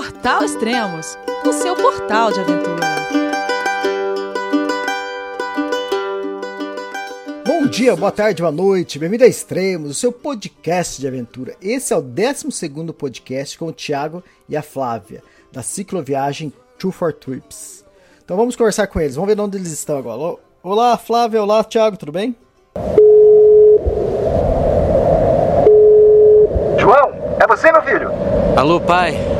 Portal Extremos, o seu portal de aventura. Bom dia, boa tarde, boa noite, bem-vindo a Extremos, o seu podcast de aventura. Esse é o 12 podcast com o Thiago e a Flávia, da cicloviagem Two for Trips. Então vamos conversar com eles, vamos ver onde eles estão agora. Olá, Flávia, olá, Thiago, tudo bem? João, é você, meu filho? Alô, pai.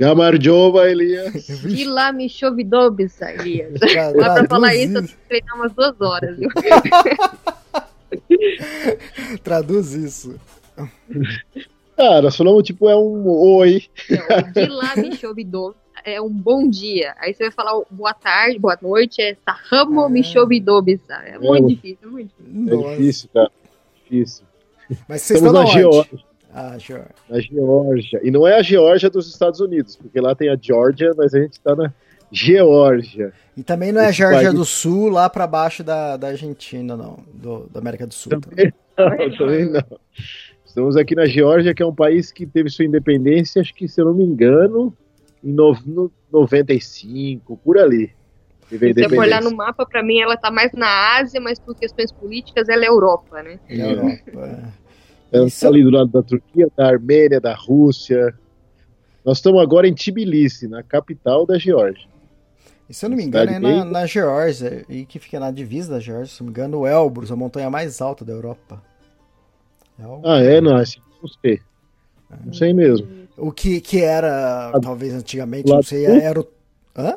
Gamardjova, Elias. De lá me chovidobis, Elias. Lá pra falar isso, eu tenho que treinar umas duas horas, viu? Traduz isso. Ah, nós falamos, tipo, é um oi. Não, de lá me é um bom dia. Aí você vai falar boa tarde, boa noite, é Sahamo é. É muito é, difícil, é muito difícil. É difícil, cara. Difícil. Mas vocês Estamos estão na Geórgia. Ah, Geórgia. Na Geórgia. E não é a Geórgia dos Estados Unidos, porque lá tem a Geórgia, mas a gente está na Geórgia. E também não é a Geórgia país... do Sul, lá para baixo da, da Argentina, não. Do, da América do Sul. Também, também. Não, também não. Estamos aqui na Geórgia, que é um país que teve sua independência, acho que, se eu não me engano, em no, no 95, por ali. Se você for olhar no mapa, para mim ela está mais na Ásia, mas por questões políticas ela é Europa, né? É Europa. É. Ela está ali do lado da Turquia, da Armênia, da Rússia. Nós estamos agora em Tbilisi, na capital da Geórgia. E se eu não me engano, é na, na Geórgia, e que fica na divisa da Geórgia, se não me engano, o Elbrus, a montanha mais alta da Europa. É Ah, é? Não, não sei. Não sei mesmo. O que, que era, talvez antigamente, não sei, era o. Hã?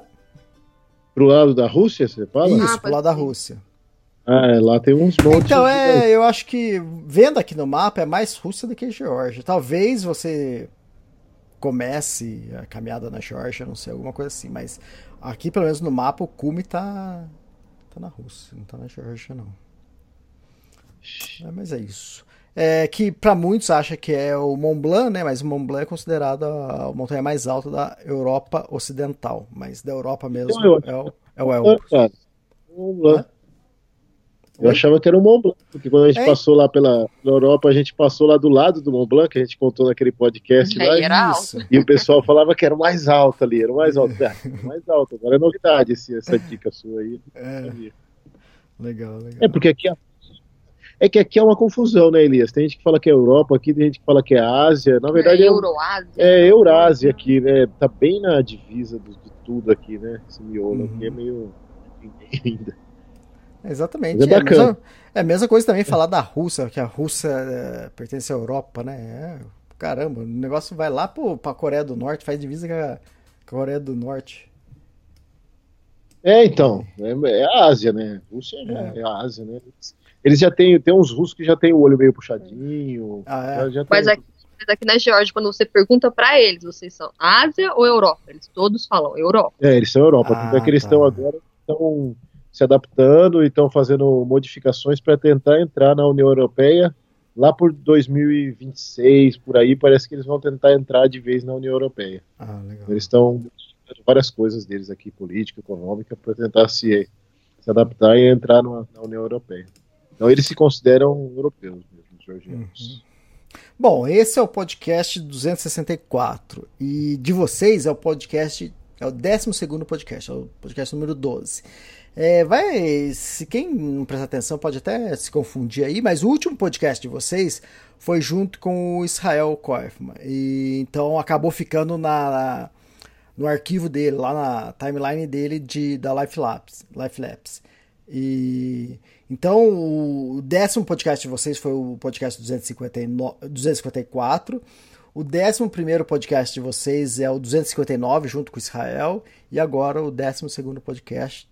Pro lado da Rússia, você fala? Isso, ah, pro lado da Rússia. Ah, é, lá tem uns montes. Então, é, eu acho que vendo aqui no mapa é mais Rússia do que Geórgia. Talvez você comece a caminhada na Geórgia, não sei, alguma coisa assim, mas aqui pelo menos no mapa o cume tá tá na Rússia, não tá na Geórgia não. É, mas é isso. É, que para muitos acha que é o Mont Blanc, né? Mas o Mont Blanc é considerado a, montanha mais alta da Europa Ocidental, mas da Europa mesmo é o, é o Elbrus. Mont Blanc. Eu achava que era o Mont Blanc, porque quando a gente é. passou lá pela Europa, a gente passou lá do lado do Mont Blanc, que a gente contou naquele podcast lá. Era alto. E o pessoal falava que era o mais alto ali, era o mais alto. É, o mais alto. Agora é novidade esse, essa dica sua aí. É. Legal, legal. É porque aqui é que aqui é uma confusão, né, Elias? Tem gente que fala que é Europa aqui, tem gente que fala que é Ásia. Na verdade é, é Euroásia. É Eurásia aqui, né? Tá bem na divisa de, de tudo aqui, né? Esse miolo uhum. aqui é meio ainda. Exatamente. É, é, a mesma, é, a mesma, coisa também falar da Rússia, que a Rússia é, pertence à Europa, né? É, caramba, o negócio vai lá para a Coreia do Norte, faz divisa com a, Coreia do Norte. É, então, é, é a Ásia, né? Rússia é, é, a Ásia, né? Eles já têm, tem uns russos que já tem o olho meio puxadinho. Ah, já, já Mas aqui, aqui na Geórgia, quando você pergunta para eles, vocês são Ásia ou Europa? Eles todos falam Europa. É, eles são Europa, ah, porque é eles tá. estão agora estão se adaptando e estão fazendo modificações para tentar entrar na União Europeia. Lá por 2026, por aí, parece que eles vão tentar entrar de vez na União Europeia. Ah, eles estão várias coisas deles aqui, política, econômica, para tentar se, se adaptar e entrar na, na União Europeia. Então eles se consideram europeus mesmo, georgianos. Uhum. Bom, esse é o podcast 264 e de vocês é o podcast, é o 12 podcast, é o podcast número 12. É, vai, se quem não prestar atenção pode até se confundir aí, mas o último podcast de vocês foi junto com o Israel Koifman. E então acabou ficando na, no arquivo dele, lá na timeline dele de da Life Labs, Life Labs. E então o décimo podcast de vocês foi o podcast 259, 254. O décimo primeiro podcast de vocês é o 259 junto com Israel e agora o décimo segundo podcast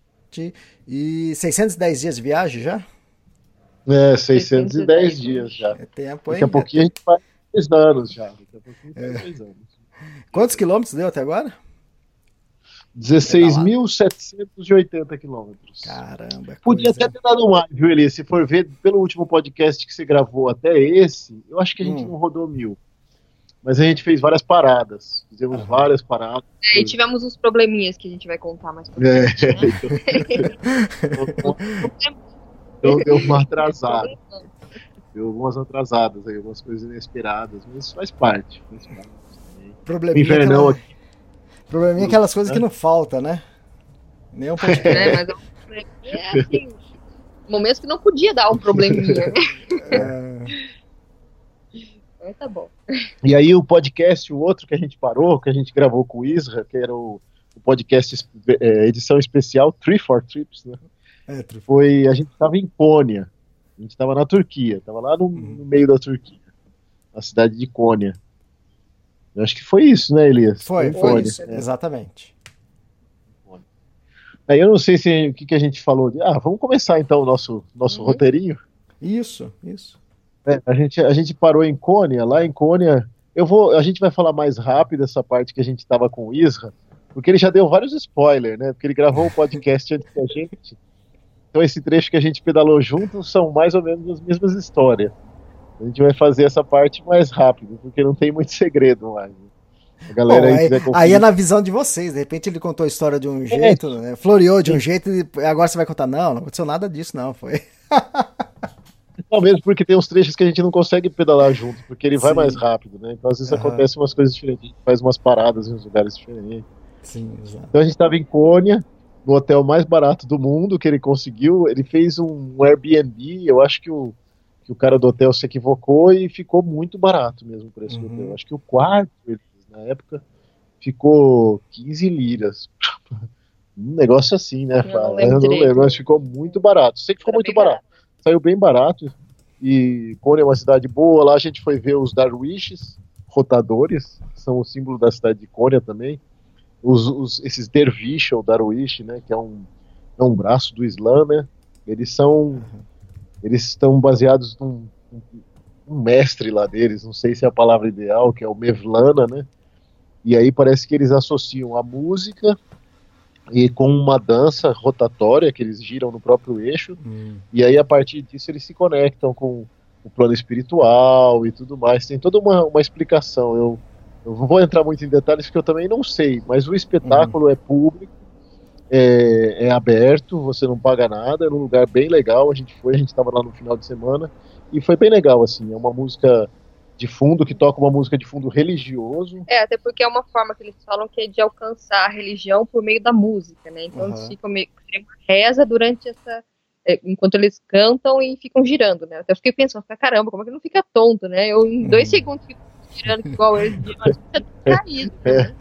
e 610 dias de viagem já? É, 610 dias já. É tempo, Daqui a pouquinho a gente vai. dois anos já. Daqui a pouquinho faz é. dois anos. Quantos quilômetros deu até agora? 16.780 quilômetros. Caramba. Podia até ter dado mais, viu, Eli? Se for ver pelo último podcast que você gravou até esse, eu acho que a gente hum. não rodou mil. Mas a gente fez várias paradas. Fizemos várias paradas. É, e tivemos uns probleminhas que a gente vai contar mais pra é, frente. Né? então, deu uma atrasada. Deu algumas atrasadas aí, algumas coisas inesperadas, mas isso faz parte. Faz parte. Probleminha, Invernão aquela... aqui. Probleminha é aquelas coisas que não falta, né? Nem um pouquinho. É, mas é assim, momentos que não podia dar um probleminha. É. Então tá bom. E aí o podcast, o outro que a gente parou, que a gente gravou com o Isra, que era o, o podcast é, edição especial Three for Trips, né? É, foi a gente estava em Cônia, a gente estava na Turquia, estava lá no, uhum. no, meio da Turquia, na cidade de Cônia. Eu acho que foi isso, né, Elias? Foi, foi, foi isso, é. exatamente. Aí eu não sei se o que, que a gente falou. De, ah, vamos começar então o nosso, nosso uhum. roteirinho. Isso, isso. É, a, gente, a gente parou em Cônia, lá em Cônia. Eu vou, a gente vai falar mais rápido essa parte que a gente estava com o Isra, porque ele já deu vários spoilers, né? Porque ele gravou o um podcast antes da gente. Então esse trecho que a gente pedalou junto são mais ou menos as mesmas histórias. A gente vai fazer essa parte mais rápido, porque não tem muito segredo mais. A galera Bom, aí, aí, aí, é na visão de vocês. De repente ele contou a história de um é. jeito, é. né? floreou de um jeito e agora você vai contar. Não, não aconteceu nada disso, não. Foi. Mesmo porque tem uns trechos que a gente não consegue pedalar junto, porque ele Sim. vai mais rápido, né? Então às vezes uhum. acontecem umas coisas diferentes, a gente faz umas paradas em uns lugares diferentes. Sim, exato. Então a gente estava em Cônia, no hotel mais barato do mundo que ele conseguiu. Ele fez um Airbnb, eu acho que o, que o cara do hotel se equivocou e ficou muito barato mesmo por esse uhum. hotel. Acho que o quarto, na época, ficou 15 liras. um negócio assim, né? Eu não eu não lembro mas ficou muito barato. Sei que ficou Era muito barato. barato saiu bem barato. E Cone é uma cidade boa. Lá a gente foi ver os Darwishes, rotadores, são o símbolo da cidade de Cônia também. Os, os, esses dervish ou darwish, né, que é um, é um braço do Islã, né, eles são eles estão baseados num um mestre lá deles, não sei se é a palavra ideal, que é o Mevlana, né, e aí parece que eles associam a música e com uma dança rotatória que eles giram no próprio eixo. Hum. e aí a partir disso eles se conectam com o plano espiritual e tudo mais. Tem toda uma, uma explicação. Eu, eu não vou entrar muito em detalhes porque eu também não sei mas o espetáculo hum. é público é, é, aberto você não paga nada é um lugar bem legal. A gente foi a gente estava lá no final de semana e foi bem legal assim. É uma música de fundo, que toca uma música de fundo religioso. É, até porque é uma forma que eles falam que é de alcançar a religião por meio da música, né? Então uhum. eles ficam meio reza durante essa. É, enquanto eles cantam e ficam girando, né? Até fiquei pensando, caramba, como é que não fica tonto, né? Eu em dois uhum. segundos fico girando igual eles, fica caído. É. Né?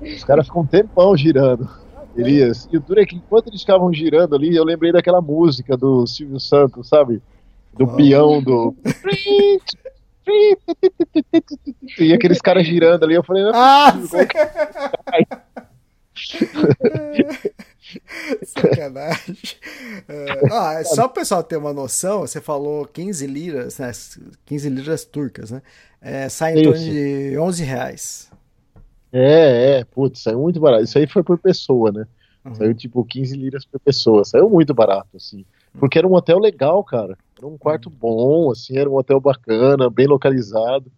Os caras ficam um tempão girando. Elias. E o duro é que enquanto eles ficavam girando ali, eu lembrei daquela música do Silvio Santos, sabe? Do oh. peão do. E aqueles caras girando ali, eu falei, ah, Sacanagem. Uh, ah, só o pessoal ter uma noção, você falou 15 liras, né? 15 liras turcas, né? É, sai em torno de 11 reais. É, é, putz, saiu muito barato. Isso aí foi por pessoa, né? Uhum. Saiu tipo 15 liras por pessoa. Saiu muito barato, assim. Porque era um hotel legal, cara. Era um quarto uhum. bom, assim, era um hotel bacana, bem localizado.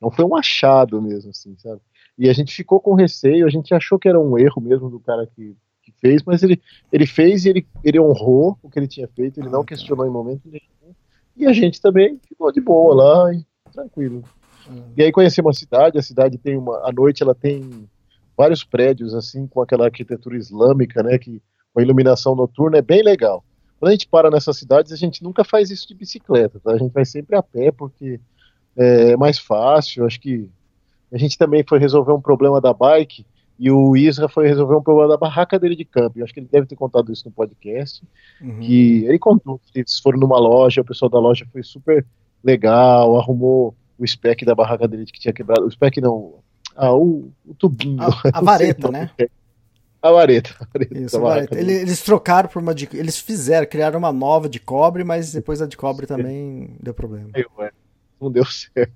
Não foi um achado mesmo, assim, sabe? E a gente ficou com receio, a gente achou que era um erro mesmo do cara que, que fez, mas ele, ele fez e ele, ele honrou o que ele tinha feito, ele ah, não tá. questionou em momento nenhum. E a gente também ficou de boa lá, e, tranquilo. Uhum. E aí conhecemos a cidade, a cidade tem uma. À noite ela tem vários prédios, assim, com aquela arquitetura islâmica, né? Que com a iluminação noturna é bem legal. Quando a gente para nessas cidades, a gente nunca faz isso de bicicleta, tá? A gente vai sempre a pé, porque é mais fácil. Acho que a gente também foi resolver um problema da bike e o Isra foi resolver um problema da barraca dele de camping. Acho que ele deve ter contado isso no podcast. Uhum. Que ele contou que eles foram numa loja, o pessoal da loja foi super legal, arrumou o spec da barraca dele que tinha quebrado. O spec não. Ah, o, o tubinho. A, a vareta, né? É. A vareta. A vareta, Isso, a vareta. Eles, eles trocaram por uma de. Eles fizeram, criaram uma nova de cobre, mas depois a de cobre também deu problema. É. não deu certo.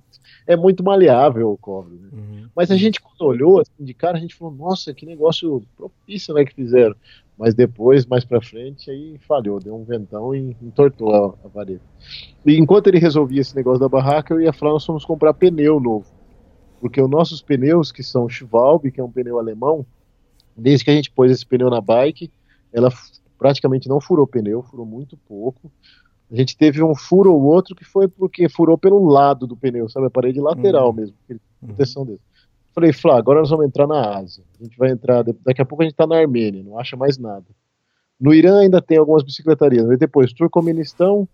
É muito maleável o cobre. Né? Uhum. Mas a gente, quando olhou assim, de cara, a gente falou, nossa, que negócio propício né, que fizeram. Mas depois, mais pra frente, aí falhou, deu um ventão e entortou a, a vareta. E enquanto ele resolvia esse negócio da barraca, eu ia falar, nós fomos comprar pneu novo. Porque os nossos pneus, que são Schwalbe, que é um pneu alemão, desde que a gente pôs esse pneu na bike, ela praticamente não furou pneu, furou muito pouco. A gente teve um furo ou outro que foi porque furou pelo lado do pneu, sabe? A parede lateral uhum. mesmo, a proteção dele. Falei, Flá, agora nós vamos entrar na Ásia. A gente vai entrar, daqui a pouco a gente tá na Armênia, não acha mais nada. No Irã ainda tem algumas bicicletarias, mas depois Turcomenistão,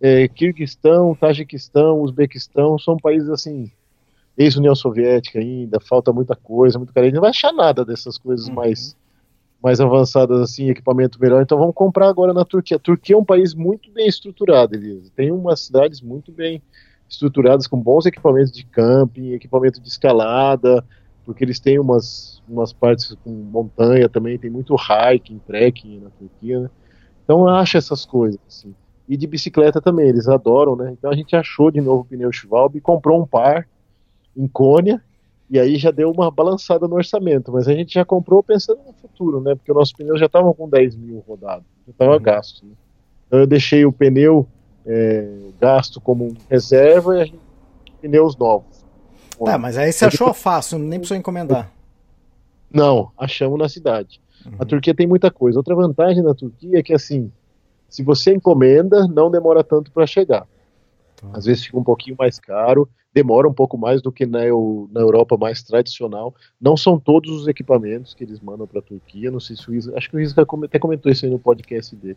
é, Kirguistão, Tajiquistão, Uzbequistão, são países assim, ex-União Soviética ainda, falta muita coisa, muito carente. Não vai achar nada dessas coisas uhum. mais mais avançadas assim, equipamento melhor. Então vamos comprar agora na Turquia. A Turquia é um país muito bem estruturado, Elisa. Tem umas cidades muito bem estruturadas com bons equipamentos de camping, equipamento de escalada, porque eles têm umas, umas partes com montanha também, tem muito hiking, trekking na Turquia, né? Então acha essas coisas assim. E de bicicleta também, eles adoram, né? Então a gente achou de novo o pneu Schwalbe, comprou um par em Cônia e aí já deu uma balançada no orçamento, mas a gente já comprou pensando no futuro, né? Porque o nosso pneu já estava com 10 mil rodado, já estava uhum. gasto. Né? Então eu deixei o pneu é, gasto como reserva e a gente, pneus novos. Tá, mas aí você achou fácil, nem precisou encomendar. Não, achamos na cidade. Uhum. A Turquia tem muita coisa. Outra vantagem na Turquia é que assim, se você encomenda, não demora tanto para chegar. Às vezes fica um pouquinho mais caro, demora um pouco mais do que na, na Europa mais tradicional. Não são todos os equipamentos que eles mandam para a Turquia. Não sei se o Isra, acho que o Isra até comentou isso aí no podcast dele.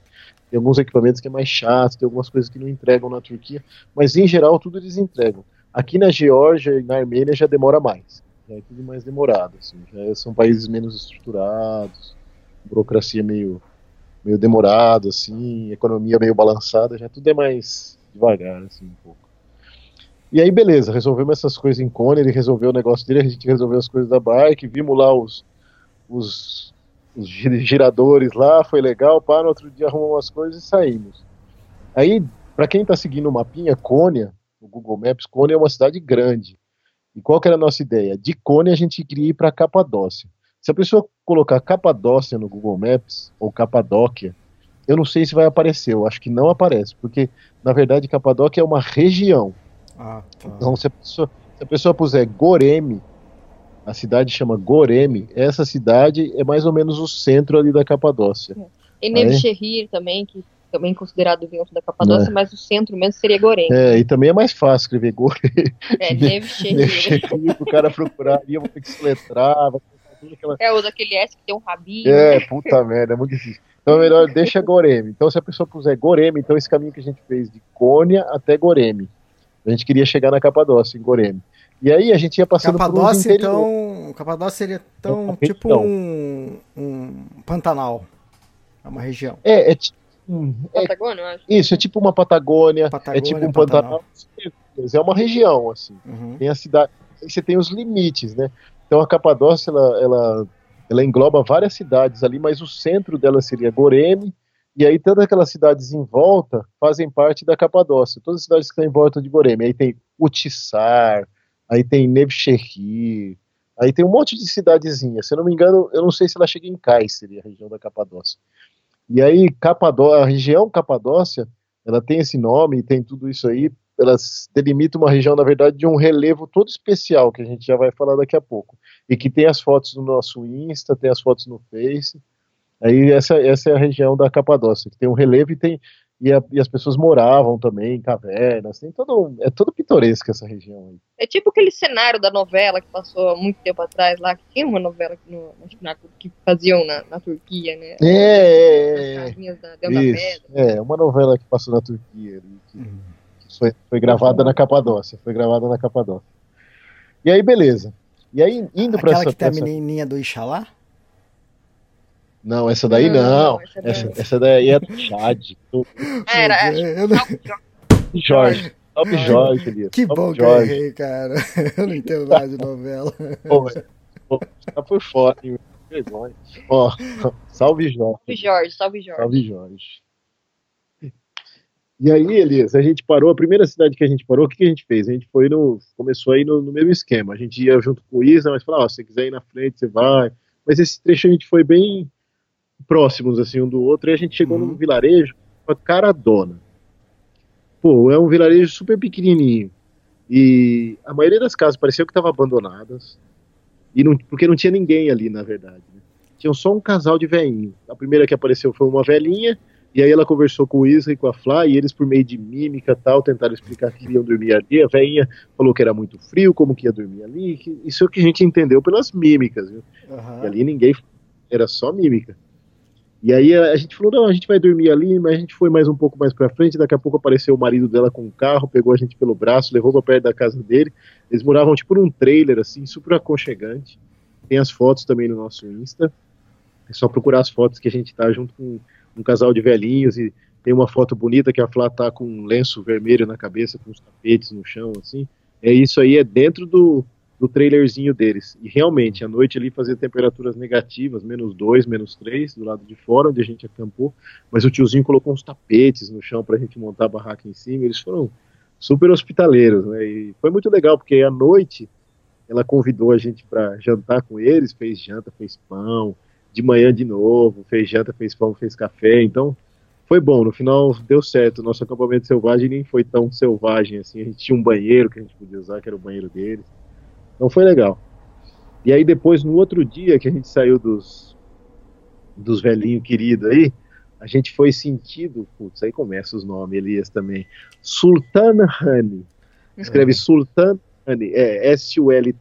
Tem alguns equipamentos que é mais chato, tem algumas coisas que não entregam na Turquia, mas em geral tudo eles entregam. Aqui na Geórgia e na Armênia já demora mais. Já é tudo mais demorado. Assim, já são países menos estruturados, burocracia meio meio demorada, assim, economia meio balançada, já tudo é mais devagar, assim, um pouco. E aí, beleza, resolvemos essas coisas em Cone, ele resolveu o negócio dele, a gente resolveu as coisas da bike, vimos lá os, os, os giradores lá, foi legal, no outro dia arrumamos as coisas e saímos. Aí, para quem tá seguindo o mapinha, Cônia, o Google Maps, Cônia é uma cidade grande. E qual que era a nossa ideia? De Cônia a gente queria ir para Capadócia. Se a pessoa colocar Capadócia no Google Maps, ou Capadóquia, eu não sei se vai aparecer, eu acho que não aparece, porque na verdade Capadóquia é uma região. Ah, tá. Então se a, pessoa, se a pessoa puser Goreme, a cidade chama Goreme, essa cidade é mais ou menos o centro ali da Capadócia. É. E Nevşehir também, que também considerado dentro da Capadócia, é. mas o centro mesmo seria Goreme. É, e também é mais fácil escrever Goreme. É, Nevşehir. Nevşehir, o cara procurar ali, eu vou ter que letrar, vai aquela... É, o daquele S que tem um rabinho. É, puta merda, é muito difícil. Então é melhor deixa Goreme. Então se a pessoa puser Goreme, então esse caminho que a gente fez de Cônia até Goreme. A gente queria chegar na Capadócia, em Goreme. E aí a gente ia passando Capadócia, por então, Capadócia seria tão é tipo um, um Pantanal. É uma região. É, é tipo é, Patagônia, eu acho. Isso, é tipo uma Patagônia, Patagônia é tipo um Pantanal. Pantanal. É uma região, assim. Uhum. Tem a cidade. Você tem os limites, né? Então a Capadócia ela, ela, ela engloba várias cidades ali, mas o centro dela seria Goreme, e aí todas aquelas cidades em volta fazem parte da Capadócia. Todas as cidades que estão em volta de Goreme. Aí tem Utissar, aí tem Nevşehir, aí tem um monte de cidadezinhas. Se eu não me engano, eu não sei se ela chega em Cáceres, a região da Capadócia. E aí Capadó a região Capadócia, ela tem esse nome, tem tudo isso aí elas delimitam uma região, na verdade, de um relevo todo especial, que a gente já vai falar daqui a pouco. E que tem as fotos no nosso Insta, tem as fotos no Face. Aí essa, essa é a região da Capadócia, que tem um relevo e tem. E, a, e as pessoas moravam também em cavernas, tem todo, é todo pitoresco essa região aí. É tipo aquele cenário da novela que passou há muito tempo atrás lá, que tinha uma novela que, no, que faziam na, na Turquia, né? É, é, é. Da, Isso, é, uma novela que passou na Turquia. Que, uhum foi, foi gravada na Capadócia. Foi gravada na Capadócia. E aí, beleza. E aí, indo para essa. que tem a menininha do Ixalá? Não, essa daí não. não. Essa, daí. Essa, essa, daí é do Chad. Do... Era, Jorge. Salve Jorge, querido. Que bom Jorge. que eu errei, cara. Eu não entendo nada de novela. Pô, tá por fora, hein? Vergonha. Ó, salve Jorge. Salve Jorge, salve Jorge. Salve Jorge. E aí, Elias, a gente parou, a primeira cidade que a gente parou, o que, que a gente fez? A gente foi no. Começou aí no, no mesmo esquema. A gente ia junto com o Isa, mas falou, ó, se você quiser ir na frente, você vai. Mas esse trecho a gente foi bem próximos, assim, um do outro, e a gente chegou Uhum. num vilarejo, uma Caradona. Pô, é um vilarejo super pequenininho. E a maioria das casas parecia que estavam abandonadas. E não, porque não tinha ninguém ali, na verdade. Né? Tinha só um casal de velhinho. A primeira que apareceu foi uma velhinha, e aí ela conversou com o Isa e com a Flá, e eles, por meio de mímica e tal, tentaram explicar que iriam dormir ali. A velhinha falou que era muito frio, como que ia dormir ali. que- isso é o que a gente entendeu pelas mímicas, viu? Aham. E ali ninguém. Era só mímica. E aí a, a gente falou: não, a gente vai dormir ali, mas a gente foi mais um pouco mais pra frente. Daqui a pouco apareceu o marido dela com um carro, pegou a gente pelo braço, levou pra perto da casa dele. Eles moravam tipo num trailer, assim, super aconchegante. Tem as fotos também no nosso Insta. É só procurar as fotos que a gente tá junto com um casal de velhinhos e tem uma foto bonita que a Flá tá com um lenço vermelho na cabeça, com os tapetes no chão, assim. É isso aí, é dentro do, do trailerzinho deles. E realmente, à noite ali fazia temperaturas negativas, menos 2, menos 3, do lado de fora, onde a gente acampou. Mas o tiozinho colocou uns tapetes no chão pra gente montar a barraca em cima. Eles foram super hospitaleiros, né? E foi muito legal, porque à noite ela convidou a gente para jantar com eles, fez janta, fez pão, de manhã de novo, fez janta, fez pão, fez café. Então foi bom, no final deu certo. Nosso acampamento selvagem nem foi tão selvagem assim. A gente tinha um banheiro que a gente podia usar, que era o banheiro deles. Então foi legal. E aí depois, no outro dia que a gente saiu dos, dos velhinhos queridos aí, a gente foi sentido, putz, aí começa os nomes, Elias também, Sultan Hani. Escreve Sultan Hani, é S-U-L-T-A-N-H-A-N-I,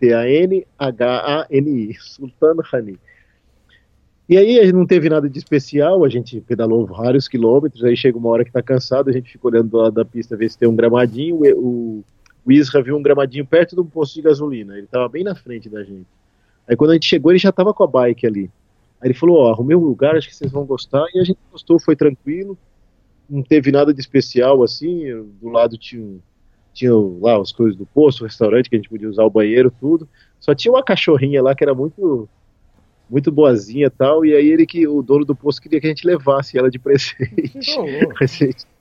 Sultan Hani. E aí não teve nada de especial, a gente pedalou vários quilômetros, aí chega uma hora que tá cansado, a gente fica olhando do lado da pista ver se tem um gramadinho, o, o, Isra viu um gramadinho perto de um posto de gasolina, ele tava bem na frente da gente. Aí quando a gente chegou, ele já tava com a bike ali. Aí ele falou, ó, arrumei um lugar, acho que vocês vão gostar, e a gente gostou, foi tranquilo, não teve nada de especial, assim, do lado tinha, tinha lá as coisas do posto, o restaurante, que a gente podia usar o banheiro, tudo, só tinha uma cachorrinha lá que era muito muito boazinha e tal, e aí ele que, o dono do posto queria que a gente levasse ela de presente.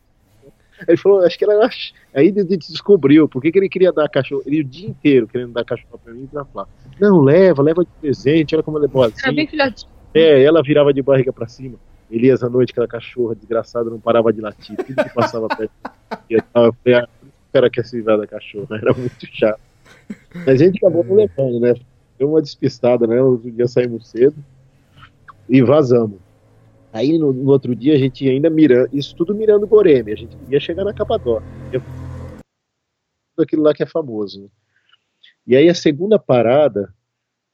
Ele falou, acho que ela aí a gente descobriu por que, que ele queria dar cachorro, ele o dia inteiro querendo dar cachorro pra mim e pra Flá. Não, leva, leva de presente, olha como ela é Era boazinha. bem filhotinho. É, ela virava de barriga pra cima. Elias à noite, aquela cachorra desgraçada, não parava de latir. Tudo que passava perto. E tal. Eu falei, ah, cara quer se livrar da cachorra. Era muito chato. Mas a gente acabou não levando, né? Deu uma despistada, né? Outro dia saímos cedo e vazamos. Aí no, no outro dia a gente ainda mirando, isso tudo mirando Goreme, a gente ia chegar na Capadócia. Ia- Tudo aquilo lá que é famoso. né? E aí a segunda parada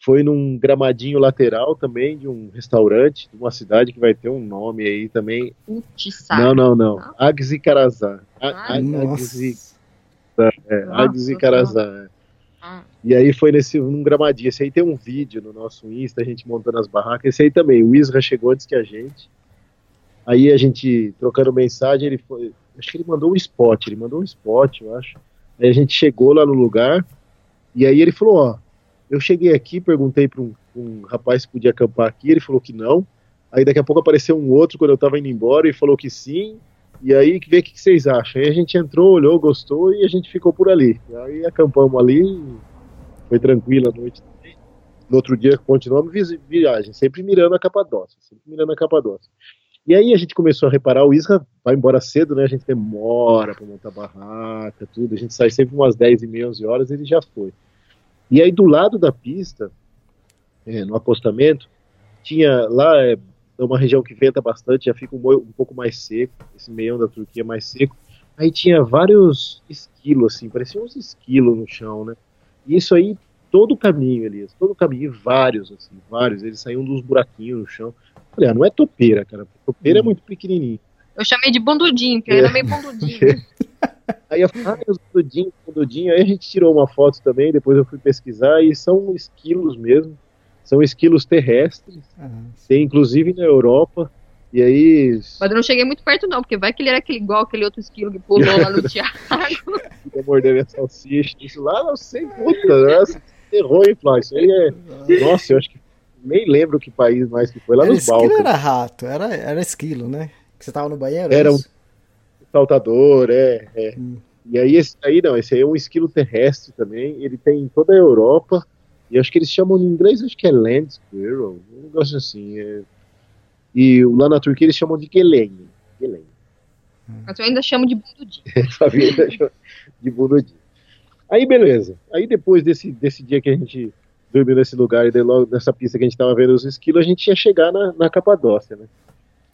foi num gramadinho lateral também de um restaurante, de uma cidade que vai ter um nome aí também. Utiçá. Não, não, não. Agzicarazá. A- Nossa. é, Agzicarazá. E aí foi nesse num gramadinho. Esse aí tem um vídeo no nosso Insta, a gente montando as barracas. Esse aí também, o Isra chegou antes que a gente. Aí a gente trocando mensagem, ele foi. Acho que ele mandou um spot, ele mandou um spot, eu acho. Aí a gente chegou lá no lugar, e aí ele falou, ó, eu cheguei aqui, perguntei para um, um rapaz se podia acampar aqui, ele falou que não. Aí daqui a pouco apareceu um outro quando eu tava indo embora e falou que sim. E aí vê o que, que vocês acham. Aí a gente entrou, olhou, gostou e a gente ficou por ali. Aí acampamos ali, foi tranquila a noite também. No outro dia continuamos vi- viagem, sempre mirando a Capadócia, sempre mirando a Capadócia. E aí a gente começou a reparar, o Isra vai embora cedo, né? A gente demora para montar barraca, tudo. A gente sai sempre umas 10 e meia, 11 horas, ele já foi. E aí do lado da pista, é, no acostamento, tinha lá é, uma região que venta bastante, já fica um, um pouco mais seco, esse meião da Turquia é mais seco. Aí tinha vários esquilos, assim, pareciam uns esquilos no chão, né? E isso aí, todo o caminho, Elias, todo o caminho, e vários, assim, vários, eles saíam dos buraquinhos no chão. Falei, ah, não é topeira, cara, topeira é muito pequenininho. eu chamei de bundudinho, porque eu era meio bundudinho. Aí eu falei, ah, os dudinhos, o dudinho. Aí a gente tirou uma foto também, depois eu fui pesquisar, e são esquilos mesmo, são esquilos terrestres, Aham. tem inclusive na Europa, e aí Mas eu não cheguei muito perto, não, porque vai que ele era aquele, igual aquele outro esquilo que pulou lá no Thiago. ia morder minha salsicha, isso lá, não sei, puta, nossa, terror, hein, Flávio? Isso aí é. Nossa, eu acho que nem lembro que país mais que foi, lá Era nos esquilo Balcãs. era rato? Era, era esquilo, né? Que você tava no banheiro? é Era um- isso? saltador, é. é. Hum. E aí, esse aí não, esse aí é um esquilo terrestre também. Ele tem em toda a Europa. E acho que eles chamam em inglês, acho que é Land Squirrel, um negócio assim. É... E lá na Turquia eles chamam de Gelen. Gelen. Mas eu ainda chamo de Bundudi. de Bundudi. Aí beleza. Aí depois desse, desse dia que a gente dormiu nesse lugar e daí logo nessa pista que a gente tava vendo os esquilos, a gente ia chegar na, na Capadócia, né?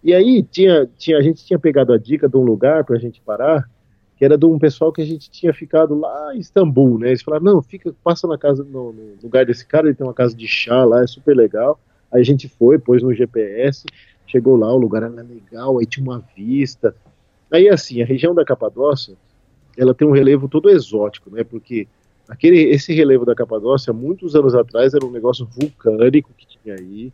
E aí tinha, tinha, a gente tinha pegado a dica de um lugar pra gente parar, que era de um pessoal que a gente tinha ficado lá em Istambul, né? Eles falaram, não, fica, passa na casa, no, no lugar desse cara, ele tem uma casa de chá lá, é super legal. Aí a gente foi, pôs no GPS, chegou lá, o lugar era legal, aí tinha uma vista. Aí assim, a região da Capadócia, ela tem um relevo todo exótico, né? Porque aquele, esse relevo da Capadócia, muitos anos atrás, era um negócio vulcânico que tinha aí,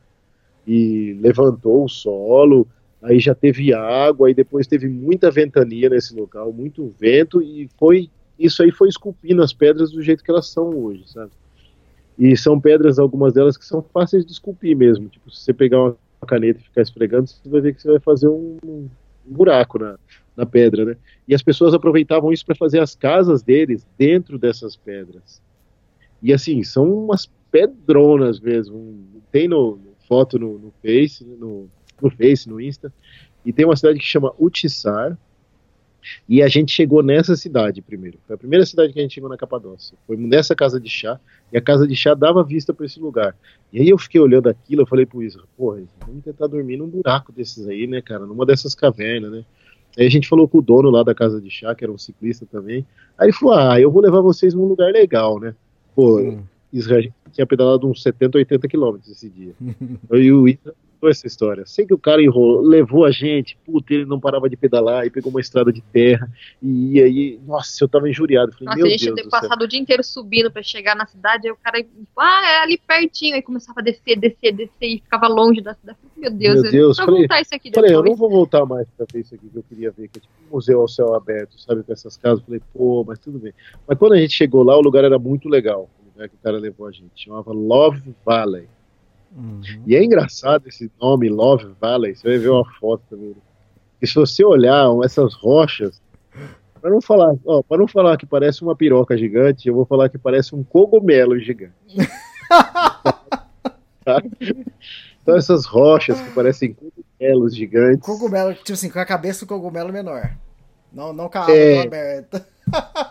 e levantou o solo, aí já teve água, aí depois teve muita ventania nesse local, muito vento, e foi isso aí foi esculpindo as pedras do jeito que elas são hoje, sabe? E são pedras, algumas delas que são fáceis de esculpir mesmo. Tipo, se você pegar uma caneta e ficar esfregando, você vai ver que você vai fazer um, buraco na, na pedra, né? E as pessoas aproveitavam isso para fazer as casas deles dentro dessas pedras. E assim, são umas pedronas mesmo. Tem no, foto no, no Face, no, no Face, no Insta. E tem uma cidade que chama Utissar. E a gente chegou nessa cidade primeiro. Foi a primeira cidade que a gente chegou na Capadócia. Foi nessa casa de chá. E a casa de chá dava vista para esse lugar. E aí eu fiquei olhando aquilo, eu falei pro Isa, porra, vamos tentar dormir num buraco desses aí, né, cara? Numa dessas cavernas, né? Aí a gente falou com o dono lá da casa de chá, que era um ciclista também. Aí ele falou: Ah, eu vou levar vocês num lugar legal, né? Pô, hum. Israel tinha pedalado uns 70, 80 quilômetros esse dia. eu e o Ita essa história. Sei que o cara enrolou, levou a gente, puta, ele não parava de pedalar e pegou uma estrada de terra. E aí, nossa, eu tava injuriado. Falei, nossa, meu a gente Deus ter passado o dia inteiro subindo para chegar na cidade, aí o cara, ah, é ali pertinho, aí começava a descer, descer, descer e ficava longe da cidade. Meu Deus, meu Deus. Eu, falei, voltar isso aqui falei, eu não vou voltar mais pra ver isso aqui que eu queria ver, que é tipo um museu ao céu aberto, sabe, com essas casas. Falei, pô, mas tudo bem. Mas quando a gente chegou lá, o lugar era muito legal. O lugar que o cara levou a gente. Chamava Love Valley. Uhum. E é engraçado esse nome, Love Valley. Você vai ver uma foto também. E se você olhar essas rochas, para não falar, ó, para não falar que parece uma piroca gigante, eu vou falar que parece um cogumelo gigante. então essas rochas que parecem cogumelos gigantes. Cogumelo, tipo assim, com a cabeça do cogumelo menor. Não, não com a É. aberta.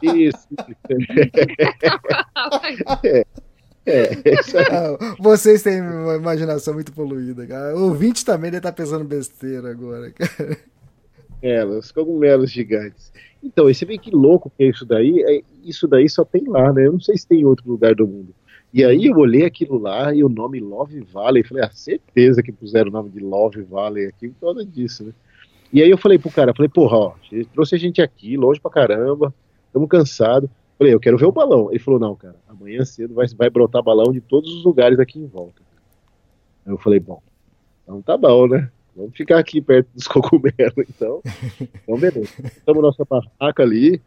Isso. é. É. Ah, Vocês têm uma imaginação muito poluída, cara. O ouvinte também deve estar pensando besteira agora, cara. É, os cogumelos gigantes. Então, e você vê que louco que é isso daí? É, isso daí só tem lá, né? Eu não sei se tem em outro lugar do mundo. E aí eu olhei aquilo lá e o nome Love Valley, falei, ah, certeza que puseram o nome de Love Valley aqui por causa disso, né? E aí eu falei pro cara, falei, porra, ó, trouxe a gente aqui, longe pra caramba, estamos cansados. Falei, eu quero ver o balão. Ele falou, não, cara, amanhã cedo vai, vai brotar balão de todos os lugares aqui em volta. Aí eu falei, bom, então tá bom, né? Vamos ficar aqui perto dos cogumelos, então. Então, beleza. Estamos nossa barraca ali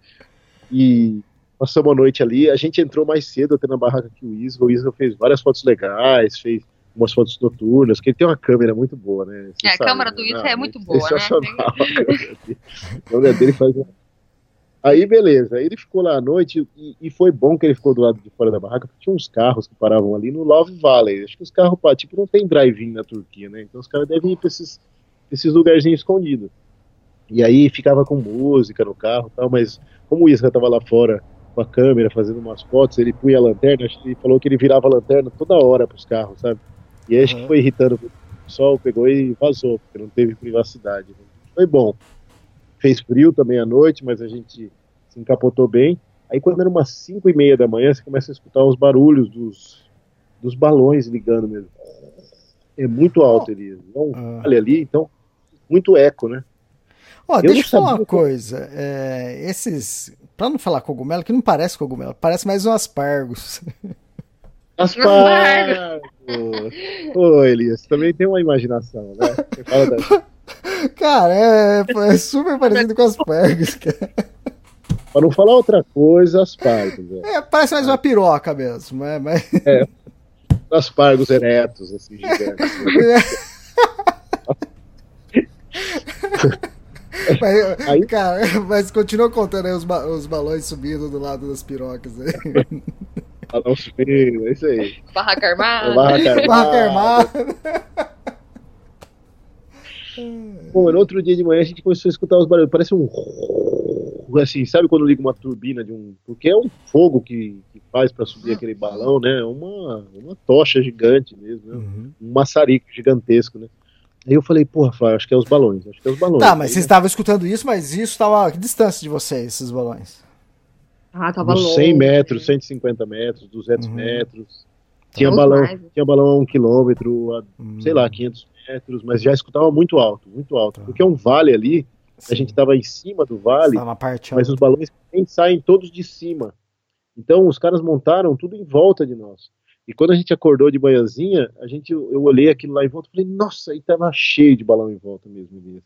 e passamos a noite ali. A gente entrou mais cedo até na barraca que o Isla. O Isla fez várias fotos legais, fez umas fotos noturnas, porque ele tem uma câmera muito boa, né? Você É, a sabe, câmera do né? Isla é muito boa, né? sensacional a. A câmera dele faz uma Aí, beleza. Aí ele ficou lá à noite e, e foi bom que ele ficou do lado de fora da barraca, porque tinha uns carros que paravam ali no Love Valley. Acho que os carros, tipo, não tem drive-in na Turquia, né? Então os caras devem ir pra esses, esses lugarzinhos escondidos. E aí ficava com música no carro e tal, mas como o Isra tava lá fora com a câmera fazendo umas fotos, ele punha a lanterna, acho que ele falou que ele virava a lanterna toda hora pros carros, sabe? E aí acho que Uhum. foi irritando o sol, pegou e vazou, porque não teve privacidade. Foi bom fez frio também à noite, mas a gente se encapotou bem. Aí quando era umas 5 e meia da manhã, você começa a escutar os barulhos dos, dos balões ligando mesmo. É muito alto, Elias. É um Ah. vale ali, então muito eco, né? Ó, Eu deixa não eu falar uma que- coisa. É, esses. Pra não falar cogumelo, que não parece cogumelo, parece mais um aspargos. Aspargos! Ô, Elias, também tem uma imaginação, né? Você fala da... Cara, é, é super parecido com aspargos, cara. Pra não falar outra coisa, aspargos. É. É, parece mais uma piroca mesmo, é, mas. Aspargos eretos, assim, gigantes. né? Mas, Aí- Cara, mas continua contando aí os, ba- os balões subindo do lado das pirocas aí. Balão subindo, é isso aí. Barraca armada. Barraca armada. Barraca armada. Bom, no outro dia de manhã a gente começou a escutar os barulhos. Parece um. Assim, sabe quando liga uma turbina de um. Porque é um fogo que, que faz para subir aquele balão, né? É uma, uma tocha gigante mesmo, né? Uhum. Um maçarico gigantesco, né? Aí eu falei, porra, Flávio, acho que é os balões. Acho que é os balões. Tá, mas Aí, vocês estavam escutando isso, mas isso estava a que distância de vocês, esses balões? Ah, tava uns longe. 100 metros, 150 metros, 200 Uhum. metros. Tinha balão, mais. tinha balão a um quilômetro, a, Hum, sei lá, 500 metros, mas já escutava muito alto, muito alto. Tá. Porque é um vale ali, sim. a gente estava em cima do vale, na parte mas os balões nem saem todos de cima. Então os caras montaram tudo em volta de nós. E quando a gente acordou de manhãzinha, a gente, eu olhei aquilo lá em volta e falei, nossa, aí tava cheio de balão em volta mesmo. Elias.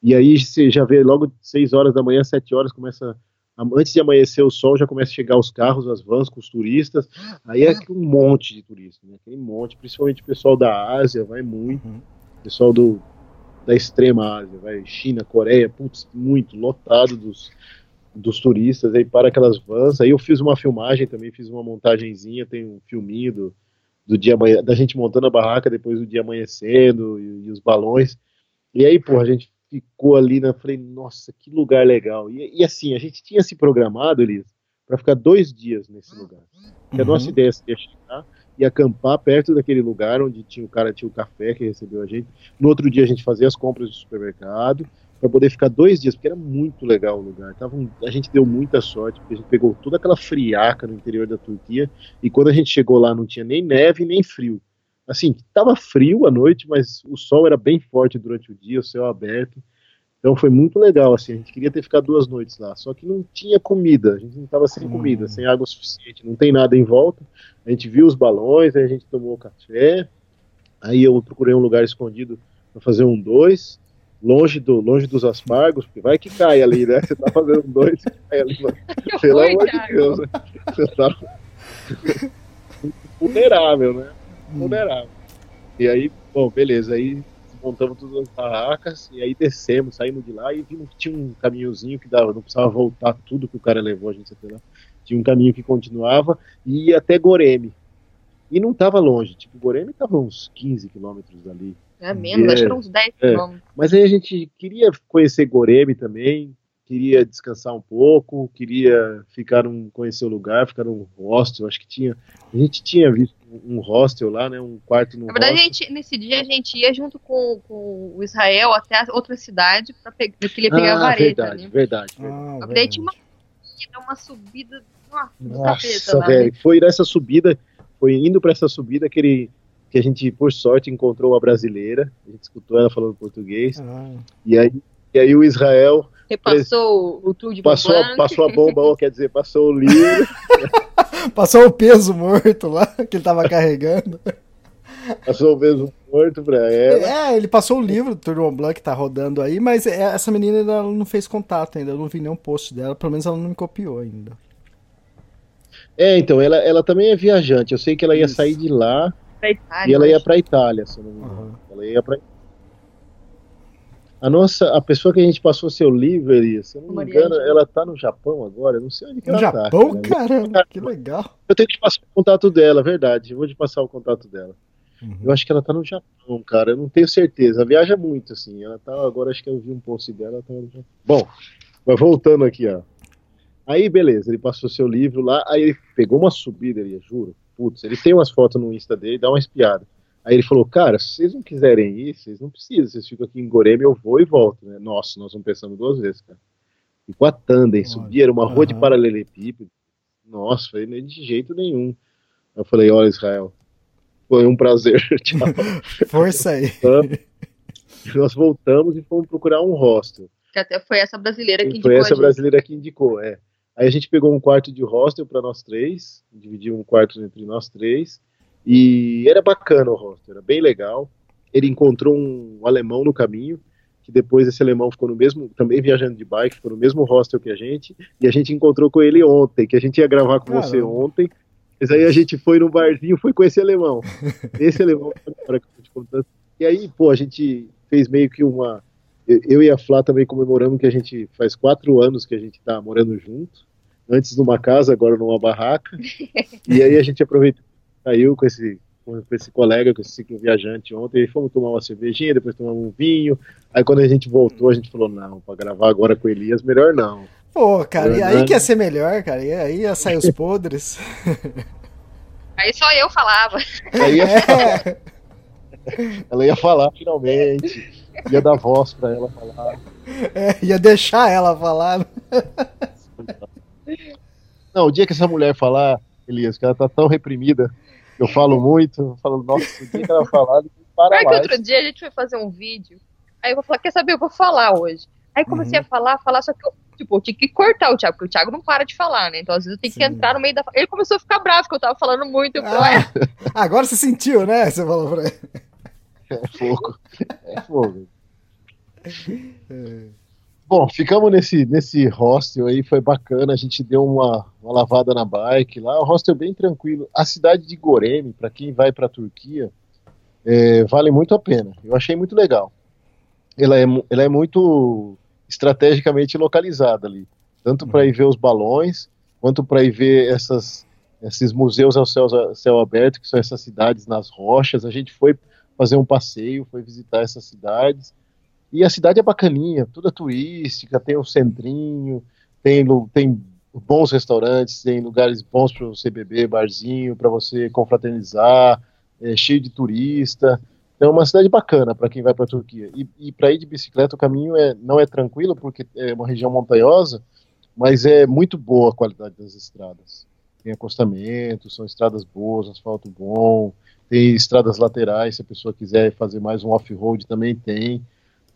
E aí você já vê logo 6 horas da manhã, 7 horas, começa. Antes de amanhecer o sol, já começa a chegar os carros, as vans com os turistas. Aí é um monte de turistas, né? Aquele monte, principalmente o pessoal da Ásia, vai muito. Uhum. Pessoal do, da extrema Ásia, vai China, Coreia, putz, muito lotado dos, dos turistas, aí para aquelas vans. Aí eu fiz uma filmagem também, fiz uma montagenzinha, tem um filminho do, do dia da gente montando a barraca depois do dia amanhecendo e, e os balões. E aí, pô, a gente ficou ali na falei, nossa, que lugar legal. E, e assim, a gente tinha se programado, Elias, para ficar dois dias nesse lugar. Que a Uhum. nossa ideia seria chegar e acampar perto daquele lugar onde tinha o cara tinha o café que recebeu a gente. No outro dia a gente fazia as compras do supermercado para poder ficar dois dias, porque era muito legal o lugar. Tava um- a gente deu muita sorte, porque a gente pegou toda aquela friaca no interior da Turquia e quando a gente chegou lá não tinha nem neve nem frio. Assim, tava frio à noite, mas o sol era bem forte durante o dia, o céu aberto. Então foi muito legal, assim, a gente queria ter ficado duas noites lá, só que não tinha comida, a gente não estava sem Hum. comida, sem água suficiente, não tem nada em volta. A gente viu os balões, aí a gente tomou café, aí eu procurei um lugar escondido para fazer um dois, longe, do, longe dos aspargos, porque vai que cai ali, né? Você tá fazendo um dois e cai ali, mano. Pelo amor de. Deus, né? Você tá vulnerável, né? Vulnerável. E aí, bom, beleza, aí montamos todas as barracas e aí descemos, saímos de lá e vimos que tinha um caminhozinho que dava, não precisava voltar tudo que o cara levou a gente até lá. Tinha um caminho que continuava e ia até Goreme. E não tava longe, tipo, Goreme tava uns 15 quilômetros dali. É menos, acho que uns 10 É. quilômetros. Mas aí a gente queria conhecer Goreme também, queria descansar um pouco, queria ficar num, conhecer o lugar, ficar num hostel, acho que tinha, a gente tinha visto um hostel lá, né, um quarto num Na verdade, a gente, nesse dia a gente ia junto com, com o Israel até a outra cidade pra pegar, porque ele ia pegar a ah, vareta, verdade, né? verdade, verdade. Ah, que daí tinha uma verdade. subida, uma subida, nossa, Nossa, velho, né? foi nessa subida, foi indo pra essa subida que ele que a gente, por sorte, encontrou uma brasileira, a gente escutou ela falando português, Ah, e aí, e aí o Israel Repassou o tour de passou, a- passou a bomba, ou quer dizer, passou o livro, Passou o peso morto lá que ele tava carregando. passou o mesmo morto pra ela. É, ele passou o livro do Tour Mont Blanc que tá rodando aí, mas é- essa menina ainda não fez contato ainda. Eu não vi nenhum post dela, pelo menos ela não me copiou ainda. É, então, ela, ela também é viajante. Eu sei que ela ia Isso. sair de lá pra Itália, e ela ia pra Itália, se eu não me engano. Aham. Ela ia pra A nossa, a pessoa que a gente passou seu livro, Elias, se eu não me Mariana. engano, ela tá no Japão agora. Eu não sei onde que No ela Japão, tá. cara. caramba, que legal. Eu tenho que te passar o contato dela, verdade. Eu vou te passar o contato dela. Uhum. Eu acho que ela tá no Japão, cara. Eu não tenho certeza. Ela viaja muito, assim. Ela tá. Agora acho que eu vi um post dela. Ela tá no Japão. Bom, mas voltando aqui, ó. Aí, beleza, ele passou seu livro lá. Aí ele pegou uma subida, ele juro. Putz, ele tem umas fotos no Insta dele, dá uma espiada. Aí ele falou, cara, se vocês não quiserem ir, vocês não precisam. Vocês ficam aqui em Goreme, eu vou e volto. Né? Nossa, nós não pensamos duas vezes, cara. E com a tandem, Olha, subia, era uma rua de aham. paralelepípedo. Nossa, falei, nem de jeito nenhum. Aí eu falei, olha, Israel, foi um prazer. Tchau. Força aí. Nós voltamos e fomos procurar um hostel. Que até foi essa brasileira que indicou Foi essa brasileira que indicou, é. Aí a gente pegou um quarto de hostel para nós três, dividiu um quarto entre nós três, e era bacana o hostel, era bem legal. Ele encontrou um alemão no caminho, que depois esse alemão ficou no mesmo, também viajando de bike, ficou no mesmo hostel que a gente, e a gente encontrou com ele ontem, que a gente ia gravar com você Caramba. ontem, mas aí a gente foi no barzinho, foi com esse alemão. Esse alemão, agora que eu tô te contando. E aí, pô, a gente fez meio que uma eu, eu e a Flá também comemoramos que a gente faz quatro anos que a gente está morando junto. Antes numa casa, agora numa barraca. e aí a gente aproveitou, saiu com esse, com esse colega, com esse ciclo viajante ontem, e fomos tomar uma cervejinha, depois tomamos um vinho. Aí quando a gente voltou, a gente falou, não, para gravar agora com Elias, melhor não. Pô, cara, e aí que ia ser melhor, cara, e aí ia sair os podres. Aí só eu falava. Aí ia falar. Ela ia falar finalmente, ia dar voz para ela falar. É, ia deixar ela falar. Não, o dia que essa mulher falar, Elias, que ela tá tão reprimida, eu falo muito, eu falo, nossa, o dia que ela falar, para Pior que outro dia a gente foi fazer um vídeo, aí eu vou falar, quer saber, eu vou falar hoje. Aí comecei uhum. a falar, falar, só que eu, tipo, eu tinha que cortar o Thiago, porque o Thiago não para de falar, né? Então às vezes eu tenho Sim. que entrar no meio da. Ele começou a ficar bravo, porque eu tava falando muito. Ah, agora você sentiu, né? Você falou pra ele. É fogo. É fogo. É. Bom, ficamos nesse, nesse hostel aí, foi bacana, a gente deu uma, uma lavada na bike lá, o hostel bem tranquilo. A cidade de Goreme, para quem vai para a Turquia, é, vale muito a pena. Eu achei muito legal. Ela é, ela é muito estrategicamente localizada ali, tanto para ir ver os balões, quanto para ir ver essas, esses museus ao céu, céu aberto, que são essas cidades nas rochas. A gente foi fazer um passeio, foi visitar essas cidades e a cidade é bacaninha, toda turística, tem um centrinho, tem, tem bons restaurantes, tem lugares bons para você beber, barzinho, para você confraternizar, é, cheio de turista. Então é uma cidade bacana para quem vai para a Turquia. E, e para ir de bicicleta o caminho é, não é tranquilo, porque é uma região montanhosa, mas é muito boa a qualidade das estradas. Tem acostamento, são estradas boas, asfalto bom, tem estradas laterais, se a pessoa quiser fazer mais um off-road também tem.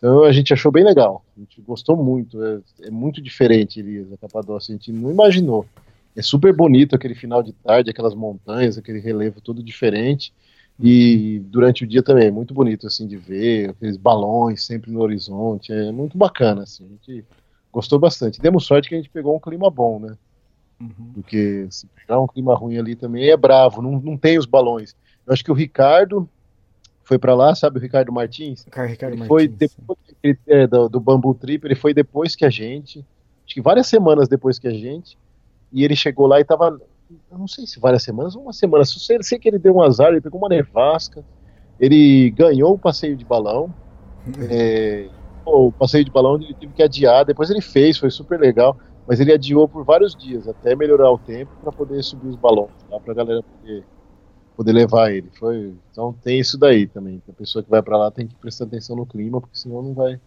Então a gente achou bem legal, a gente gostou muito, é, é muito diferente Elias, a Capadócia, a gente não imaginou. É super bonito aquele final de tarde, aquelas montanhas, aquele relevo todo diferente. E durante o dia também é muito bonito assim de ver, aqueles balões sempre no horizonte, é muito bacana assim. A gente gostou bastante. Demos sorte que a gente pegou um clima bom, né? Uhum. Porque se pegar um clima ruim ali também é bravo, não, não tem os balões. Eu acho que o Ricardo foi para lá, sabe o Ricardo Martins? O Ricardo ele foi depois é, do, do Bambu Trip, ele foi depois que a gente, acho que várias semanas depois que a gente, e ele chegou lá e tava, eu não sei se várias semanas ou uma semana, sei, sei que ele deu um azar, ele pegou uma nevasca, ele ganhou o passeio de balão, é, o passeio de balão ele teve que adiar, depois ele fez, foi super legal, mas ele adiou por vários dias, até melhorar o tempo para poder subir os balões, lá pra galera poder poder levar ele. Foi, então tem isso daí também. A pessoa que vai para lá tem que prestar atenção no clima, porque senão não vai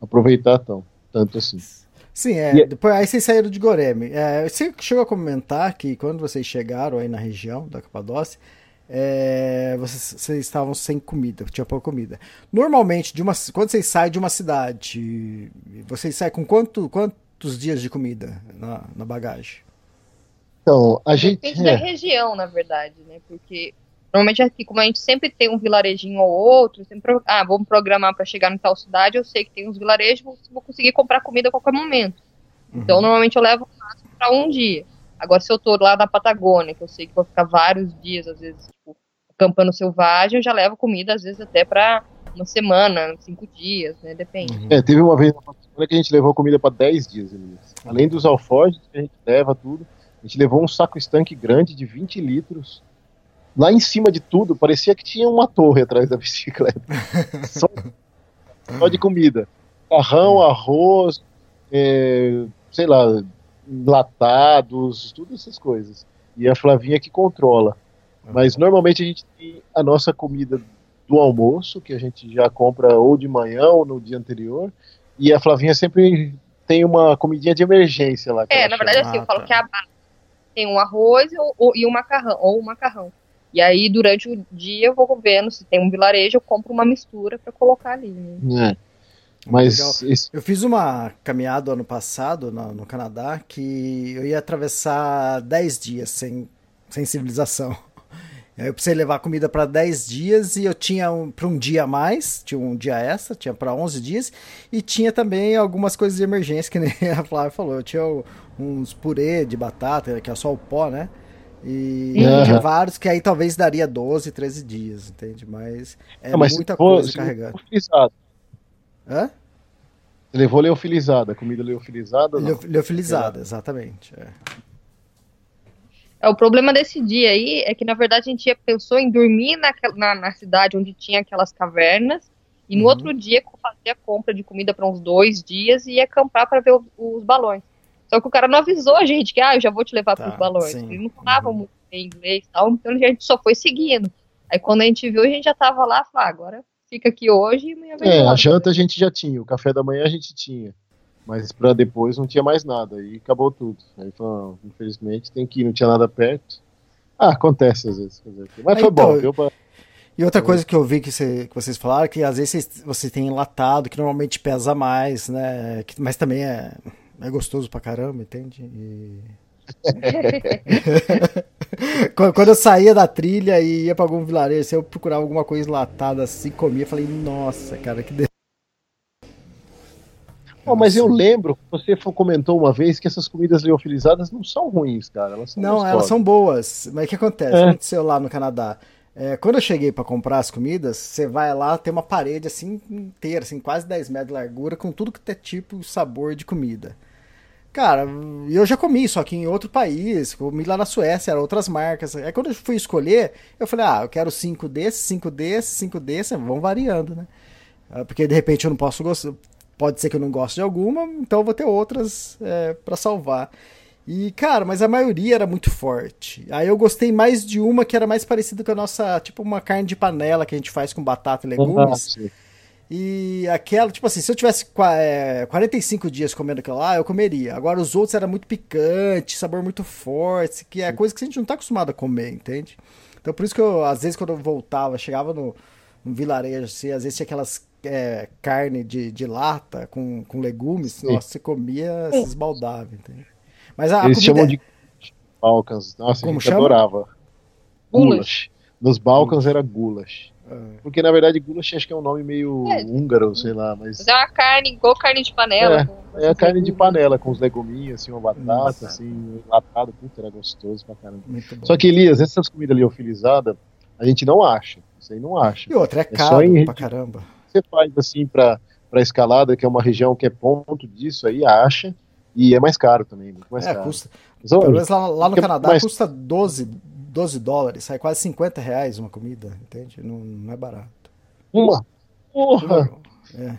aproveitar tão, tanto assim. Sim, é, é, depois aí vocês saíram de Goreme. É, você chegou a comentar que quando vocês chegaram aí na região da Capadócia, é, vocês, vocês, estavam sem comida, tinha pouca comida. Normalmente, de uma, quando vocês saem de uma cidade, vocês saem com quanto, quantos dias de comida na, na bagagem? Então, a gente. Depende é. da região, na verdade, né? Porque normalmente aqui, como a gente sempre tem um vilarejinho ou outro, sempre, ah, vamos programar para chegar em tal cidade, eu sei que tem uns vilarejos, vou conseguir comprar comida a qualquer momento. Uhum. Então, normalmente eu levo para um dia. Agora, se eu tô lá na Patagônia, que eu sei que vou ficar vários dias, às vezes, tipo, acampando selvagem, eu já levo comida, às vezes, até para uma semana, cinco dias, né? Depende. Uhum. É, teve uma vez na Patagônia que a gente levou comida para dez dias, Elias. Além dos alforjes que a gente leva, tudo. A gente levou um saco estanque grande de 20 litros. Lá em cima de tudo, parecia que tinha uma torre atrás da bicicleta. só, só, de comida. Carrão, arroz, é, sei lá, latados, todas essas coisas. E a Flavinha que controla. Mas normalmente a gente tem a nossa comida do almoço, que a gente já compra ou de manhã ou no dia anterior. E a Flavinha sempre tem uma comidinha de emergência lá. É, na verdade, assim, eu falo ah, tá. que é a base tem um arroz ou, ou, e um macarrão, ou um macarrão. E aí, durante o dia, eu vou vendo se tem um vilarejo, eu compro uma mistura para colocar ali. Né? É. Mas esse... eu fiz uma caminhada ano passado no, no, Canadá que eu ia atravessar 10 dias sem, sem civilização. Eu precisei levar comida para 10 dias e eu tinha um, para um dia a mais, tinha um dia extra, tinha para 11 dias, e tinha também algumas coisas de emergência, que nem a Flávia falou. Eu tinha uns purê de batata, que é só o pó, né? E uhum. tinha vários que aí talvez daria 12, 13 dias, entende? Mas é Não, mas muita coisa carregando. Frisado. Hã? Você levou leofilizada, comida leofilizada? Leo, leofilizada, exatamente. É. É, o problema desse dia aí é que, na verdade, a gente pensou em dormir na, na, na cidade onde tinha aquelas cavernas e no uhum. outro dia fazer a compra de comida para uns dois dias e acampar para ver os, os, balões. Só que o cara não avisou a gente que, ah, eu já vou te levar tá, para os balões. Sim. Eles não falavam uhum. muito bem inglês e tal, então a gente só foi seguindo. Aí quando a gente viu, a gente já tava lá, falou, ah, agora fica aqui hoje e amanhã vem É, a janta a gente já tinha, o café da manhã a gente tinha. Mas para depois não tinha mais nada, e acabou tudo. Aí falou, infelizmente tem que ir, não tinha nada perto. Ah, acontece às vezes. Mas foi então, bom, deu pra... E outra coisa que eu vi que, você, que vocês falaram, é que às vezes você tem enlatado, que normalmente pesa mais, né? Que, mas também é, é gostoso pra caramba, entende? E... Quando eu saía da trilha e ia pra algum vilarejo, eu procurava alguma coisa enlatada assim, comia, falei, nossa, cara, que delícia. Oh, mas eu lembro, você comentou uma vez que essas comidas leofilizadas não são ruins, cara. Elas não, gostosas. elas são boas. Mas o que acontece? É. Aconteceu lá no Canadá. É, quando eu cheguei para comprar as comidas, você vai lá, tem uma parede assim inteira, assim, quase 10 metros de largura, com tudo que é tipo sabor de comida. Cara, eu já comi, só que em outro país, comi lá na Suécia, eram outras marcas. Aí quando eu fui escolher, eu falei, ah, eu quero cinco desses, cinco desses, cinco desses, vão variando, né? Ah, porque de repente eu não posso gostar, pode ser que eu não goste de alguma, então eu vou ter outras é, para salvar. E, cara, mas a maioria era muito forte. Aí eu gostei mais de uma que era mais parecida com a nossa, tipo uma carne de panela que a gente faz com batata e legumes. e aquela, tipo assim, se eu tivesse é, 45 dias comendo aquilo lá, eu comeria. Agora os outros era muito picante, sabor muito forte, que é coisa que a gente não tá acostumado a comer, entende? Então por isso que eu, às vezes, quando eu voltava, chegava no, no vilarejo, assim, às vezes tinha aquelas é, carne de, de lata com, com legumes, Sim. nossa, você comia, se esbaldava, entende? Mas a, Eles chamam é... de Balkans. Nossa, Como a gente chama? adorava. Gulash. Nos Balkans era Gulash. É. Porque na verdade Gulash acho que é um nome meio é. húngaro, sei lá, mas. Mas é uma carne, igual carne de panela. É, é a carne de panela, com os leguminhos, assim, uma batata, Nossa. assim, enlatado, puta, era gostoso pra caramba. Só que, Elias, essas comidas liofilizadas, a gente não acha. Isso aí não acha. E outra, é, é caro em... pra caramba. Você faz assim pra, pra escalada, que é uma região que é ponto disso aí, acha. E é mais caro também, muito mais é, caro. Custa, então, pelo menos lá, lá no Canadá mais... custa 12, 12 dólares, sai quase 50 reais uma comida, entende? Não, não é barato. Uma? Porra! É.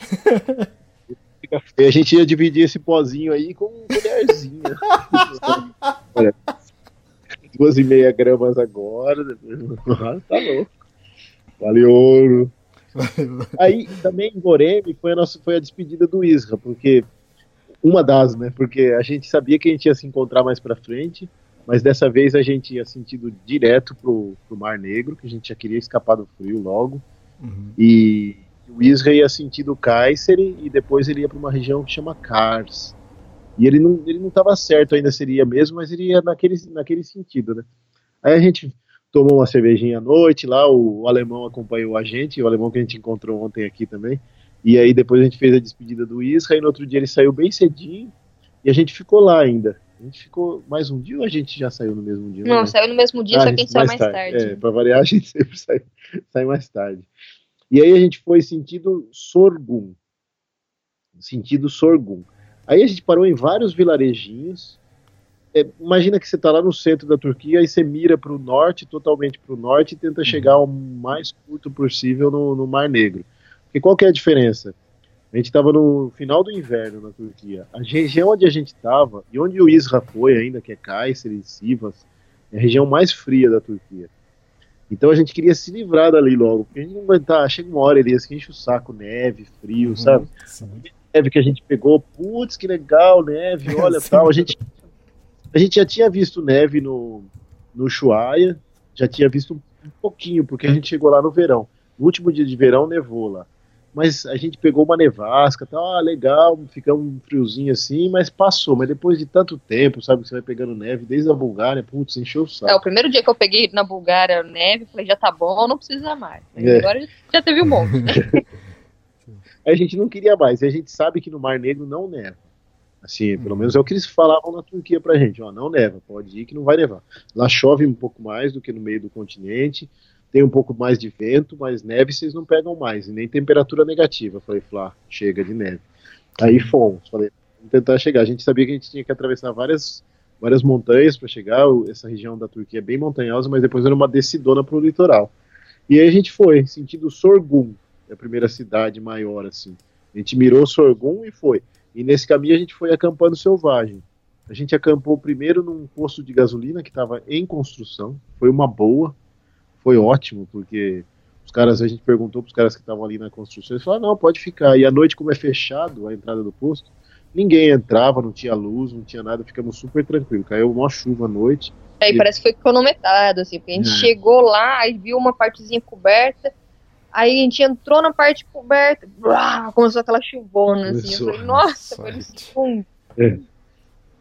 a gente ia dividir esse pozinho aí com colherzinha. Duas e meia gramas agora, tá louco. Vale ouro. Aí também em Goreme foi a, nossa, foi a despedida do Isra, porque uma das, né? Porque a gente sabia que a gente ia se encontrar mais para frente, mas dessa vez a gente ia sentido direto pro, pro Mar Negro, que a gente já queria escapar do frio logo. Uhum. E o Isra ia sentido Kayseri e depois ele ia para uma região que chama Kars. E ele não ele não estava certo ainda seria mesmo, mas ele ia naquele naquele sentido, né? Aí a gente tomou uma cervejinha à noite lá, o, alemão acompanhou a gente, o alemão que a gente encontrou ontem aqui também. E aí depois a gente fez a despedida do Isra e no outro dia ele saiu bem cedinho e a gente ficou lá ainda. A gente ficou mais um dia ou a gente já saiu no mesmo dia? Não, saiu no mesmo dia, ah, só que a gente saiu mais tarde. tarde. É, pra variar, a gente sempre sai, sai mais tarde. E aí a gente foi sentido Sorgum. Sentido Sorgum. Aí a gente parou em vários vilarejinhos. É, imagina que você está lá no centro da Turquia e você mira para o norte, totalmente para o norte, e tenta chegar o mais curto possível no, no Mar Negro. Porque qual que é a diferença? A gente estava no final do inverno na Turquia. A região onde a gente estava, e onde o Isra foi ainda, que é Kayseri e Sivas, é a região mais fria da Turquia. Então a gente queria se livrar dali logo, porque a gente não aguentar, chega uma hora ali, assim, enche o saco, neve, frio, uhum, sabe? Sim. Neve que a gente pegou, putz, que legal, neve, olha tal. A gente, a gente já tinha visto neve no, no Ushuaia, já tinha visto um pouquinho, porque a gente chegou lá no verão. No último dia de verão nevou lá mas a gente pegou uma nevasca, tá ah, legal, fica um friozinho assim, mas passou. Mas depois de tanto tempo, sabe, que você vai pegando neve desde a Bulgária, putz, encheu o saco. É, o primeiro dia que eu peguei na Bulgária neve, falei, já tá bom, não precisa mais. É. Agora já teve um monte. a gente não queria mais, e a gente sabe que no Mar Negro não neva. Assim, pelo menos é o que eles falavam na Turquia pra gente, ó, não neva, pode ir que não vai nevar. Lá chove um pouco mais do que no meio do continente, tem um pouco mais de vento, mas neve vocês não pegam mais, e nem temperatura negativa. Eu falei, Flá, chega de neve. Aí fomos, falei, vamos tentar chegar. A gente sabia que a gente tinha que atravessar várias, várias montanhas para chegar. Essa região da Turquia é bem montanhosa, mas depois era uma descidona para o litoral. E aí a gente foi, sentido Sorgun, é a primeira cidade maior, assim. A gente mirou Sorgun e foi. E nesse caminho a gente foi acampando selvagem. A gente acampou primeiro num posto de gasolina que estava em construção. Foi uma boa, foi ótimo, porque os caras, a gente perguntou para os caras que estavam ali na construção, eles falaram, não, pode ficar. E à noite, como é fechado a entrada do posto, ninguém entrava, não tinha luz, não tinha nada, ficamos super tranquilos. Caiu uma chuva à noite. É, e parece que foi cronometrado, assim, porque a gente é. chegou lá e viu uma partezinha coberta, aí a gente entrou na parte coberta, blá, começou aquela chuvona, assim, eu falei, nossa, foi um é.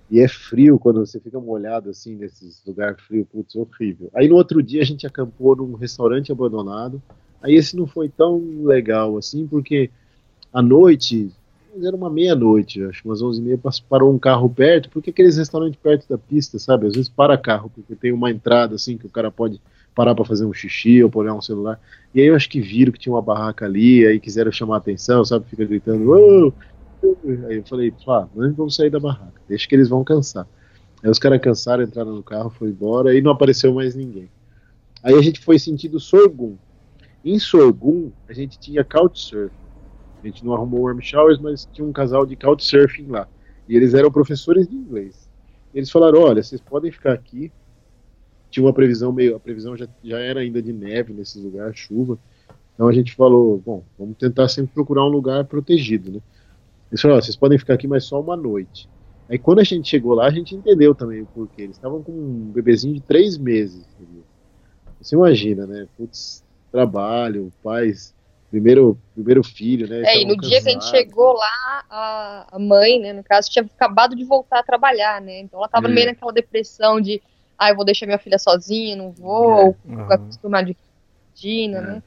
E é frio quando você fica molhado assim nesses lugares frios, putz, horrível. Aí no outro dia a gente acampou num restaurante abandonado. Aí esse não foi tão legal assim, porque à noite, era uma meia-noite, acho umas onze e meia, parou um carro perto, porque aqueles restaurantes perto da pista, sabe? Às vezes para carro, porque tem uma entrada assim que o cara pode parar para fazer um xixi ou olhar um celular. E aí eu acho que viram que tinha uma barraca ali, aí quiseram chamar a atenção, sabe? Fica gritando, oh! Aí eu falei, ah, não vamos sair da barraca, deixa que eles vão cansar. Aí os caras cansaram, entraram no carro, foi embora e não apareceu mais ninguém. Aí a gente foi sentido Sorgun. Em Sorgun, a gente tinha Couchsurfing. A gente não arrumou warm showers, mas tinha um casal de Couchsurfing lá. E eles eram professores de inglês. Eles falaram: olha, vocês podem ficar aqui. Tinha uma previsão meio. A previsão já, já era ainda de neve nesses lugares, chuva. Então a gente falou: bom, vamos tentar sempre procurar um lugar protegido, né? Eles falaram, vocês podem ficar aqui mais só uma noite. Aí quando a gente chegou lá, a gente entendeu também o porquê. Eles estavam com um bebezinho de três meses. Entendeu? Você imagina, né? Putz, trabalho, pais, primeiro, primeiro filho, né? É, e no dia que a gente chegou lá, a, a, mãe, né, no caso, tinha acabado de voltar a trabalhar, né? Então ela tava é. meio naquela depressão de, ah, eu vou deixar minha filha sozinha, não vou, é. uhum. acostumar de rotina, é. né?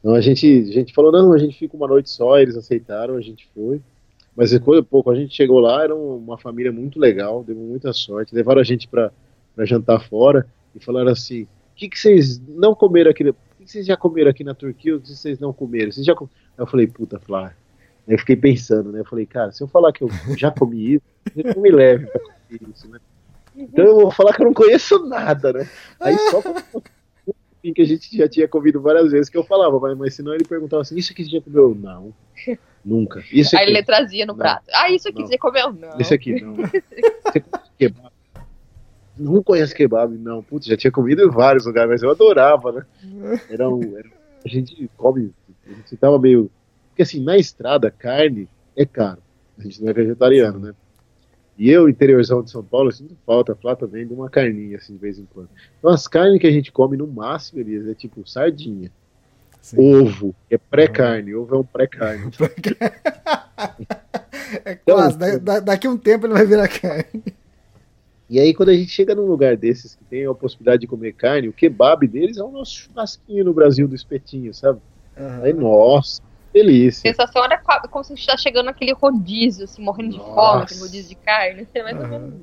Então a gente, a gente falou, não, a gente fica uma noite só, eles aceitaram, a gente foi. Mas depois, pouco, a gente chegou lá, era uma família muito legal, deu muita sorte. Levaram a gente para jantar fora e falaram assim: o que, que vocês não comeram aqui? O que, que vocês já comeram aqui na Turquia? O que vocês não comeram? Vocês já com... Aí eu falei, puta, Flávio. Aí eu fiquei pensando, né? Eu falei, cara, se eu falar que eu já comi isso, não me leve pra comer isso, né? Então eu vou falar que eu não conheço nada, né? Aí só que a gente já tinha comido várias vezes, que eu falava, mas, mas senão ele perguntava assim, isso aqui você já comeu? Não, nunca. Isso aqui, Aí ele trazia no não, prato. Ah, isso aqui não. você comeu? Não. Isso aqui, não. você? Não conhece kebab, não. Putz, já tinha comido em vários lugares, mas eu adorava, né? Era um, era, a gente come, a gente tava meio... Porque assim, na estrada, carne é caro. A gente não é vegetariano, né? E eu, interiorzão de São Paulo, sinto falta lá também de uma carninha, assim, de vez em quando. Então, as carnes que a gente come no máximo, Elias, é tipo sardinha, Sim. ovo, é pré-carne, ovo é um pré-carne. é quase, então, da, daqui a um tempo ele vai virar carne. E aí, quando a gente chega num lugar desses que tem a possibilidade de comer carne, o kebab deles é o nosso churrasquinho no Brasil do espetinho, sabe? Uhum. Aí, nossa, delícia. A sensação era como se está chegando naquele rodízio, assim, morrendo Nossa. de fome, aquele rodízio de carne. É mais ou menos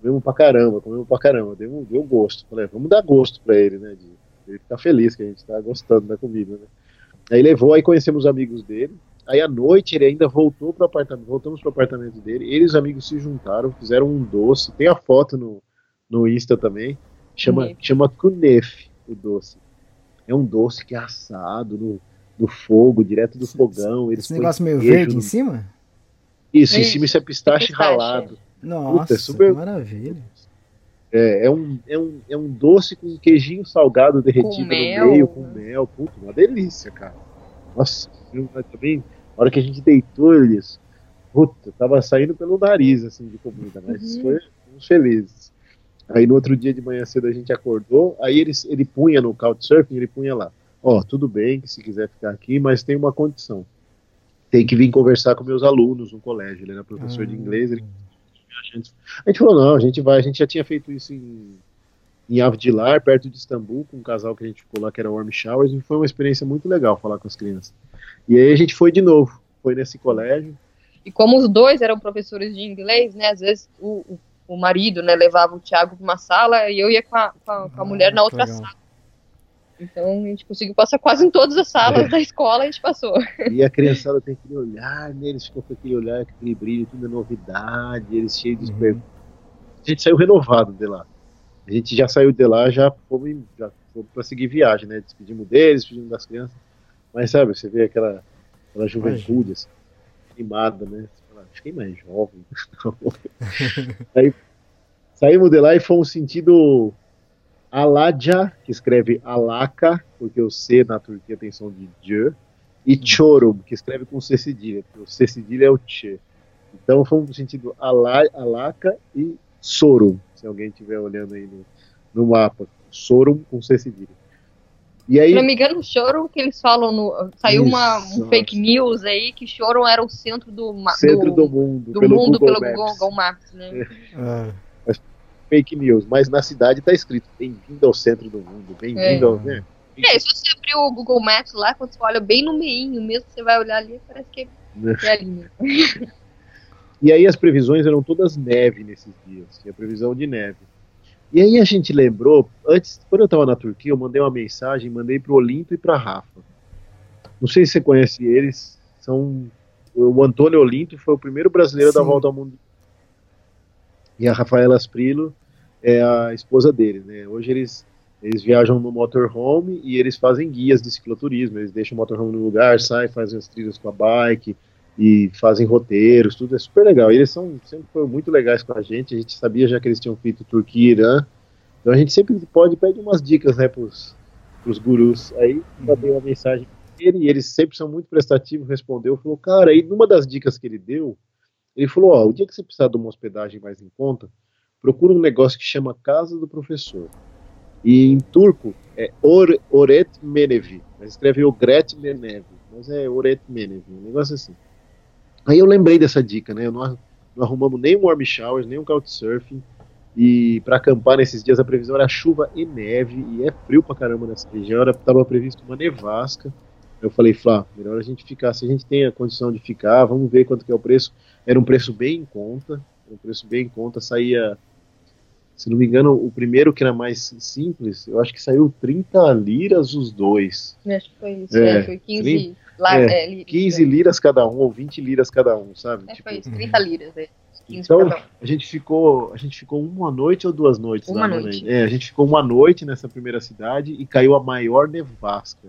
Comemos pra caramba, comemos pra caramba. Deu, deu gosto. Falei, vamos dar gosto pra ele, né? De, ele ficar feliz que a gente tá gostando da comida, né? Aí levou, aí conhecemos os amigos dele. Aí à noite ele ainda voltou pro apartamento, voltamos pro apartamento dele. Ele e os amigos se juntaram, fizeram um doce. Tem a foto no, no Insta também. Chama, chama Kunef, o doce. É um doce que é assado no, do fogo, direto do fogão. Esse negócio meio verde no... em cima? Isso, é em cima isso é pistache, pistache. ralado. Nossa, Puta, é super... maravilha. É, é, um, é, um, é um doce com um queijinho salgado derretido no meio, com mel. Puta, uma delícia, cara. Nossa, também, na hora que a gente deitou, eles. Puta, tava saindo pelo nariz, assim, de comida, mas uhum. foi uns felizes. Aí no outro dia de manhã cedo a gente acordou, aí ele, ele punha no Couchsurfing, ele punha lá ó, oh, tudo bem que se quiser ficar aqui, mas tem uma condição. Tem que vir conversar com meus alunos no colégio. Ele era professor ah. de inglês. Ele... A gente falou, não, a gente vai. A gente já tinha feito isso em, em Avdilar, perto de Istambul, com um casal que a gente ficou lá, que era Warm Showers, e foi uma experiência muito legal falar com as crianças. E aí a gente foi de novo, foi nesse colégio. E como os dois eram professores de inglês, né, às vezes o, o, o marido, né, levava o Thiago para uma sala e eu ia com a, com a, com a mulher na outra legal. sala Então a gente conseguiu passar quase em todas as salas É. da escola, a gente passou. E a criançada tem aquele olhar, né? Eles ficam com aquele olhar, aquele brilho, tudo é novidade, eles cheios de esperto. A gente saiu renovado de lá. A gente já saiu de lá, já fomos, já fomos pra seguir viagem, né? Despedimos deles, despedimos das crianças. Mas sabe, você vê aquela, aquela juventude, assim, animada, né? Você fala, fiquei mais jovem. Aí saímos de lá e fomos sentido Aladja, que escreve Alaka, porque o C na Turquia tem som de J, e Çorum, que escreve com C cedilha, porque o C cedilha é o Tche. Então fomos no sentido Ala, Alaka e Sorum, se alguém estiver olhando aí no, no mapa. Sorum com C cedilha. E aí, Se não me engano, choram que eles falam no. Saiu uma, um fake news aí que choram era o centro do, centro do, mundo, do pelo mundo Google pelo Maps. Google Maps, né? É. Fake news, mas na cidade tá escrito bem-vindo ao centro do mundo, bem-vindo É. ao. Né? É, se você abrir o Google Maps lá, quando você olha bem no meinho mesmo, você vai olhar ali, parece que é ali mesmo. E aí as previsões eram todas neve nesses dias, tinha previsão de neve. E aí a gente lembrou, antes, quando eu estava na Turquia, eu mandei uma mensagem, mandei pro Olinto e pra Rafa. Não sei se você conhece eles, são o Antônio Olinto foi o primeiro brasileiro da Sim. volta ao mundo. E a Rafaela Asprilo é a esposa dele, né? Hoje eles eles viajam no motorhome e eles fazem guias de cicloturismo, eles deixam o motorhome no lugar, saem, fazem as trilhas com a bike, e fazem roteiros, tudo é super legal. E eles são, sempre foram muito legais com a gente, a gente sabia já que eles tinham feito Turquia e Irã, então a gente sempre pode pedir umas dicas, né, pros, pros gurus. Aí mandei uma mensagem pra ele e eles sempre são muito prestativos, respondeu, falou, cara, aí numa das dicas que ele deu, ele falou, ó, o dia que você precisar de uma hospedagem mais em conta, procura um negócio que chama Casa do Professor. E em turco é Or, Oret Menevi, mas escreve Ogret Menevi, mas é Oret Menevi, um negócio assim. Aí eu lembrei dessa dica, né? Nós não arrumamos nem um warm showers, nem um couchsurfing. E para acampar nesses dias a previsão era chuva e neve, e é frio pra caramba nessa região. Era, tava previsto uma nevasca. Eu falei, Flá, melhor a gente ficar. Se a gente tem a condição de ficar, vamos ver quanto que é o preço. Era um preço bem em conta. Um preço bem em conta. Saía, se não me engano, o primeiro que era mais simples, eu acho que saiu 30 liras os dois. Acho que foi isso, É, né? Foi 15, trinta- lá, é, é, liras. 15 liras cada um, ou 20 liras cada um, sabe? É, Tipo, foi isso, 30 liras. É. 15 Então, a gente ficou, a gente ficou uma noite ou duas noites Uma lá, né? noite. É, a gente ficou uma noite nessa primeira cidade e caiu a maior nevasca.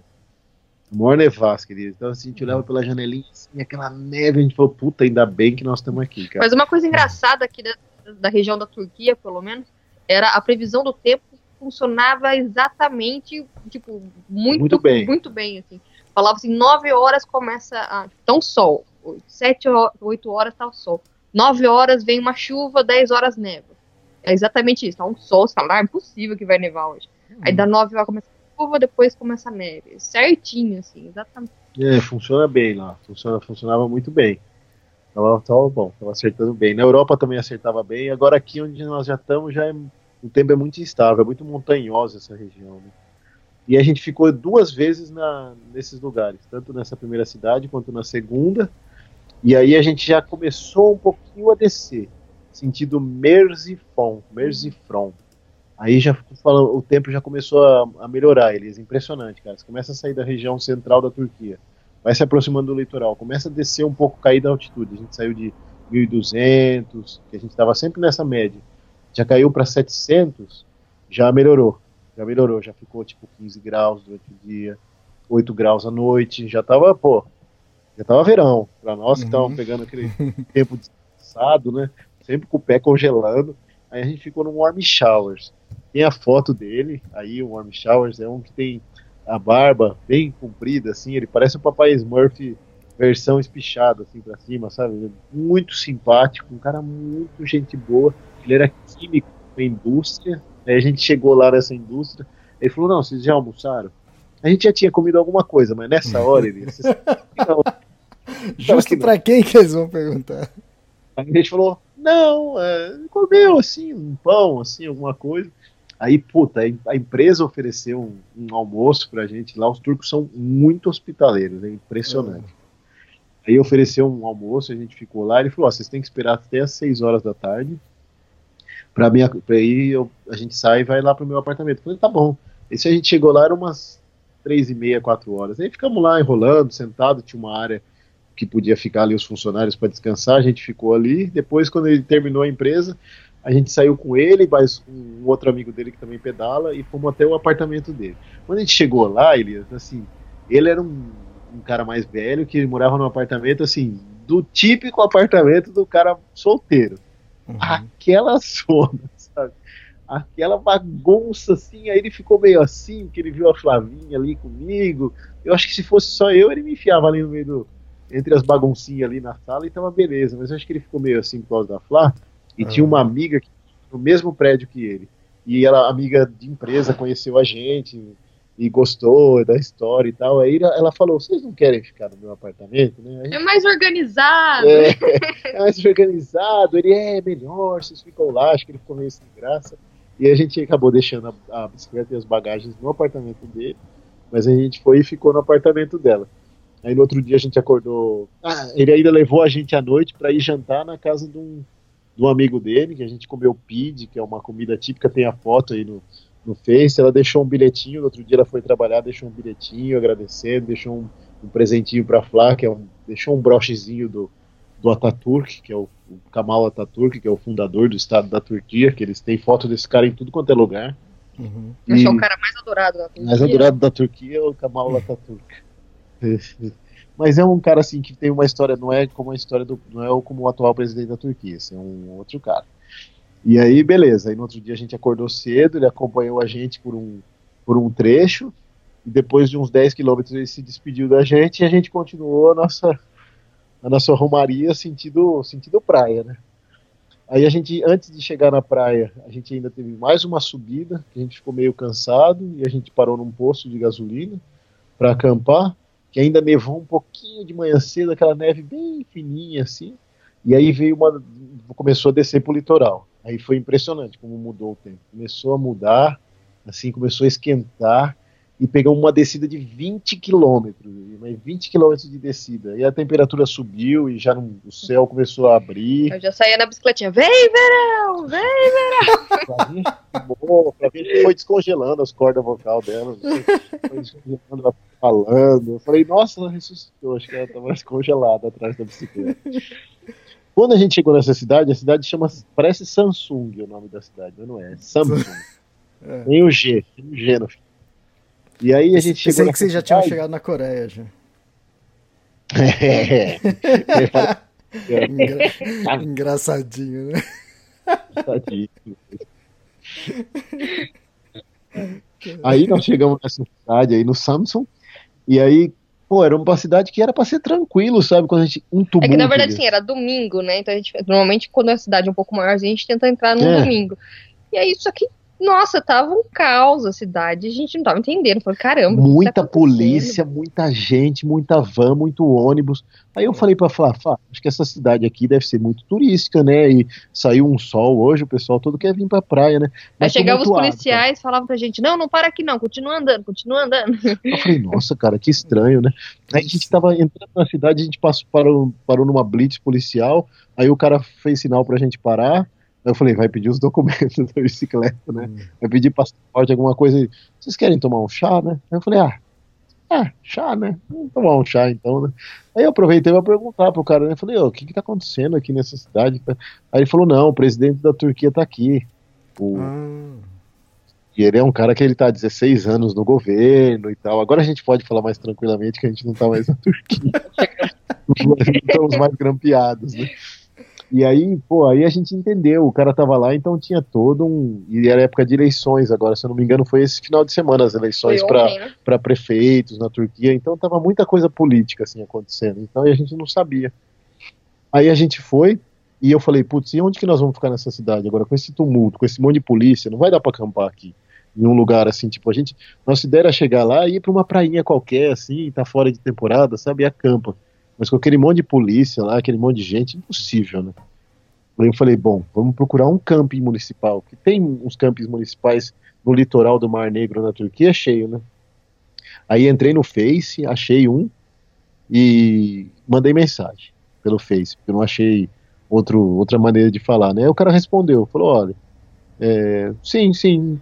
A maior nevasca, querido. Então, assim, a gente olhava pela janelinha assim, aquela neve, a gente falou, puta, ainda bem que nós estamos aqui, cara. Mas uma coisa engraçada aqui da, da região da Turquia, pelo menos, era a previsão do tempo funcionava exatamente, tipo, muito, Muito bem. muito bem, assim. Falava assim, 9 horas começa a... Um sol. 7, 8 horas tá o sol. 9 horas vem uma chuva, 10 horas neva. É exatamente isso. Tá um sol, você fala, ah, é impossível que vai nevar hoje. Aí dá 9 horas começa a chuva, depois começa a neve. Certinho, assim, exatamente. É, funciona bem lá. Funciona, funcionava muito bem. Tava, tava bom, tava acertando bem. Na Europa também acertava bem. Agora aqui onde nós já estamos, já é, o tempo é muito instável, é muito montanhosa essa região. né? E a gente ficou duas vezes na, nesses lugares, tanto nessa primeira cidade quanto na segunda. E aí a gente já começou um pouquinho a descer, sentido Merzifon, Merzifron. Aí já fala, o tempo já começou a, a melhorar, eles impressionante, cara. Você começa a sair da região central da Turquia, vai se aproximando do litoral, começa a descer um pouco, cair da altitude. A gente saiu de 1.200, que a gente estava sempre nessa média, já caiu para 700, já melhorou, já melhorou, já ficou tipo 15 graus durante o dia, 8 graus à noite, já tava, pô, já tava verão. Para nós que Uhum. estavam pegando aquele tempo descansado, né? Sempre com o pé congelando. Aí a gente ficou no warm showers. Tem a foto dele, aí o warm showers é um que tem a barba bem comprida, assim, ele parece o papai Smurf versão espichada, assim, pra cima, sabe? Muito simpático, um cara muito gente boa. Ele era químico na indústria, aí a gente chegou lá nessa indústria, ele falou, não, vocês já almoçaram? A gente já tinha comido alguma coisa, mas nessa hora ele. Vocês... Não. Justo que não. pra quem que eles vão perguntar? Aí a gente falou, não, é, comeu assim, um pão, assim, alguma coisa. Aí, puta, a- empresa ofereceu um, um almoço pra gente lá. Os turcos são muito hospitaleiros, é impressionante. Aí ofereceu um almoço, a gente ficou lá. Ele falou: ó, vocês têm que esperar até as 6 horas da tarde. Pra, minha, pra aí eu, a gente sai e vai lá pro meu apartamento. Eu falei: tá bom. Esse a gente chegou lá, era umas três e meia, quatro horas. Aí ficamos lá enrolando, sentado, tinha uma área que podia ficar ali os funcionários para descansar, a gente ficou ali. Depois, quando ele terminou a empresa, a gente saiu com ele, mais um outro amigo dele que também pedala, e fomos até o apartamento dele. Quando a gente chegou lá, Elias, assim, ele era um, um cara mais velho que morava num apartamento, assim, do típico apartamento do cara solteiro. Uhum. Aquela zona, sabe? Aquela bagunça, assim, aí ele ficou meio assim, que ele viu a Flavinha ali comigo. Eu acho que se fosse só eu, ele me enfiava ali no meio do, entre as baguncinhas ali na sala e tava beleza. Mas eu acho que ele ficou meio assim por causa da Flá. E ah. tinha uma amiga que, no mesmo prédio que ele. E ela, amiga de empresa, conheceu a gente e gostou da história e tal. Aí ela falou: vocês não querem ficar no meu apartamento? Né? Gente, é mais organizado. É, é, mais organizado, ele é melhor, vocês ficam lá, acho que ele ficou meio sem graça. E a gente acabou deixando a, a bicicleta e as bagagens no apartamento dele, mas a gente foi e ficou no apartamento dela. Aí no outro dia a gente acordou. Ah, ele ainda levou a gente à noite para ir jantar na casa de um, de um amigo dele, que a gente comeu pid, que é uma comida típica, tem a foto aí no, no Face. Ela deixou um bilhetinho, no outro dia ela foi trabalhar, deixou um bilhetinho agradecendo, deixou um, um presentinho para Flá, que é um, deixou um brochezinho do, do Ataturk, que é o, o Kamal Ataturk, que é o fundador do Estado da Turquia, que eles têm foto desse cara em tudo quanto é lugar. Uhum. Acho que é o cara mais adorado da Turquia. Mais adorado da Turquia é o Kamal Ataturk. Mas é um cara assim que tem uma história, não é como a história do, não é como o atual presidente da Turquia, é um outro cara. E aí, beleza. Aí no outro dia a gente acordou cedo, ele acompanhou a gente por um, por um trecho, e depois de uns 10 quilômetros ele se despediu da gente e a gente continuou a nossa, a nossa romaria sentido, sentido praia, né? Aí a gente, antes de chegar na praia, a gente ainda teve mais uma subida, a gente ficou meio cansado, e a gente parou num posto de gasolina para acampar que ainda nevou um pouquinho de manhã cedo, aquela neve bem fininha assim, e aí veio uma. começou a descer para o litoral. Aí foi impressionante como mudou o tempo. Começou a mudar, assim, começou a esquentar, e pegou uma descida de 20 quilômetros, 20 quilômetros de descida. E a temperatura subiu e já no, o céu começou a abrir. Eu já saía na bicicletinha, vem verão, vem verão! pra mim, foi descongelando as cordas vocal dela, foi descongelando, ela falando. Eu falei, nossa, ela ressuscitou, acho que ela estava congelada atrás da bicicleta. Quando a gente chegou nessa cidade, a cidade chama, parece Samsung o nome da cidade, mas não é, é Samsung. É. Tem o G, tem o G no final. E aí a gente chegou. Pensei que vocês já tinham chegado na Coreia já. É. Engra... Engraçadinho, né? Engraçadinho. Aí nós chegamos nessa cidade aí no Samsung, e aí, pô, era uma cidade que era para ser tranquilo, sabe? Quando a gente. Um tumulto, é que na verdade, sim, era domingo, né? Então a gente. Normalmente, quando é cidade um pouco maior, a gente tenta entrar no é. domingo. E aí, isso aqui nossa, tava um caos a cidade, a gente não tava entendendo. Falei, caramba. Muita tá polícia, muita gente, muita van, muito ônibus. Aí eu falei pra Flá, Flá, acho que essa cidade aqui deve ser muito turística, né? E saiu um sol hoje, o pessoal todo quer vir pra praia, né? Mas Aí chegavam os policiais, falavam pra gente, não, não para aqui não, continua andando, continua andando. Eu falei, nossa, cara, que estranho, né? Aí a gente tava entrando na cidade, a gente passou, parou, parou numa blitz policial, aí o cara fez sinal pra gente parar, eu falei, vai pedir os documentos da bicicleta, né? Hum. Vai pedir passaporte, alguma coisa. Vocês querem tomar um chá, né? Aí eu falei, ah, é, chá, né? Vamos tomar um chá então, né? Aí eu aproveitei para perguntar pro cara, né? Eu falei, o que que tá acontecendo aqui nessa cidade? Aí ele falou, não, o presidente da Turquia tá aqui. O... Ah. E ele é um cara que ele tá há 16 anos no governo e tal. Agora a gente pode falar mais tranquilamente que a gente não tá mais na Turquia. não estamos mais grampeados, né? E aí, pô, aí a gente entendeu, o cara tava lá, então tinha todo um. E era época de eleições agora, se eu não me engano, foi esse final de semana as eleições para né? prefeitos na Turquia, então tava muita coisa política assim acontecendo. Então a gente não sabia. Aí a gente foi, e eu falei, putz, e onde que nós vamos ficar nessa cidade agora? Com esse tumulto, com esse monte de polícia, não vai dar para acampar aqui. Em um lugar assim, tipo, a gente. Nossa ideia era chegar lá e ir pra uma prainha qualquer, assim, tá fora de temporada, sabe? E acampa. Mas com aquele monte de polícia lá, aquele monte de gente, impossível, né? Aí eu falei, bom, vamos procurar um camping municipal, que tem uns campings municipais no litoral do Mar Negro, na Turquia, cheio, né? Aí entrei no Face, achei um e mandei mensagem pelo Face, porque eu não achei outro, outra maneira de falar, né? Aí o cara respondeu, falou, olha, É, sim, sim,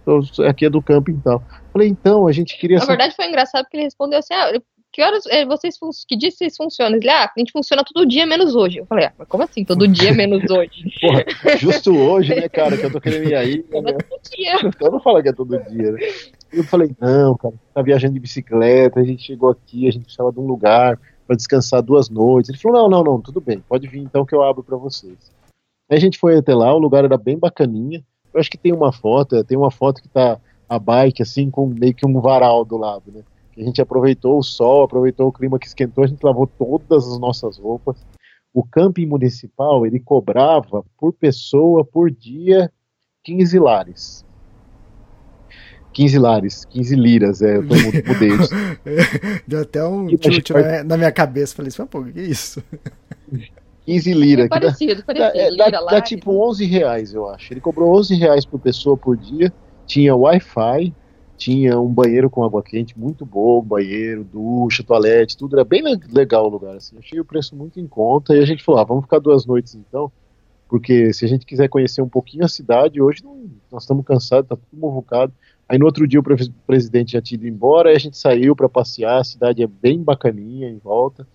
aqui é do camping e tal. Falei, então, a gente queria. Na verdade, foi engraçado porque ele respondeu assim: ah, que horas é, vocês que dia vocês funcionam? Ele, ah, a gente funciona todo dia menos hoje. Eu falei, ah, mas como assim, todo dia menos hoje? Porra, justo hoje, né, cara, que eu tô querendo ir aí. Né? todo dia. Eu não falo que é todo dia, né? Eu falei, não, cara, tá viajando de bicicleta, a gente chegou aqui, a gente precisava de um lugar para descansar duas noites. Ele falou, não, não, não, tudo bem, pode vir então que eu abro para vocês. Aí a gente foi até lá, o lugar era bem bacaninha. Eu acho que tem uma foto, tem uma foto que tá a bike assim com meio que um varal do lado, né? A gente aproveitou o sol, aproveitou o clima que esquentou, a gente lavou todas as nossas roupas. O camping municipal, ele cobrava por pessoa, por dia, 15 lares. 15 lares, 15 liras, é, eu mudei isso. Deu até um chute na, na, minha cabeça, falei, pô, o que é isso? 15 liras. É parecido, dá, parecido. É, dá, dá, dá tipo 11 reais, eu acho. Ele cobrou 11 reais por pessoa por dia, tinha Wi-Fi, tinha um banheiro com água quente muito bom, banheiro, ducha, toalete, tudo era bem legal o lugar. Assim. Achei o preço muito em conta e a gente falou: ah, vamos ficar duas noites então, porque se a gente quiser conhecer um pouquinho a cidade, hoje não, nós estamos cansados, está tudo movocado. Aí no outro dia o pre presidente já tinha ido embora, aí a gente saiu para passear, a cidade é bem bacaninha em volta.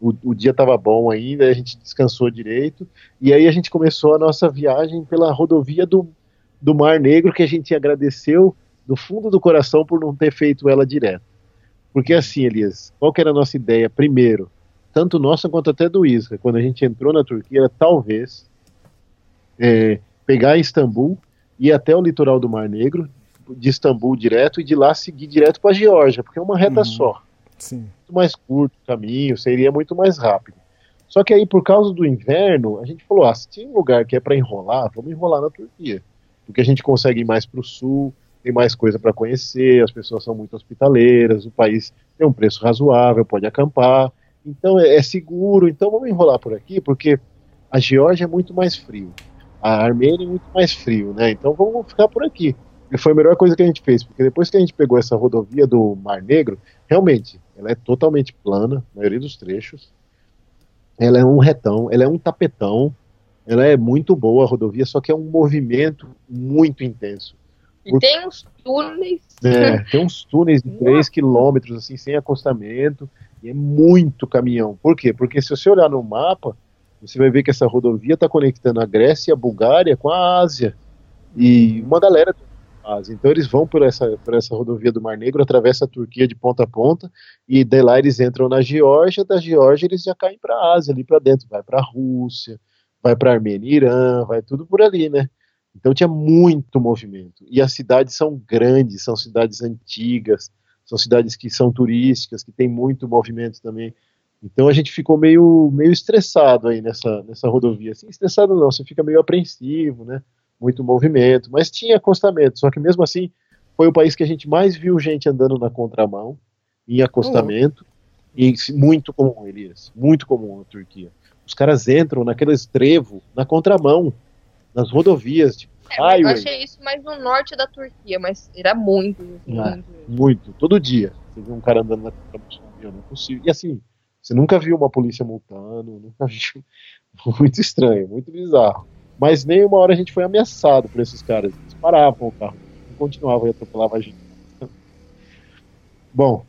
O, o dia estava bom ainda, a gente descansou direito, e aí a gente começou a nossa viagem pela rodovia do, do Mar Negro, que a gente agradeceu do fundo do coração por não ter feito ela direto. Porque assim, Elias, qual que era a nossa ideia? Primeiro, tanto nossa quanto até do Isra, quando a gente entrou na Turquia, era talvez é, pegar Istambul, ir até o litoral do Mar Negro, de Istambul direto, e de lá seguir direto para a Geórgia, porque é uma reta uhum. só. Sim. Muito mais curto o caminho, seria muito mais rápido. Só que aí, por causa do inverno, a gente falou: ah, se tinha um lugar que é para enrolar, vamos enrolar na Turquia. Porque a gente consegue ir mais para o sul, tem mais coisa para conhecer, as pessoas são muito hospitaleiras, o país tem um preço razoável, pode acampar, então é, é seguro, então vamos enrolar por aqui, porque a Geórgia é muito mais frio, a Armênia é muito mais frio, né? Então vamos ficar por aqui. E foi a melhor coisa que a gente fez, porque depois que a gente pegou essa rodovia do Mar Negro, realmente, ela é totalmente plana, a maioria dos trechos. Ela é um retão, ela é um tapetão, ela é muito boa a rodovia, só que é um movimento muito intenso. E tem uns túneis. É, tem uns túneis de 3 quilômetros, assim, sem acostamento, e é muito caminhão. Por quê? Porque se você olhar no mapa, você vai ver que essa rodovia está conectando a Grécia e a Bulgária com a Ásia. E uma galera Ásia. Então eles vão por essa, por essa rodovia do Mar Negro, atravessa a Turquia de ponta a ponta, e de lá eles entram na Geórgia, da Geórgia eles já caem para a Ásia, ali para dentro, vai para a Rússia, vai para Armênia e Irã, vai tudo por ali, né? Então tinha muito movimento. E as cidades são grandes, são cidades antigas, são cidades que são turísticas, que tem muito movimento também. Então a gente ficou meio, meio estressado aí nessa, nessa rodovia. Assim, estressado não, você fica meio apreensivo, né? Muito movimento, mas tinha acostamento, só que mesmo assim foi o país que a gente mais viu gente andando na contramão, em acostamento, uhum. e muito comum, Elias, muito comum na Turquia. Os caras entram naqueles trevo na contramão nas rodovias, tipo, é, eu achei isso mais no norte da Turquia, mas era muito. Ah, muito, muito. Todo dia. Você vê um cara andando na contramão, não é possível. E assim, você nunca viu uma polícia multando, nunca viu. Muito estranho, muito bizarro. Mas nem uma hora a gente foi ameaçado por esses caras. Eles paravam o carro e continuavam e atropelavam a gente. Bom,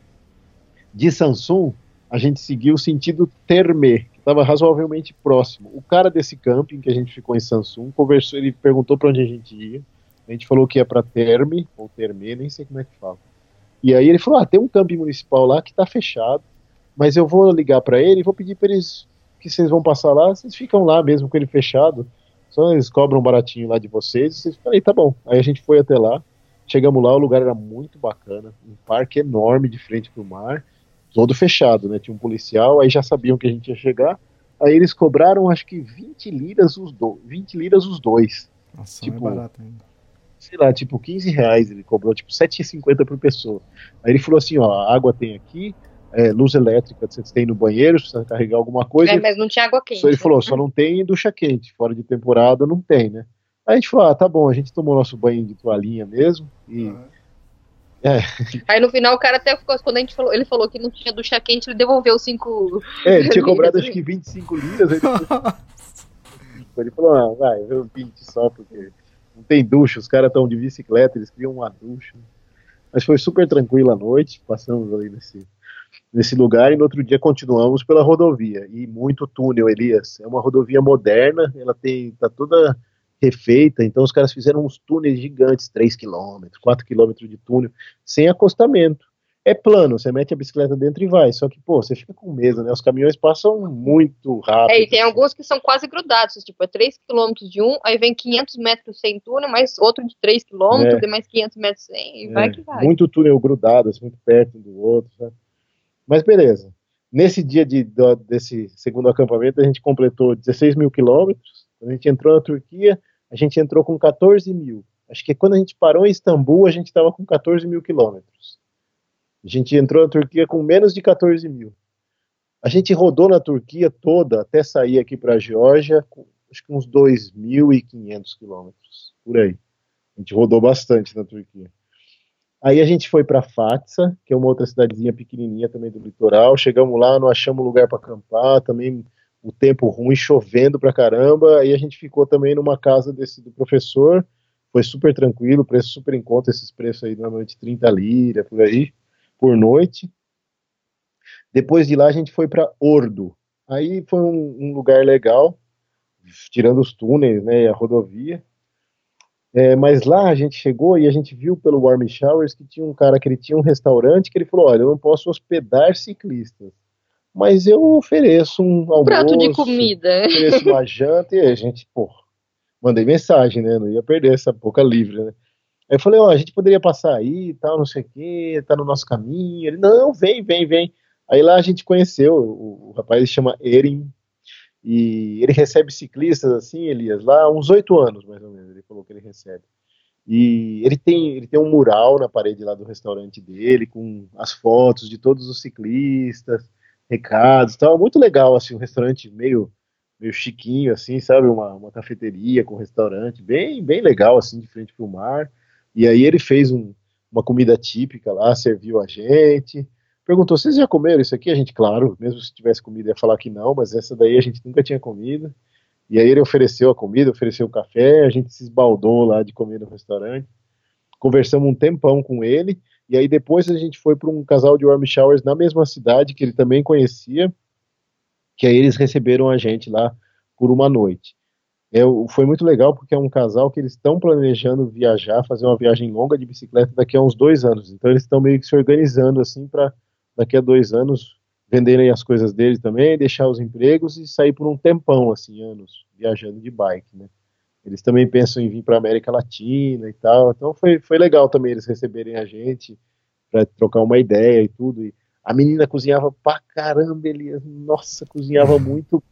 de Samsung, a gente seguiu o sentido Terme, estava razoavelmente próximo. O cara desse camping que a gente ficou em Samsung conversou, ele perguntou para onde a gente ia. A gente falou que ia para Terme ou Terme, nem sei como é que fala. E aí ele falou: "Ah, tem um camping municipal lá que está fechado, mas eu vou ligar para ele e vou pedir para eles que vocês vão passar lá, vocês ficam lá mesmo com ele fechado. Só eles cobram baratinho lá de vocês. Vocês falei, tá bom. Aí a gente foi até lá. Chegamos lá, o lugar era muito bacana, um parque enorme de frente para o mar todo fechado, né? Tinha um policial, aí já sabiam que a gente ia chegar. Aí eles cobraram acho que 20 liras os, do, 20 liras os dois. Nossa, tipo, é barato ainda. Sei lá, tipo 15 reais ele cobrou, tipo 7,50 por pessoa. Aí ele falou assim, ó, água tem aqui, é, luz elétrica vocês têm no banheiro, se precisa carregar alguma coisa. É, mas não tinha água quente. Só ele falou, só não tem ducha quente, fora de temporada não tem, né? Aí a gente falou, ah, tá bom, a gente tomou nosso banho de toalhinha mesmo e... Uhum é. Aí no final o cara até ficou, quando a gente falou, ele falou que não tinha ducha quente, ele devolveu 5. É, ele tinha cobrado acho que 25 liras. Ele, ele falou, ah, vai, eu 20 só, porque não tem ducha, os caras estão de bicicleta, eles criam uma ducha. Mas foi super tranquila a noite, passamos ali nesse, nesse lugar e no outro dia continuamos pela rodovia. E muito túnel, Elias. É uma rodovia moderna, ela tem tá toda refeita, então os caras fizeram uns túneis gigantes, 3 km, 4 km de túnel, sem acostamento é plano, você mete a bicicleta dentro e vai. Só que, pô, você fica com medo, né? Os caminhões passam muito rápido. É, e tem alguns que são quase grudados, tipo, é 3 km de um, aí vem 500 metros sem túnel, mais outro de 3 km, é. mais 500 metros sem, e é. vai que vai. Muito túnel grudado, assim, muito perto um do outro, sabe? Mas beleza. Nesse dia de, do, desse segundo acampamento, a gente completou 16 mil quilômetros. A gente entrou na Turquia, a gente entrou com 14 mil. Acho que quando a gente parou em Istambul, a gente estava com 14 mil quilômetros. A gente entrou na Turquia com menos de 14 mil. A gente rodou na Turquia toda até sair aqui para a Geórgia, acho que uns 2.500 quilômetros, por aí. A gente rodou bastante na Turquia. Aí a gente foi para Fatsa, que é uma outra cidadezinha pequenininha também do litoral. Chegamos lá, não achamos lugar para acampar, também o tempo ruim, chovendo pra caramba. Aí a gente ficou também numa casa desse do professor. Foi super tranquilo, preço super em conta, esses preços aí normalmente 30 lira, por aí por noite. Depois de lá a gente foi para Ordo. Aí foi um, um, lugar legal, tirando os túneis, né, a rodovia. É, mas lá a gente chegou e a gente viu pelo Warm Showers que tinha um cara que ele tinha um restaurante que ele falou, olha, eu não posso hospedar ciclistas, mas eu ofereço um almoço, prato de comida, ofereço uma janta e a gente, pô, mandei mensagem, né, não ia perder essa boca livre, né. Aí eu falei, ó, a gente poderia passar aí tal, não sei o quê, tá no nosso caminho. Ele, não, vem, vem, vem. Aí lá a gente conheceu, o, o rapaz se chama Erin, e ele recebe ciclistas assim, Elias, lá uns oito anos, mais ou menos, ele falou que ele recebe. E ele tem, ele tem um mural na parede lá do restaurante dele, com as fotos de todos os ciclistas, recados tal. Muito legal, assim, um restaurante meio, meio chiquinho, assim, sabe? Uma, uma cafeteria com restaurante, bem, bem legal, assim, de frente para o mar. E aí ele fez um, uma comida típica lá, serviu a gente. Perguntou: vocês já comeram isso aqui? A gente, claro, mesmo se tivesse comida, ia falar que não, mas essa daí a gente nunca tinha comido. E aí ele ofereceu a comida, ofereceu o café, a gente se esbaldou lá de comer no restaurante. Conversamos um tempão com ele, e aí depois a gente foi para um casal de warm showers na mesma cidade, que ele também conhecia, que aí eles receberam a gente lá por uma noite. É, foi muito legal porque é um casal que eles estão planejando viajar, fazer uma viagem longa de bicicleta daqui a uns dois anos. Então eles estão meio que se organizando assim para daqui a dois anos venderem as coisas deles também, deixar os empregos e sair por um tempão, assim, anos viajando de bike, né? Eles também pensam em vir para América Latina e tal. Então foi, foi legal também eles receberem a gente para trocar uma ideia e tudo. E a menina cozinhava pra caramba, ele, nossa, cozinhava muito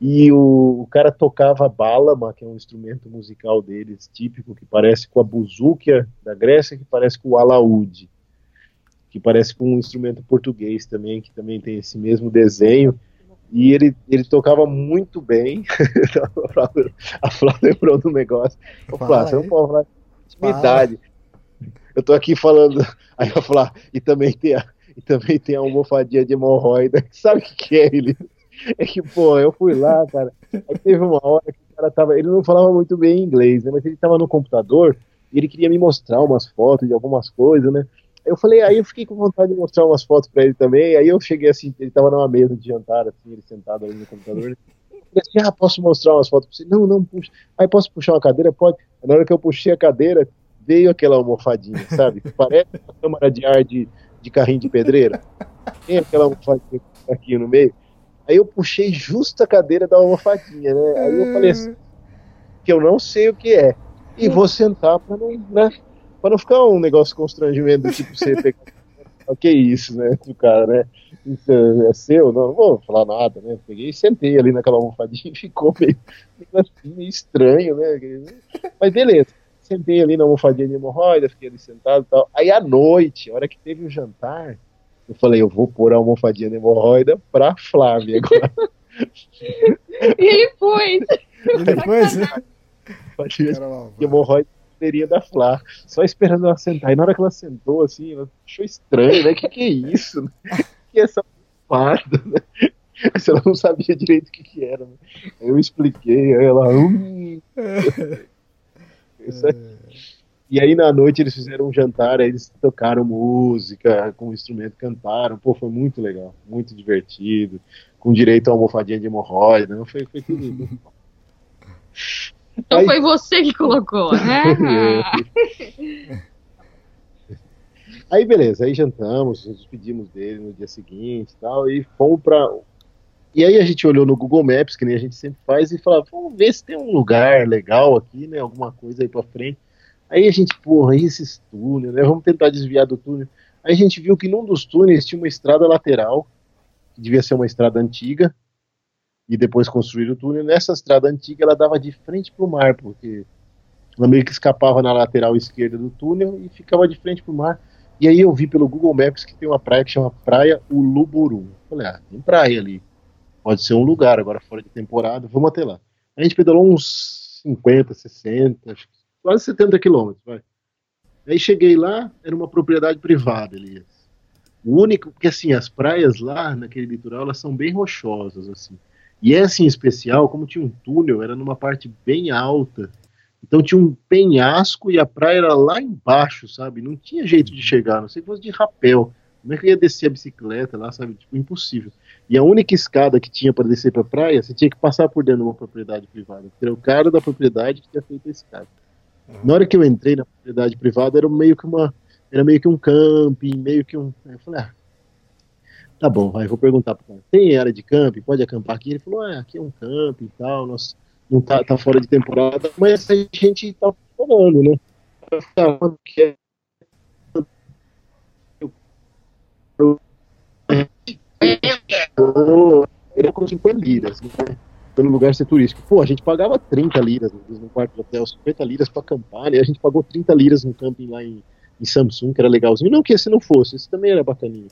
e o, o cara tocava balama, que é um instrumento musical deles típico, que parece com a buzúquia da Grécia, que parece com o alaúde, que parece com um instrumento português também, que também tem esse mesmo desenho. E ele, ele tocava muito bem. a Flá lembrou do negócio. Ô, Flá, você não pode falar intimidade. Eu tô aqui falando. Aí eu falar, e também tem a, e também tem a almofadinha de hemorroida. Sabe o que, que é ele? É que, pô, eu fui lá, cara. Aí teve uma hora que o cara tava. Ele não falava muito bem inglês, né? Mas ele tava no computador e ele queria me mostrar umas fotos de algumas coisas, né? Eu falei, aí eu fiquei com vontade de mostrar umas fotos pra ele também. Aí eu cheguei assim, ele tava numa mesa de jantar, assim, ele sentado ali no computador. Ele assim, ah, posso mostrar umas fotos pra você? Não, não, puxa. Aí posso puxar uma cadeira? Pode. Na hora que eu puxei a cadeira, veio aquela almofadinha, sabe? Parece uma câmara de ar de, de carrinho de pedreira. Tem aquela almofadinha aqui no meio. Aí eu puxei justo a cadeira da almofadinha, né? Aí eu falei assim, que eu não sei o que é. E vou sentar para não, né? Pra não ficar um negócio constrangimento, tipo, você pegar. o que é isso, né? Do cara, né? Isso é, seu? Não, não vou falar nada, né? Peguei e sentei ali naquela almofadinha e ficou meio, meio, assim, meio estranho, né? Mas beleza. Sentei ali na almofadinha de hemorroida, fiquei ali sentado e tal. Aí à noite, a hora que teve o jantar, eu falei, eu vou pôr a almofadinha de hemorroida pra Flávia agora. e ele foi. Ele foi, né? hemorroida da Flá, só esperando ela sentar. E na hora que ela sentou, assim, ela achou estranho, né? O que, que é isso? Né? que é essa farda, né? Mas ela não sabia direito o que, que era. Né? Eu expliquei, aí ela. Hum. É. E aí na noite eles fizeram um jantar, aí eles tocaram música, com instrumento cantaram. Pô, foi muito legal, muito divertido, com direito a almofadinha de hemorroida, não foi, foi tudo. Então aí... foi você que colocou, né? aí beleza, aí jantamos, nos despedimos dele no dia seguinte e tal, e fomos pra. E aí a gente olhou no Google Maps, que nem a gente sempre faz, e falava, vamos ver se tem um lugar legal aqui, né? Alguma coisa aí pra frente. Aí a gente, porra, esses túneis, né? Vamos tentar desviar do túnel. Aí a gente viu que num dos túneis tinha uma estrada lateral, que devia ser uma estrada antiga, e depois construíram o túnel. Nessa estrada antiga ela dava de frente para o mar, porque ela meio que escapava na lateral esquerda do túnel e ficava de frente para o mar. E aí eu vi pelo Google Maps que tem uma praia que chama Praia Uluburum. Falei, ah, tem praia ali. Pode ser um lugar, agora fora de temporada, vamos até lá. A gente pedalou uns 50, 60, quase 70 quilômetros, vai. Aí cheguei lá, era uma propriedade privada, Elias. O único, porque assim, as praias lá naquele litoral, elas são bem rochosas, assim. E essa em especial, como tinha um túnel, era numa parte bem alta. Então tinha um penhasco e a praia era lá embaixo, sabe? Não tinha jeito de chegar, não sei se fosse de rapel. Como é que eu ia descer a bicicleta lá, sabe? Tipo, impossível. E a única escada que tinha para descer para a praia, você tinha que passar por dentro de uma propriedade privada. Era o cara da propriedade que tinha feito a escada. Uhum. Na hora que eu entrei na propriedade privada, era meio que uma. Era meio que um camping, meio que um. eu falei, ah, Tá bom, vai, vou perguntar pro cara. Tem área de camping? Pode acampar aqui? Ele falou, ah, aqui é um camping e tal, nós não tá, tá fora de temporada, mas a gente tá falando, né? Quanto que é? É com 50 liras, né? pelo lugar ser turístico. Pô, a gente pagava 30 liras no quarto do hotel, 50 liras para acampar, né? A gente pagou 30 liras no camping lá em, em Samsung, que era legalzinho. Não que esse não fosse, esse também era bacaninho.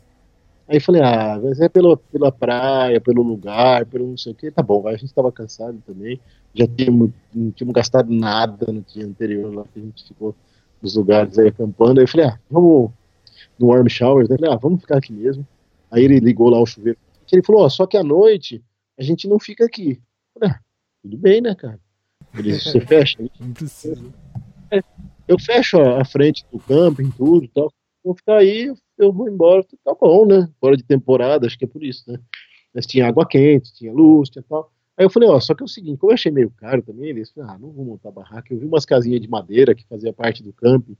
Aí falei, ah, mas é pela, pela praia, pelo lugar, pelo não sei o que, tá bom, a gente estava cansado também, já tínhamos, não tínhamos gastado nada no dia anterior lá que a gente ficou nos lugares aí acampando, aí eu falei, ah, vamos no warm showers, né? Falei, ah, vamos ficar aqui mesmo. Aí ele ligou lá o chuveiro, ele falou, ó, oh, só que à noite a gente não fica aqui. Eu falei, ah, tudo bem, né, cara? Ele você fecha? Não precisa. É, eu fecho a frente do camping, tudo e tal vou ficar aí, eu vou embora, tá bom, né? Fora de temporada, acho que é por isso, né? Mas tinha água quente, tinha luz, tinha tal. Aí eu falei, ó, só que é o seguinte, como eu achei meio caro também, eles falaram, ah, não vou montar barraca. Eu vi umas casinhas de madeira que fazia parte do camping.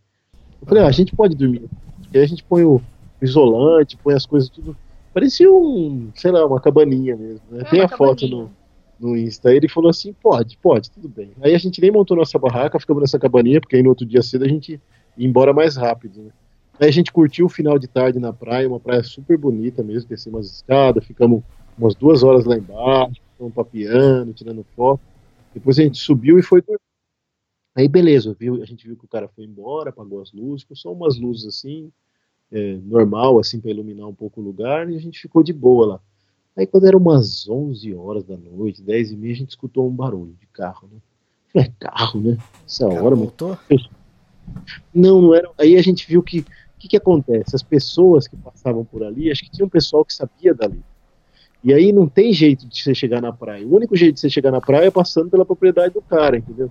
Eu falei, ah, a gente pode dormir. Aí a gente põe o isolante, põe as coisas tudo. Parecia um, sei lá, uma cabaninha mesmo. Né? É, Tem a foto no, no Insta. Ele falou assim, pode, pode, tudo bem. Aí a gente nem montou nossa barraca, ficamos nessa cabaninha, porque aí no outro dia cedo a gente ia embora mais rápido, né? Aí a gente curtiu o final de tarde na praia, uma praia super bonita mesmo, descemos umas escadas, ficamos umas duas horas lá embaixo, ficamos papiando, tirando foto. Depois a gente subiu e foi Aí beleza, viu, a gente viu que o cara foi embora, apagou as luzes, só umas luzes assim, é, normal, assim, para iluminar um pouco o lugar, e a gente ficou de boa lá. Aí quando era umas 11 horas da noite, 10 e meia, a gente escutou um barulho de carro, né? Falei, é carro, né? Essa hora, mas... Não, não era. Aí a gente viu que que, que acontece? As pessoas que passavam por ali, acho que tinha um pessoal que sabia dali. E aí não tem jeito de você chegar na praia. O único jeito de você chegar na praia é passando pela propriedade do cara, entendeu?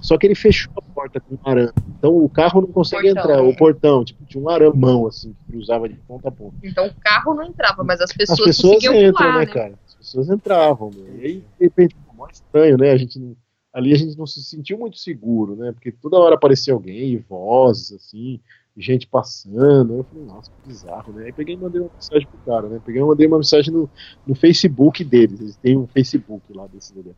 Só que ele fechou a porta com um arame. Então o carro não consegue portão, entrar. É. O portão, tipo, tinha um aramão, assim, que cruzava de ponta a ponta. Então o carro não entrava, mas as pessoas, as pessoas entram, pular, né, né, cara? As pessoas entravam. Né? E aí, de repente, mó estranho, né? A gente não, ali a gente não se sentiu muito seguro, né? Porque toda hora aparecia alguém, vozes, assim gente passando. Eu falei, nossa, que bizarro, né? Aí peguei e mandei uma mensagem pro cara, né? Peguei e mandei uma mensagem no, no Facebook deles. Eles têm um Facebook lá desse lugar.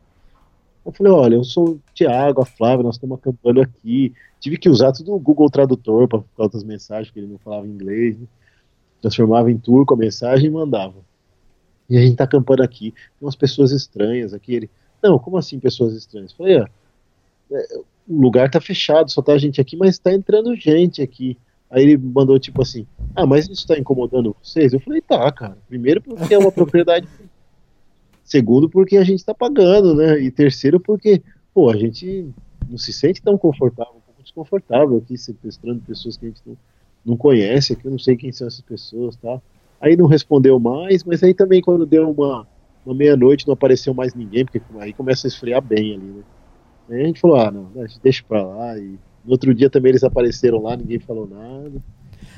Eu falei, olha, eu sou o Thiago, a Flávia, nós estamos acampando aqui. Tive que usar tudo o Google Tradutor para colocar as mensagens, porque ele não falava inglês. Né? Transformava em turco a mensagem e mandava. E a gente tá acampando aqui. Tem umas pessoas estranhas aqui. Ele, não, como assim pessoas estranhas? Eu falei, ah, o lugar tá fechado, só tá gente aqui, mas tá entrando gente aqui. Aí ele mandou tipo assim: Ah, mas isso tá incomodando vocês? Eu falei: Tá, cara. Primeiro, porque é uma propriedade. Segundo, porque a gente tá pagando, né? E terceiro, porque, pô, a gente não se sente tão confortável, um pouco desconfortável aqui, sequestrando pessoas que a gente não, não conhece, aqui eu não sei quem são essas pessoas, tá? Aí não respondeu mais, mas aí também quando deu uma, uma meia-noite não apareceu mais ninguém, porque aí começa a esfriar bem ali, né? Aí a gente falou, ah, não, deixa pra lá. E no outro dia também eles apareceram lá, ninguém falou nada.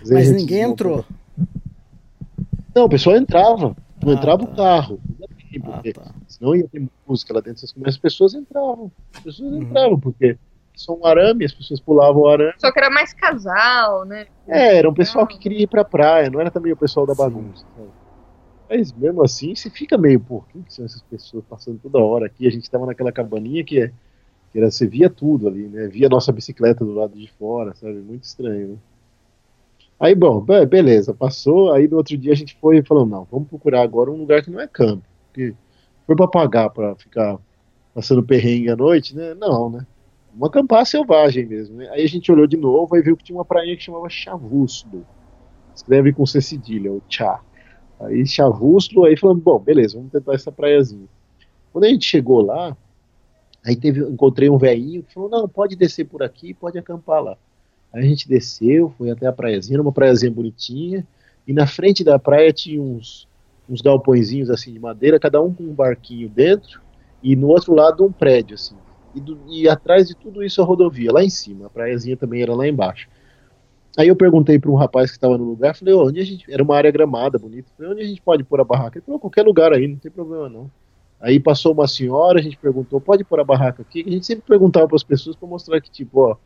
Mas ninguém entrou. Não, o pessoal entrava. Não ah, entrava tá. o carro. Porque ah, tá. senão ia ter música lá dentro. Mas as pessoas entravam. As pessoas uhum. entravam, porque são um arame, as pessoas pulavam o arame. Só que era mais casal, né? É, era um pessoal que queria ir pra praia, não era também o pessoal da bagunça. Mas mesmo assim, você fica meio, pô, quem que são essas pessoas passando toda hora aqui? A gente tava naquela cabaninha que, é, que era, você via tudo ali, né? Via nossa bicicleta do lado de fora, sabe? Muito estranho, né? Aí, bom, beleza, passou. Aí no outro dia a gente foi e falou: não, vamos procurar agora um lugar que não é campo. Porque foi pra pagar pra ficar passando perrengue à noite, né? Não, né? Uma acampar selvagem mesmo. Né? Aí a gente olhou de novo e viu que tinha uma praia que chamava Chavuslo. Escreve com C cedilha, o Chá. Aí Chavuslo, aí falamos, bom, beleza, vamos tentar essa praiazinha. Quando a gente chegou lá, aí teve, encontrei um velhinho que falou, não, pode descer por aqui, pode acampar lá. Aí a gente desceu, foi até a praiazinha, uma praiazinha bonitinha, e na frente da praia tinha uns, uns galpõezinhos assim de madeira, cada um com um barquinho dentro, e no outro lado um prédio, assim. E, do, e atrás de tudo isso a rodovia, lá em cima, a praiazinha também era lá embaixo. Aí eu perguntei para um rapaz que estava no lugar, falei, onde a gente. Era uma área gramada, bonita. Falei, onde a gente pode pôr a barraca? Ele falou, qualquer lugar aí, não tem problema não. Aí passou uma senhora, a gente perguntou, pode pôr a barraca aqui? A gente sempre perguntava para as pessoas para mostrar que, tipo, ó,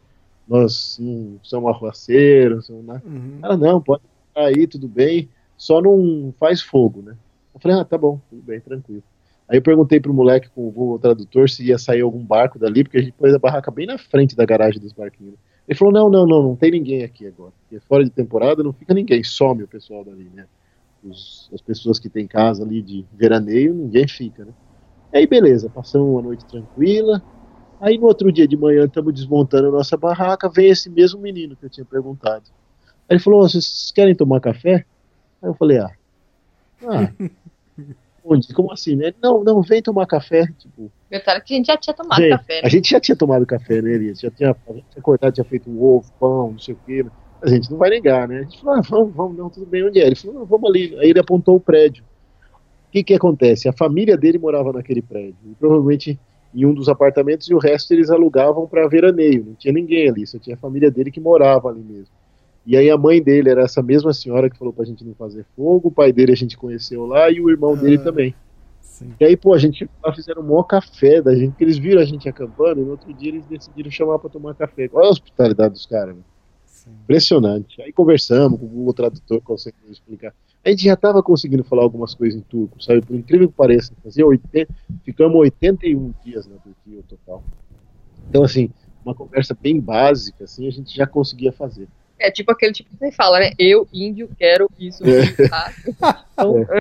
nós não somos arruaceiros, né? Uhum. Ela, não, pode aí, tudo bem, só não faz fogo, né? Eu falei, ah, tá bom, tudo bem, tranquilo. Aí eu perguntei pro moleque com o Google Tradutor se ia sair algum barco dali, porque a gente pôs a barraca bem na frente da garagem dos barquinhos. Ele falou, não, não, não, não tem ninguém aqui agora. Porque fora de temporada não fica ninguém, some o pessoal dali, né? Os, as pessoas que têm casa ali de veraneio, ninguém fica, né? Aí beleza, passamos uma noite tranquila, Aí no outro dia de manhã estamos desmontando a nossa barraca, vem esse mesmo menino que eu tinha perguntado. Aí ele falou, vocês querem tomar café? Aí eu falei, ah, ah onde? Como assim, né? Não, não, vem tomar café. Tipo, Detalhe que a gente já tinha tomado gente, café. Né? A gente já tinha tomado café, né, Elias? Já tinha, a gente tinha cortado, tinha feito um ovo, pão, não sei o quê. Né? A gente não vai negar, né? A gente falou, ah, vamos, vamos, não, tudo bem, onde é? Ele falou, não, vamos ali. Aí ele apontou o prédio. O que que acontece? A família dele morava naquele prédio. E provavelmente em um dos apartamentos e o resto eles alugavam para veraneio. Não tinha ninguém ali, só tinha a família dele que morava ali mesmo. E aí a mãe dele era essa mesma senhora que falou pra gente não fazer fogo, o pai dele a gente conheceu lá e o irmão ah, dele também. Sim. E aí, pô, a gente lá fizeram um maior café da gente, porque eles viram a gente acampando e no outro dia eles decidiram chamar para tomar café. Olha a hospitalidade dos caras, Impressionante. Aí conversamos com o Google Tradutor, conseguiu explicar a gente já estava conseguindo falar algumas coisas em turco, sabe? Por incrível que pareça, fazia 80, ficamos 81 dias na Turquia total. Então, assim, uma conversa bem básica, assim, a gente já conseguia fazer. É tipo aquele tipo que você fala, né? Eu, índio, quero isso. É. Tá? Então, é.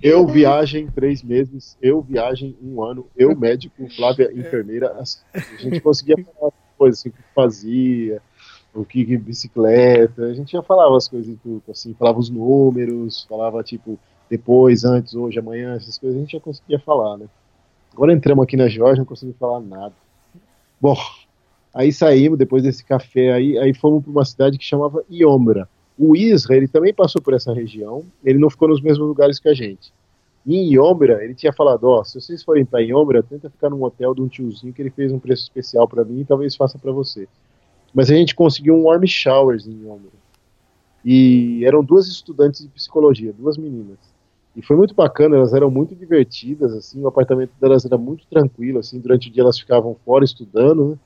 Eu, viagem três meses, eu, viagem um ano, eu, médico, Flávia, enfermeira. Assim, a gente conseguia falar coisas assim, que fazia, o que bicicleta, a gente já falava as coisas em turco, assim, falava os números, falava tipo depois, antes, hoje, amanhã, essas coisas a gente já conseguia falar, né? Agora entramos aqui na Georgia, não conseguimos falar nada. Bom, aí saímos depois desse café aí, aí fomos para uma cidade que chamava Iombra. O Isra, ele também passou por essa região, ele não ficou nos mesmos lugares que a gente. E em Iombra, ele tinha falado, ó, oh, se vocês forem para Iombra, tenta ficar num hotel de um tiozinho que ele fez um preço especial para mim e talvez faça para você. Mas a gente conseguiu um warm showers em Ombro. E eram duas estudantes de psicologia, duas meninas. E foi muito bacana, elas eram muito divertidas, assim, o apartamento delas era muito tranquilo, assim, durante o dia elas ficavam fora estudando, né?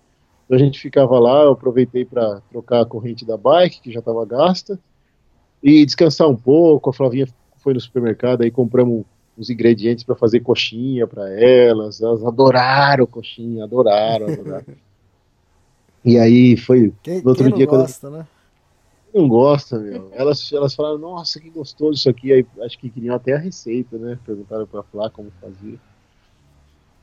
Então a gente ficava lá, eu aproveitei para trocar a corrente da bike, que já estava gasta, e descansar um pouco. A Flavinha foi no supermercado, aí compramos os ingredientes para fazer coxinha para elas. Elas adoraram coxinha, adoraram, adoraram. E aí foi quem, no outro quem dia gosta, quando. Né? Não gosta, meu. Elas, elas falaram, nossa, que gostoso isso aqui. Aí acho que queriam até a receita, né? Perguntaram pra Flá como fazia.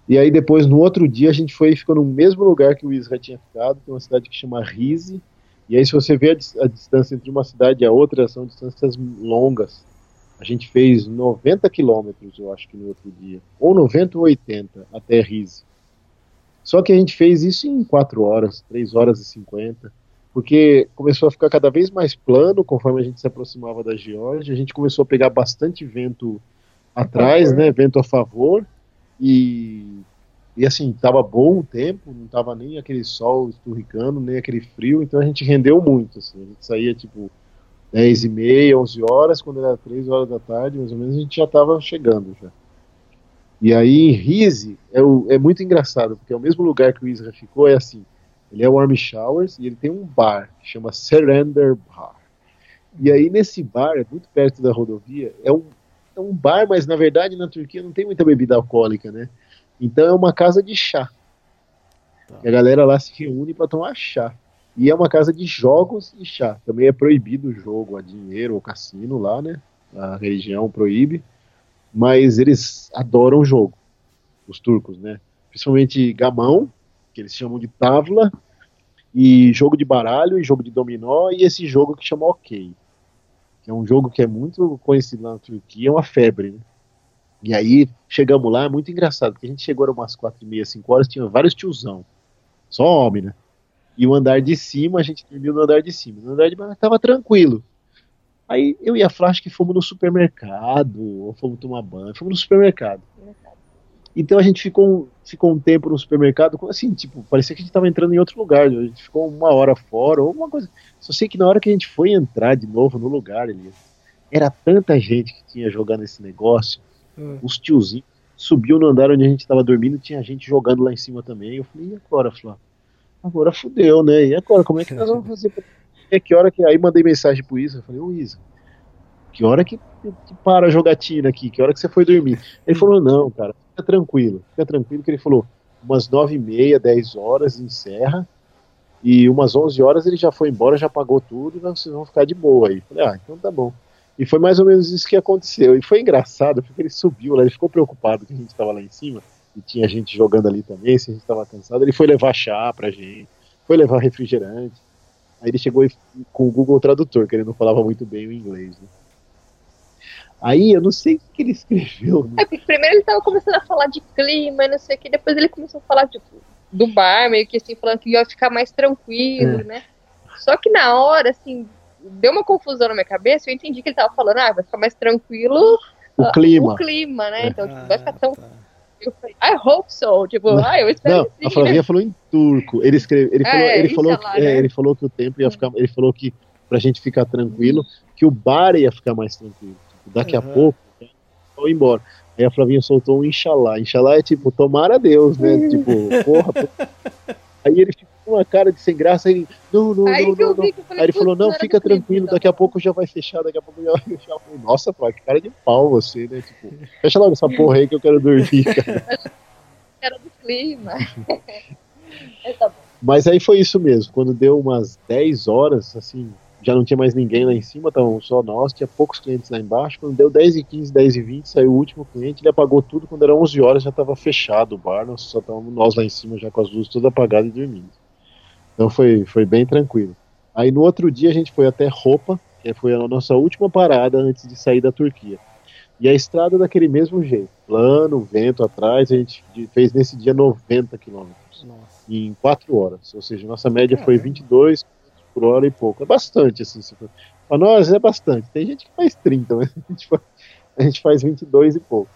E aí depois, no outro dia, a gente foi e ficou no mesmo lugar que o Isra tinha ficado, tem uma cidade que chama Rize. E aí, se você vê a, a, distância entre uma cidade e a outra, são distâncias longas. A gente fez 90 quilômetros, eu acho que no outro dia. Ou 90 ou 80 até Rize. Só que a gente fez isso em 4 horas, 3 horas e 50, porque começou a ficar cada vez mais plano conforme a gente se aproximava da Geórgia. A gente começou a pegar bastante vento atrás, né, vento a favor, e, E assim, tava bom o tempo, não tava nem aquele sol esturricando, nem aquele frio, então a gente rendeu muito, assim. A gente saía tipo 10 e meia, 11 horas, quando era 3 horas da tarde, mais ou menos, a gente já tava chegando já. E aí em Rise é, o, é muito engraçado, porque é o mesmo lugar que o Isra ficou, é assim, ele é o Army Showers e ele tem um bar que chama Surrender Bar. E aí nesse bar, é muito perto da rodovia, é um, é um bar, mas na verdade na Turquia não tem muita bebida alcoólica, né? Então é uma casa de chá. Tá. A galera lá se reúne para tomar chá. E é uma casa de jogos e chá. Também é proibido o jogo a dinheiro ou cassino lá, né? A religião proíbe. Mas eles adoram o jogo, os turcos, né? Principalmente gamão, que eles chamam de tavla, e jogo de baralho, e jogo de dominó, e esse jogo que chama OK. Que é um jogo que é muito conhecido lá na Turquia, é uma febre, né? E aí chegamos lá, é muito engraçado, porque a gente chegou umas quatro e meia, cinco horas, tinha vários tiozão. Só homem, né? E o andar de cima, a gente dormiu no andar de cima. No andar de baixo tava tranquilo. Aí eu e a Flash que fomos no supermercado, ou fomos tomar banho, fomos no supermercado. Então a gente ficou, ficou um tempo no supermercado, assim, tipo, parecia que a gente tava entrando em outro lugar. A gente ficou uma hora fora, ou uma coisa. Só sei que na hora que a gente foi entrar de novo no lugar, Elias, era tanta gente que tinha jogando esse negócio Hum. Os tiozinhos subiu no andar onde a gente estava dormindo, tinha gente jogando lá em cima também. Eu falei, e agora, Flá? Agora fudeu, né? E agora, como é que nós vamos fazer? Que hora que. Aí mandei mensagem pro Isa, eu falei, ô Isa, que hora que, que para a jogatina aqui? Que hora que você foi dormir? Ele falou, não, cara, fica tranquilo, fica tranquilo, que ele falou, umas nove e meia, dez horas encerra, e umas onze horas ele já foi embora, já pagou tudo, e vocês vão ficar de boa aí. Falei, ah, então tá bom. E foi mais ou menos isso que aconteceu. E foi engraçado, porque ele subiu lá, ele ficou preocupado que a gente estava lá em cima, e tinha gente jogando ali também, se a gente estava cansado. Ele foi levar chá pra gente, foi levar refrigerante. Aí ele chegou com o Google Tradutor, que ele não falava muito bem o inglês. Né? Aí eu não sei o que ele escreveu. Né? É, primeiro ele estava começando a falar de clima, não sei o que, depois ele começou a falar de, do bar, meio que assim, falando que ia ficar mais tranquilo, é. né? Só que na hora, assim, deu uma confusão na minha cabeça, eu entendi que ele tava falando, ah, vai ficar mais tranquilo o clima. O clima, né? Então, tipo, vai ficar tão. Ah, tá. Eu falei, I hope so. Tipo, não, ah, eu espero não, que sim. A Flavinha falou em turco. Ele escreveu, ele, ah, falou, é, ele, falou que, é, né? ele falou que o tempo ia ficar. Ele falou que pra gente ficar tranquilo, que o bar ia ficar mais tranquilo. Tipo, daqui uhum. a pouco, vou embora. Aí a Flavinha soltou um Inshallah. Inshallah é tipo, tomara a Deus, né? tipo, porra. Aí ele ficou uma cara de sem graça. Ele, não, não, aí não, não, não. Falei, aí ele falou, não, fica tranquilo, daqui a pouco já vai fechar, daqui a pouco já vai fechar. Eu falei, nossa, pô, que cara de pau você, né? Tipo, fecha logo essa porra aí que eu quero dormir, cara. Era do clima. é, tá Mas aí foi isso mesmo, quando deu umas 10 horas, assim, já não tinha mais ninguém lá em cima, estavam só nós, tinha poucos clientes lá embaixo. Quando deu 10 e 15, 10 e 20, saiu o último cliente, ele apagou tudo. Quando era 11 horas já estava fechado o bar, nós só estávamos nós lá em cima já com as luzes todas apagadas e dormindo. Então foi, foi bem tranquilo. Aí no outro dia a gente foi até Roupa, que foi a nossa última parada antes de sair da Turquia. E a estrada daquele mesmo jeito, plano, vento atrás, a gente fez nesse dia 90 quilômetros em 4 horas. Ou seja, nossa média foi 22 por hora e pouco. É bastante, assim. Para nós é bastante. Tem gente que faz 30, mas a gente faz, a gente faz 22 e pouco.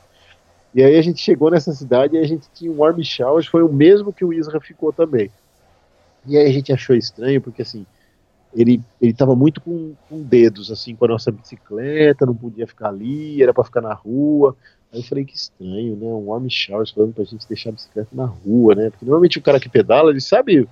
E aí a gente chegou nessa cidade e a gente tinha um warm shower, foi o mesmo que o Isra ficou também. E aí a gente achou estranho, porque assim, ele, ele tava muito com, com dedos, assim, com a nossa bicicleta, não podia ficar ali, era para ficar na rua. Aí eu falei que estranho, né? Um homem Charles falando pra gente deixar a bicicleta na rua, né? Porque normalmente o cara que pedala, ele sabe,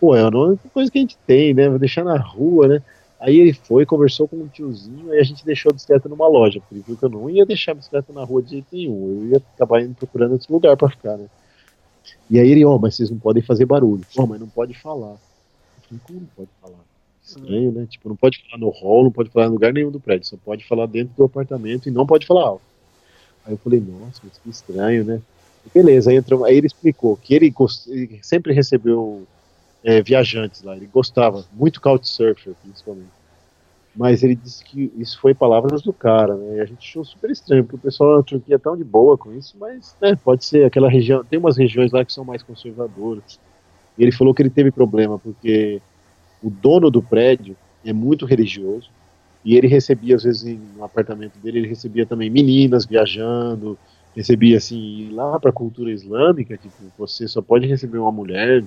pô, é a única coisa que a gente tem, né? Vou deixar na rua, né? Aí ele foi, conversou com um tiozinho, e a gente deixou a bicicleta numa loja, porque ele viu que eu não ia deixar a bicicleta na rua de jeito nenhum, eu ia acabar indo procurando outro lugar para ficar, né? E aí ele, ó, oh, mas vocês não podem fazer barulho. Ó, oh, mas não pode falar. Eu falei, como não pode falar? Estranho, né? Tipo, não pode falar no hall, não pode falar em lugar nenhum do prédio, só pode falar dentro do apartamento e não pode falar alto. Aí eu falei, nossa, mas que estranho, né? beleza, aí, aí ele explicou que ele, gost... ele sempre recebeu é, viajantes lá, ele gostava, muito couchsurfer, principalmente. Mas ele disse que isso foi palavras do cara, né? E a gente achou super estranho, porque o pessoal na Turquia é tão de boa com isso, mas né, pode ser aquela região. Tem umas regiões lá que são mais conservadoras. E ele falou que ele teve problema, porque o dono do prédio é muito religioso. E ele recebia, às vezes, no apartamento dele, ele recebia também meninas viajando, recebi assim, lá para a cultura islâmica, tipo, você só pode receber uma mulher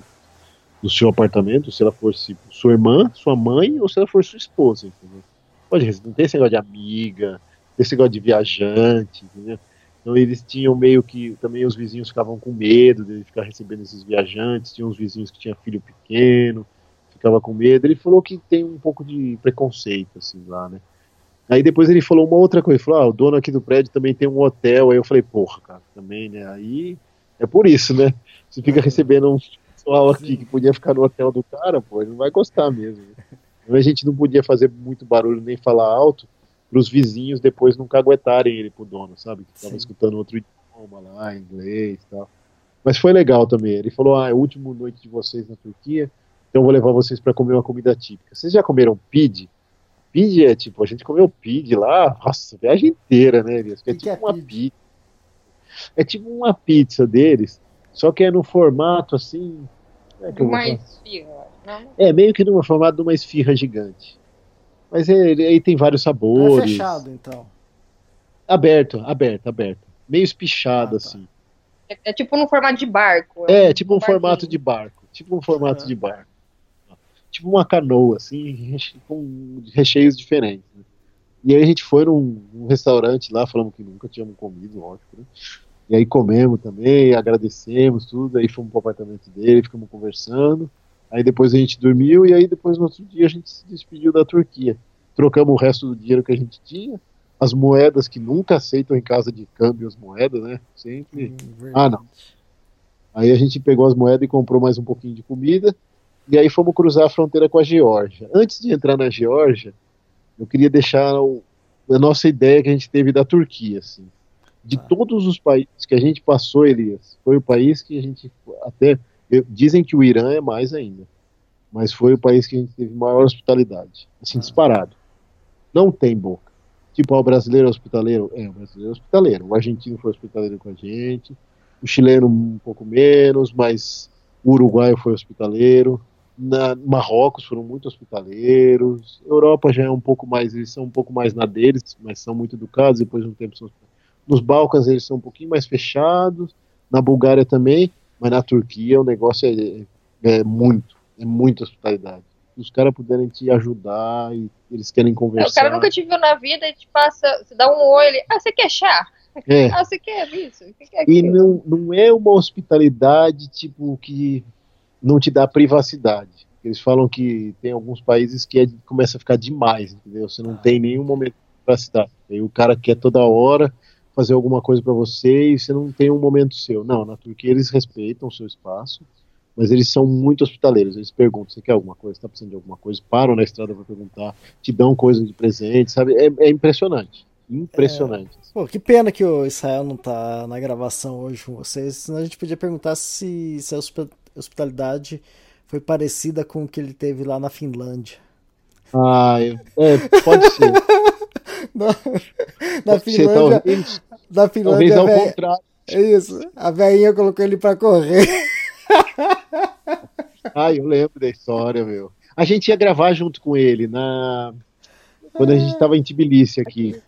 no seu apartamento se ela tipo, sua irmã, sua mãe ou se ela for sua esposa, entendeu? Pode não tem esse negócio de amiga, esse negócio de viajante, entendeu? Então eles tinham meio que também os vizinhos ficavam com medo de ficar recebendo esses viajantes, tinha uns vizinhos que tinham filho pequeno, ficava com medo. Ele falou que tem um pouco de preconceito assim lá, né? Aí depois ele falou uma outra coisa, ele falou, ah, o dono aqui do prédio também tem um hotel. Aí eu falei, porra, cara, também, né? Aí é por isso, né? Você fica recebendo um pessoal aqui que podia ficar no hotel do cara, pô, ele não vai gostar mesmo. A gente não podia fazer muito barulho nem falar alto para os vizinhos depois não caguetarem ele pro dono, sabe? Que tava escutando outro idioma lá, inglês e tal. Mas foi legal também. Ele falou, ah, é a última noite de vocês na Turquia, então vou levar vocês para comer uma comida típica. Vocês já comeram pide? Pide é tipo, a gente comeu pide lá, nossa, viagem inteira, né, Elias? Que é tipo é uma pizza. É tipo uma pizza deles, só que é no formato assim. É, uma esfirra. Não? É, meio que no formato de uma esfirra gigante. Mas ele, aí tem vários sabores. É fechado, então. Aberto, aberto, aberto. Meio espichado, ah, tá. assim. É, é, tipo no formato de barco. É, é tipo um, formato de barco. Tipo um formato uhum. de barco tipo uma canoa, assim, com recheios diferentes. Né? E aí a gente foi num, num, restaurante lá, falamos que nunca tínhamos comido, lógico, né? E aí comemos também, agradecemos tudo, aí fomos pro apartamento dele, ficamos conversando. Aí depois a gente dormiu e aí depois no outro dia a gente se despediu da Turquia. Trocamos o resto do dinheiro que a gente tinha, as moedas que nunca aceitam em casa de câmbio as moedas, né? Sempre. Hum, ah, não. Aí a gente pegou as moedas e comprou mais um pouquinho de comida e aí fomos cruzar a fronteira com a Geórgia. Antes de entrar na Geórgia, eu queria deixar o, a nossa ideia que a gente teve da Turquia, assim. De ah. todos os países que a gente passou, Elias, foi o país que a gente até dizem que o Irã é mais ainda, mas foi o país que a gente teve maior hospitalidade, assim ah. disparado. Não tem boca. Tipo, ah, o brasileiro é hospitaleiro, é, o brasileiro é hospitaleiro. O argentino foi hospitaleiro com a gente, o chileno um pouco menos, mas o uruguaio foi hospitaleiro na Marrocos foram muito hospitaleiros. Europa já é um pouco mais, eles são um pouco mais na deles, mas são muito educados. Depois de um tempo são nos Balcãs eles são um pouquinho mais fechados. Na Bulgária também, mas na Turquia o negócio é, é muito, é muita hospitalidade. Os caras puderem te ajudar e eles querem conversar. É, o cara nunca te viu na vida e te passa, você dá um oi, ele, ah, você quer chá? É. Ah, você quer isso? Você quer e não, não é uma hospitalidade tipo que não te dá privacidade. Eles falam que tem alguns países que é, começa a ficar demais, entendeu? Você não ah. tem nenhum momento de privacidade. Aí o cara quer toda hora fazer alguma coisa para você e você não tem um momento seu. Não, na Turquia eles respeitam o seu espaço, mas eles são muito hospitaleiros. Eles perguntam: você quer alguma coisa? Está precisando de alguma coisa? Param na estrada para perguntar, te dão coisa de presente, sabe? É, é impressionante. Impressionante. É, pô, que pena que o Israel não tá na gravação hoje com vocês, senão a gente podia perguntar se, se a hospitalidade foi parecida com o que ele teve lá na Finlândia. Ah, é, pode ser. na, na Finlândia, ser, na Finlândia, talvez ao contrário. É isso. A velhinha colocou ele para correr. ah, eu lembro da história, meu. A gente ia gravar junto com ele na quando a gente estava em Tbilisi aqui.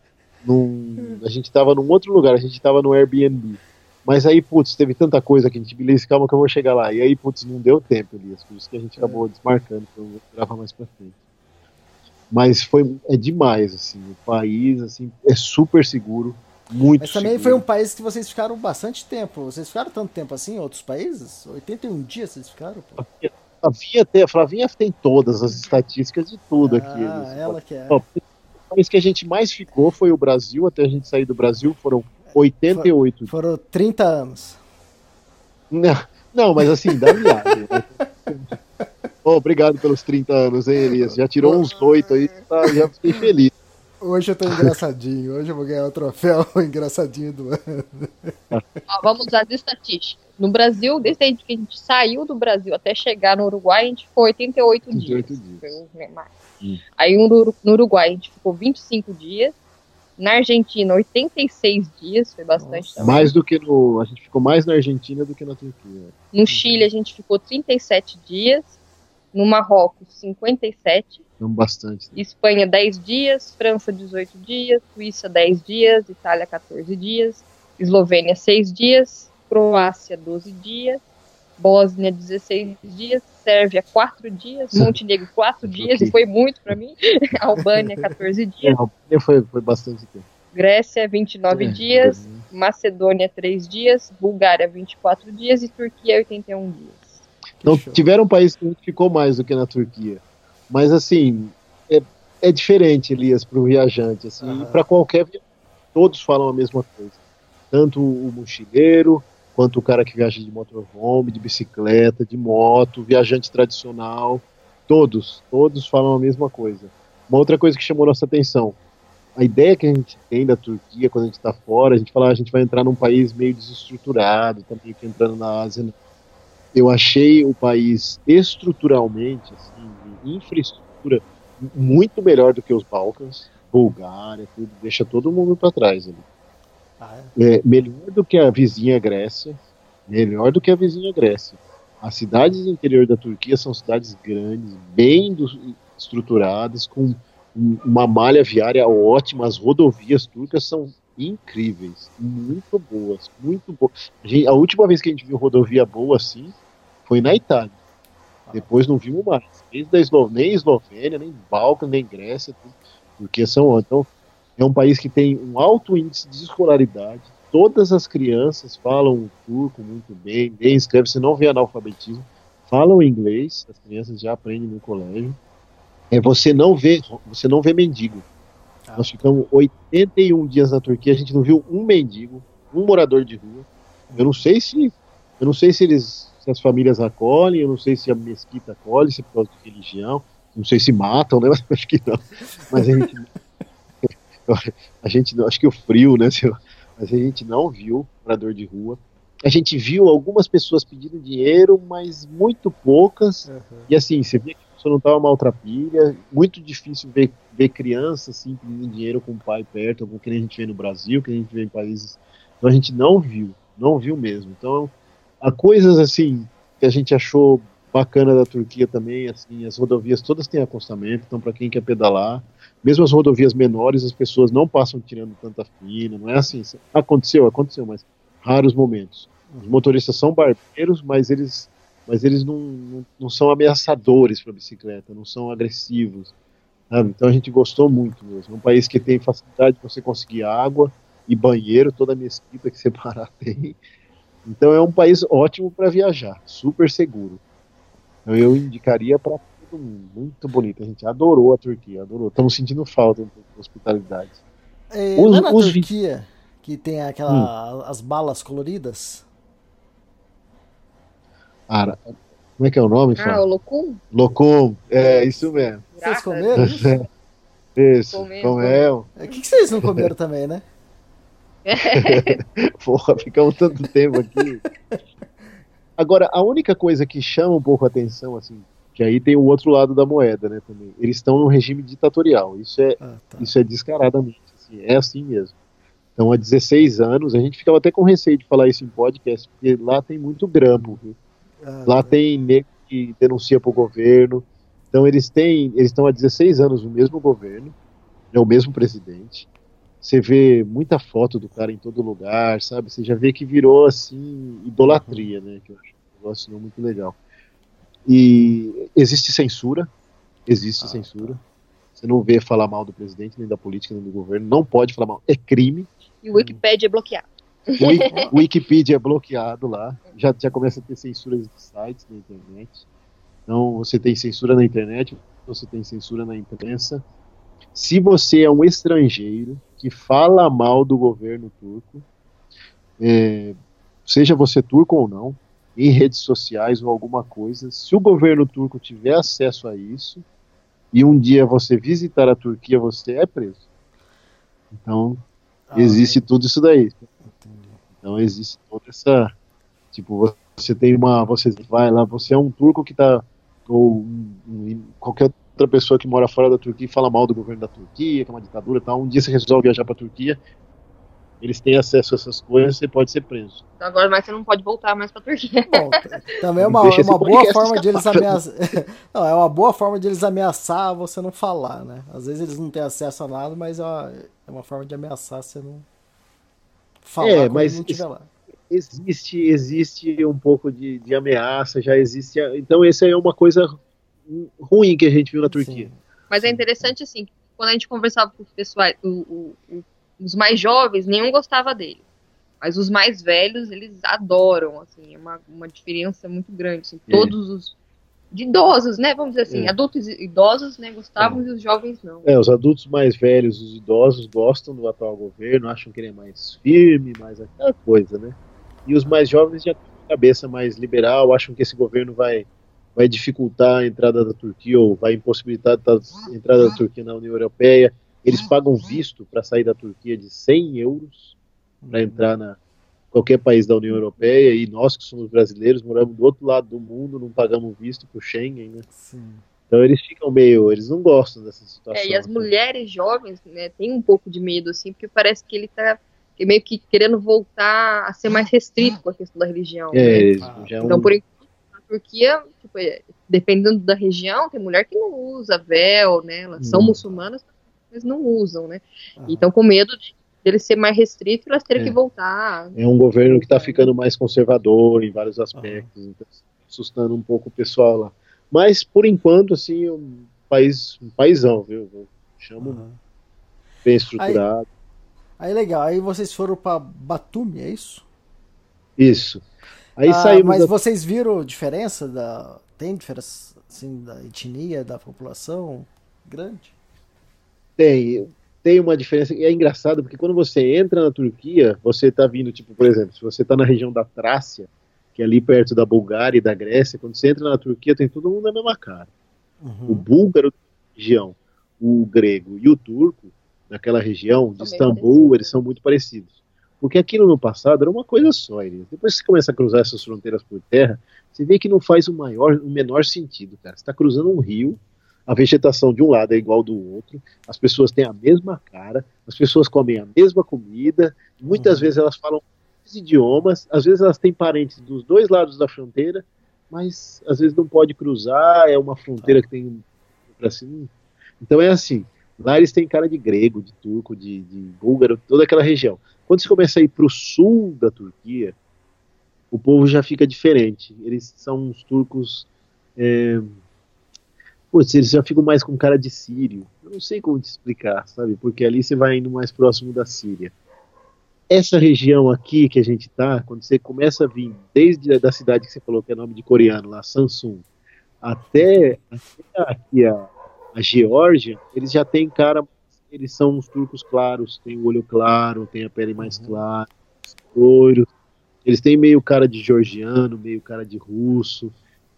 Num... A gente estava num outro lugar, a gente estava no Airbnb. Mas aí, putz, teve tanta coisa que a gente, beleza, calma que eu vou chegar lá. E aí, putz, não deu tempo, Elias. Por isso que a gente acabou é. desmarcando, então eu vou gravar mais pra frente. Mas foi, é demais, assim, o país, assim, é super seguro, muito Mas também seguro. foi um país que vocês ficaram bastante tempo. Vocês ficaram tanto tempo assim em outros países? 81 dias vocês ficaram? Pô? A Flavinha tem, a Flavinha tem todas as estatísticas de tudo ah, aqui. Eles. ela que é. o país que a gente mais ficou foi o Brasil, até a gente sair do Brasil foram 88. For, foram 30 anos. Não, não mas assim, dá viagem. oh, obrigado pelos 30 anos, hein, Elias? Já tirou uns 8 aí, tá, já fiquei feliz. Hoje eu tô engraçadinho, hoje eu vou ganhar o troféu engraçadinho do ano. Ó, vamos às estatísticas. No Brasil, desde que a gente saiu do Brasil até chegar no Uruguai, a gente ficou 88, 88 dias. dias. Hum. Aí no Uruguai a gente ficou 25 dias. Na Argentina, 86 dias, foi bastante também. Mais do que no. A gente ficou mais na Argentina do que na Turquia. No Chile, a gente ficou 37 dias. No Marrocos, 57. Então, bastante. Né? Espanha, 10 dias. França, 18 dias. Suíça, 10 dias. Itália, 14 dias. Eslovênia, 6 dias. Croácia, 12 dias. Bósnia, 16 dias. Sérvia, 4 dias. Montenegro, 4 dias, e foi muito para mim. Albânia, 14 dias. É, Albânia foi, foi bastante tempo. Grécia, 29 É, dias. Albânia. Macedônia, 3 dias. Bulgária, 24 dias. E Turquia, 81 dias. Show. tiveram países que ficou mais do que na Turquia. Mas, assim, é, é diferente, Elias, para o viajante. Assim, Aham. para qualquer viajante, todos falam a mesma coisa. Tanto o mochileiro, quanto o cara que viaja de motorhome, de bicicleta, de moto, viajante tradicional. Todos, todos falam a mesma coisa. Uma outra coisa que chamou nossa atenção. A ideia que a gente tem da Turquia quando a gente está fora, a gente fala, ah, a gente vai entrar num país meio desestruturado, tá meio que entrando na Ásia. Eu achei o país estruturalmente, assim, de infraestrutura, muito melhor do que os Balcãs, Bulgária, tudo, deixa todo mundo para trás ali. Ah, é? É, melhor do que a vizinha Grécia, melhor do que a vizinha Grécia. As cidades do interior da Turquia são cidades grandes, bem do- estruturadas, com um- uma malha viária ótima, as rodovias turcas são incríveis, muito boas, muito boas. A, gente- a última vez que a gente viu rodovia boa assim foi na Itália. Depois não vimos mais. Desde a Eslo... Nem Eslovênia, nem Balcãs, nem Grécia. Turquia são. Então, é um país que tem um alto índice de escolaridade. Todas as crianças falam turco muito bem, nem escreve, você não vê analfabetismo. Falam inglês, as crianças já aprendem no colégio. É, você não vê, você não vê mendigo. Nós ficamos 81 dias na Turquia, a gente não viu um mendigo, um morador de rua. Eu não sei se, eu não sei se eles, se as famílias acolhem, eu não sei se a mesquita acolhe, se é por causa de religião, não sei se matam, né? Mas acho que não. Mas a gente, a gente não, acho que o frio, né? Mas a gente não viu morador de rua. A gente viu algumas pessoas pedindo dinheiro, mas muito poucas. E assim, você vê que a pessoa não estava maltrapilha, muito difícil ver, ver criança assim pedindo dinheiro com o pai perto, como que a gente vê no Brasil, que a gente vê em países. Então a gente não viu, não viu mesmo. Então, há coisas assim que a gente achou bacana da Turquia também, assim, as rodovias todas têm acostamento, então para quem quer pedalar, mesmo as rodovias menores, as pessoas não passam tirando tanta fina, não é assim, aconteceu, aconteceu, mas raros momentos. Os motoristas são barbeiros, mas eles mas eles não, não, não são ameaçadores para a bicicleta, não são agressivos. sabe? Então a gente gostou muito mesmo. Um país que tem facilidade de você conseguir água e banheiro, toda a mesquita que você parar tem. Então é um país ótimo para viajar, super seguro. Então eu indicaria para todo mundo. Muito bonito. A gente adorou a Turquia, adorou. Estamos sentindo falta um pouco de hosptalidade. É, Os- lá na os Turquia, que tem aquela, as balas coloridas. Ara, como é que é o nome? Ah, o Locum? Locum, é isso mesmo. Vocês comeram isso? Isso, Comemos. comemos. O que, que vocês não comeram também, né? Porra, ficamos tanto tempo aqui. Agora, a única coisa que chama um pouco a atenção, assim, que aí tem o outro lado da moeda, né, também. Eles estão num regime ditatorial. Isso é, Ah, tá. isso é descaradamente, assim, é assim mesmo. Então, há 16 anos, a gente ficava até com receio de falar isso em podcast, porque lá tem muito grampo? Ah, Lá tá. tem nego que denuncia pro governo. Então eles têm, eles estão há 16 anos no mesmo governo, é o mesmo presidente. Você vê muita foto do cara em todo lugar, sabe? Você já vê que virou assim idolatria, né? Que eu acho um negócio não muito legal. E existe censura, existe Ah, censura. Você não vê falar mal do presidente, nem da política, nem do governo. Não pode falar mal. É crime. E o Wikipedia é bloqueado. O Wiki- o Wikipedia é bloqueado lá. Já, já começa a ter censuras de sites na internet. Então, você tem censura na internet, você tem censura na imprensa. Se você é um estrangeiro que fala mal do governo turco, é, seja você turco ou não, em redes sociais ou alguma coisa, se o governo turco tiver acesso a isso e um dia você visitar a Turquia, você é preso. Então, Ah, existe tudo isso daí. entendi. Então existe toda essa. Tipo, você tem uma. Você vai lá, você é um turco que tá. Ou um- um- qualquer outra pessoa que mora fora da Turquia e fala mal do governo da Turquia, que é uma ditadura e tal. Um dia você resolve viajar pra Turquia, eles têm acesso a essas coisas, você pode ser preso. Então agora mais você não pode voltar mais pra Turquia. Bom, também é uma, é uma boa forma de eles ameaçar. Não, é uma boa forma de eles ameaçar você não falar, né? Às vezes eles não têm acesso a nada, mas é uma, é uma forma de ameaçar você não falar É, quando mas não estiver esse- lá. existe existe um pouco de, de ameaça, já existe. a- Então, essa é uma coisa ruim que a gente viu na Turquia. Sim. Mas é interessante, assim, quando a gente conversava com os pessoais, o- o- o- os mais jovens, nenhum gostava dele. Mas os mais velhos, eles adoram, assim, é uma, uma diferença muito grande. Assim, É. todos os de idosos, né? Vamos dizer assim, É. adultos e idosos, né, gostavam e os jovens não. É, os adultos mais velhos, os idosos gostam do atual governo, acham que ele é mais firme, mais aquela coisa, né? E os mais jovens já têm a cabeça mais liberal, acham que esse governo vai, vai dificultar a entrada da Turquia ou vai impossibilitar a entrada da Turquia na União Europeia. Eles pagam visto para sair da Turquia de 100 euros para entrar na qualquer país da União Europeia e nós que somos brasileiros moramos do outro lado do mundo, não pagamos visto para o Schengen, né? Sim. Então eles ficam meio, eles não gostam dessa situação. É, e as assim. mulheres jovens, né, tem um pouco de medo, assim, porque parece que ele tá que meio que querendo voltar a ser mais restrito com a questão da religião. né? É, eles Ah, já é um- Então, por enquanto, Turquia, tipo, é, dependendo da região, tem mulher que não usa véu, né? Elas são Hum. muçulmanas, mas não usam, né? Aham. E estão com medo de dele ser mais restrito e elas terem É. que voltar. É um governo que está ficando mais conservador em vários aspectos, então assustando um pouco o pessoal lá. Mas por enquanto, assim, um país, um paizão, viu? Eu Chamo Aham. bem estruturado. Aí legal, aí vocês foram pra Batumi, é isso? Isso. Aí Ah, saímos mas da- vocês viram diferença da. Tem diferença assim, da etnia, da população grande? Tem, tem uma diferença, e é engraçado, porque quando você entra na Turquia, você está vindo, tipo, por exemplo, se você está na região da Trácia, que é ali perto da Bulgária e da Grécia, quando você entra na Turquia, tem todo mundo na mesma cara. O Uhum. búlgaro da região, o grego e o turco, naquela região de Istambul, eles são muito parecidos. Porque aquilo no passado era uma coisa só, Elias. Depois que você começa a cruzar essas fronteiras por terra, você vê que não faz o maior, o menor sentido, cara. Você está cruzando um rio, a vegetação de um lado é igual do outro, as pessoas têm a mesma cara, as pessoas comem a mesma comida, muitas Uhum. vezes elas falam os idiomas, às vezes elas têm parentes dos dois lados da fronteira, mas às vezes não pode cruzar, é uma fronteira que tem para cima. Então é assim, lá eles têm cara de grego, de turco, de, de búlgaro, toda aquela região. Quando você começa a ir para o sul da Turquia, o povo já fica diferente. Eles são uns turcos. É... Putz, eles já ficam mais com cara de sírio. Eu não sei como te explicar, sabe? Porque ali você vai indo mais próximo da Síria. Essa região aqui que a gente tá, quando você começa a vir desde a da cidade que você falou que é nome de coreano, lá, Samsung, até, até aqui a, a Geórgia, eles já têm cara, eles são uns turcos claros, têm o olho claro, têm a pele mais clara, loiros. Eles têm meio cara de georgiano, meio cara de russo.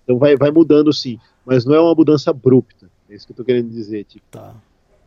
Então vai, vai mudando sim, mas não é uma mudança abrupta. É isso que eu tô querendo dizer. Tipo, Tá.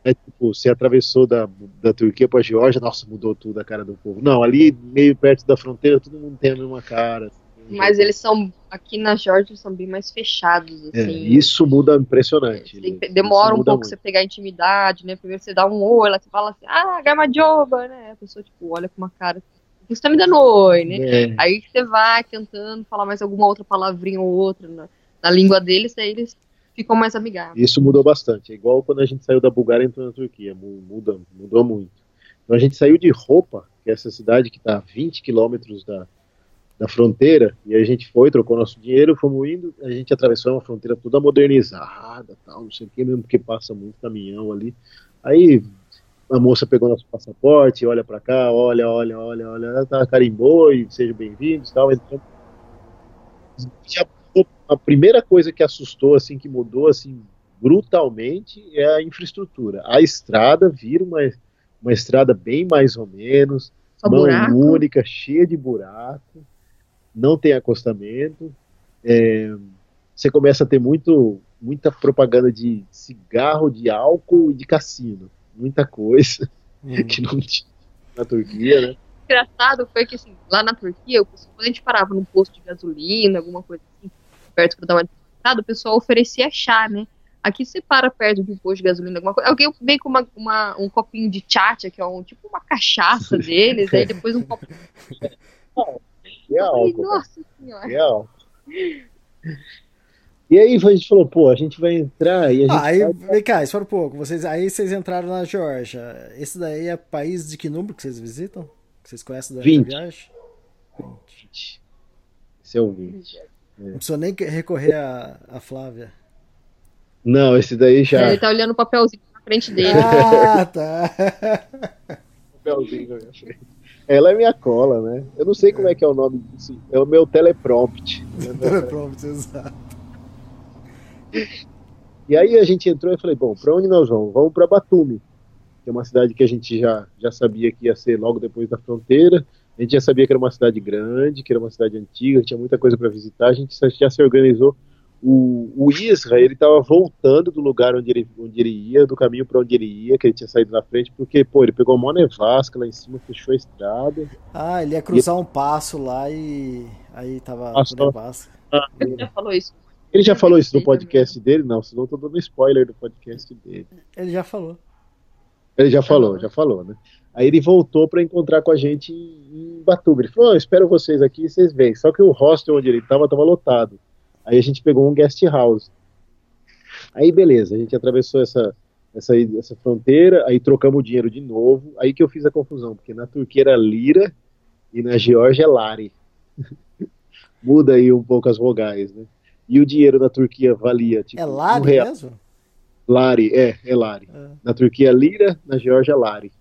é tipo, você atravessou da, da Turquia para a Geórgia, nossa, mudou tudo a cara do povo. Não, ali meio perto da fronteira, todo mundo tem a mesma cara. Mas eles são, aqui na Georgia, são bem mais fechados, É, assim. isso muda impressionante. Tem- Isso demora um pouco pra você pegar intimidade, né? Primeiro você dá um oi, ela fala assim, ah, Garmadioba, né? A pessoa, tipo, olha com uma cara, você tá me dando oi, né? É, Aí você vai tentando falar mais alguma outra palavrinha ou outra na, na língua deles, aí eles ficam mais amigáveis. Isso mudou bastante. É igual quando a gente saiu da Bulgária e entrou na Turquia. Mu- Muda, mudou muito. Então a gente saiu de Roupa, que é essa cidade que está a 20 quilômetros da, da fronteira, e a gente foi, trocou nosso dinheiro, fomos indo, a gente atravessou uma fronteira toda modernizada, tal, não sei o que, mesmo porque passa muito caminhão ali. Aí a moça pegou nosso passaporte, olha para cá, olha, olha, olha, olha, tá, carimbou e sejam bem-vindos, tal. Então, a primeira coisa que assustou, assim, que mudou, assim, brutalmente é a infraestrutura. A estrada vira uma, uma estrada bem mais ou menos, mão única, cheia de buraco, não tem acostamento. é, você começa a ter muito, muita propaganda de cigarro, de álcool e de cassino. Muita coisa Hum. que não tinha na Turquia, né? engraçado foi que, assim, lá na Turquia, quando a gente parava num posto de gasolina, alguma coisa assim, perto pra dar uma descansada, o pessoal oferecia chá, né? Aqui você para perto de um posto de gasolina, alguma coisa, alguém vem com uma, uma- um copinho de chacha, que é um, tipo uma cachaça deles, aí depois um copo. É falei, álcool, cara. Nossa senhora. Real. E aí a gente falou, pô, a gente vai entrar e a gente Ah, aí, vai- vem cá, espera um pouco. Vocês, aí vocês entraram na Geórgia. Esse daí é país de que número que vocês visitam? Que vocês conhecem durante 20. a viagem? 20. Esse é o 20. Não precisou nem que- recorrer a, a Flávia. Não, esse daí já. Ele tá olhando o papelzinho na frente dele. Ah, tá. papelzinho na minha frente. Ela é minha cola, né? Eu não sei como é que é o nome disso. É o meu teleprompt. Pronto, exato. E aí a gente entrou e falei, bom, pra onde nós vamos? Vamos pra Batumi, que é uma cidade que a gente já, já sabia que ia ser logo depois da fronteira. A gente já sabia que era uma cidade grande, que era uma cidade antiga, que tinha muita coisa para visitar. A gente já se organizou. O, o Isra, ele estava voltando do lugar onde ele, onde ele ia, do caminho para onde ele ia, que ele tinha saído na frente, porque, pô, ele pegou uma nevasca lá em cima, fechou a estrada. Ah, ele ia cruzar um passo lá e aí tava Passou. com nevasca. Ele já falou isso. Ele já falou isso no podcast dele? Não, senão eu tô dando spoiler do podcast dele. Ele já falou. Ele já falou, já falou, né? Aí ele voltou para encontrar com a gente em Batuba. Ele falou: "Ó, eu espero vocês aqui, vocês vêm. Só que o hostel onde ele estava estava lotado. Aí a gente pegou um guest house. Aí beleza, a gente atravessou essa, essa, essa fronteira, aí trocamos o dinheiro de novo. Aí que eu fiz a confusão, porque na Turquia era lira e na Geórgia é lari. Muda aí um pouco as vogais, né? E o dinheiro da Turquia valia tipo É um Lari real. mesmo? Lari, é, é lari. É. Na Turquia é lira, na Geórgia é lari.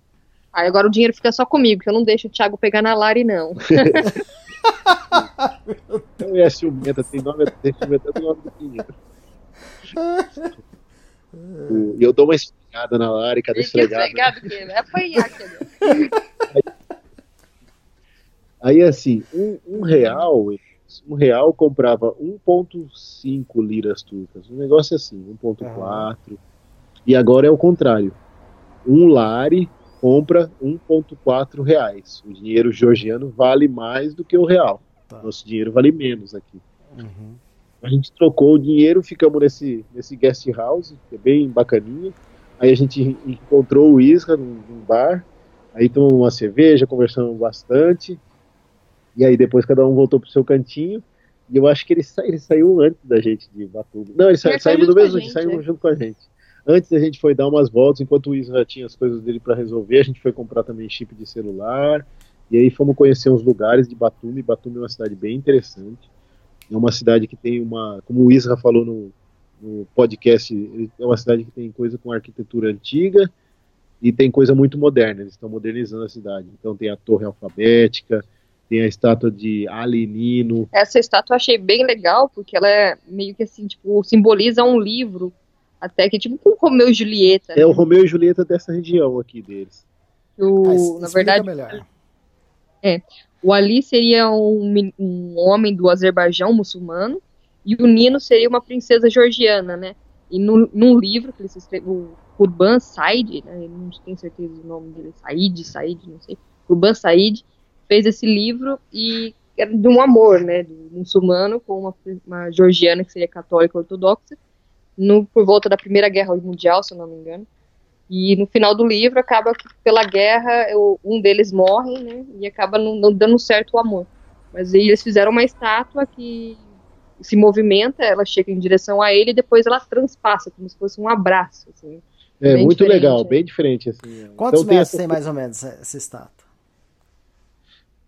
Aí agora o dinheiro fica só comigo, que eu não deixo o Thiago pegar na Lari, não. É ciumenta, tem nome, tem ciumenta do nome do E eu dou uma esfregada na Lari, cada E que esfregada. esfregado que é apanhar. Aí assim, um, um real, um real comprava 1.5 liras turcas. Um negócio assim, 1.4. E agora é o contrário. Um lari compra 1.4 reais. O dinheiro georgiano vale mais do que o real. Tá. Nosso dinheiro vale menos aqui. Uhum. A gente trocou o dinheiro, ficamos nesse, nesse guest house, que é bem bacaninha. Aí a gente encontrou o Isra num, num bar, aí tomamos uma cerveja, conversamos bastante. E aí depois cada um voltou pro seu cantinho. E eu acho que ele, sa- ele saiu antes da gente de Batuba. Não, ele, sa saiu a mesmo dia, saiu é. junto com a gente. Antes a gente foi dar umas voltas, enquanto o Isra tinha as coisas dele para resolver, a gente foi comprar também chip de celular. E aí fomos conhecer uns lugares de Batumi. Batumi é uma cidade bem interessante. É uma cidade que tem uma, como o Isra falou no, no podcast, é uma cidade que tem coisa com arquitetura antiga e tem coisa muito moderna. Eles estão modernizando a cidade. Então tem a torre alfabética, tem a estátua de Ali Nino. Essa estátua eu achei bem legal, porque ela é meio que assim, tipo, simboliza um livro, até que tipo com Romeu e Julieta. É o né? Romeu e Julieta dessa região aqui deles. O- Ah, na explica verdade, melhor. O Ali seria um, um homem do Azerbaijão muçulmano e o Nino seria uma princesa georgiana, né? E no, num livro que ele escreveu, o Kurban Said, né? não tenho certeza do nome dele, Said, Said, não sei. Kurban Said fez esse livro e era de um amor, né? Do muçulmano com uma, uma georgiana que seria católica ortodoxa, no, por volta da Primeira Guerra Mundial, se eu não me engano. E no final do livro acaba que pela guerra eu- um deles morre, né? E acaba não, não dando certo o amor. Mas aí eles fizeram uma estátua que se movimenta, ela chega em direção a ele e depois ela transpassa, como se fosse um abraço. Assim. É Bem muito legal, é. bem diferente assim. é. Quantos Então tem metros essa- tem mais ou menos essa essa estátua?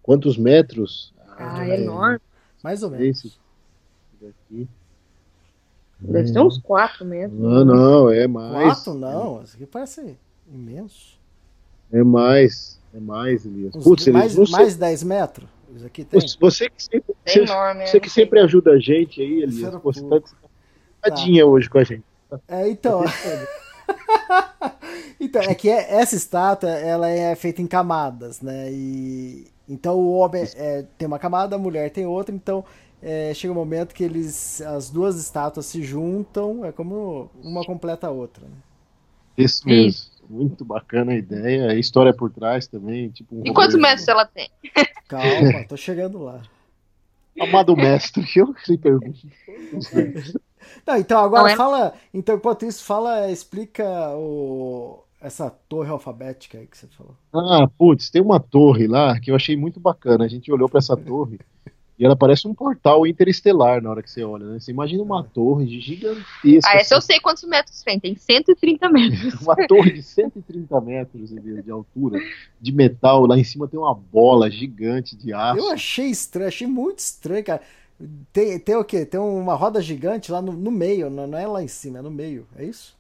Quantos metros? Ah, é. enorme. Mais ou menos. Esse daqui. Deve ser uns 4 metros. Não, não, é mais. Quatro? Não, isso aqui parece imenso. É mais. É mais, Elias. Uns Putz, de- Elias, mais, você, mais 10 metros? Isso aqui tem. você- você que sempre, É você, enorme. você é, que sempre ajuda a gente aí, Elias. Você tá tadinha hoje com a gente. É, então. então, é que é- essa estátua, ela é feita em camadas, né? E então o homem é, tem uma camada, a mulher tem outra, então é, chega um momento que eles as duas estátuas se juntam, é como uma completa a outra. né? Isso mesmo. Muito bacana a ideia. A história por trás também. Tipo, um E quantos metros ela tem? Calma, tô chegando lá. Amado mestre, eu que pergunto. Não, então agora Não é- fala, então enquanto isso fala, explica o essa torre alfabética aí que você falou. Ah, putz, tem uma torre lá que eu achei muito bacana. A gente olhou para essa torre e ela parece um portal interestelar na hora que você olha, né? Você imagina uma torre gigantesca. Ah, essa eu sei quantos metros tem. Tem 130 metros. uma torre de 130 metros de, de altura, de metal. Lá em cima tem uma bola gigante de aço. Eu achei estranho, achei muito estranho, cara. Tem, tem o quê? Tem uma roda gigante lá no, no meio, não, não é lá em cima, é no meio, é isso?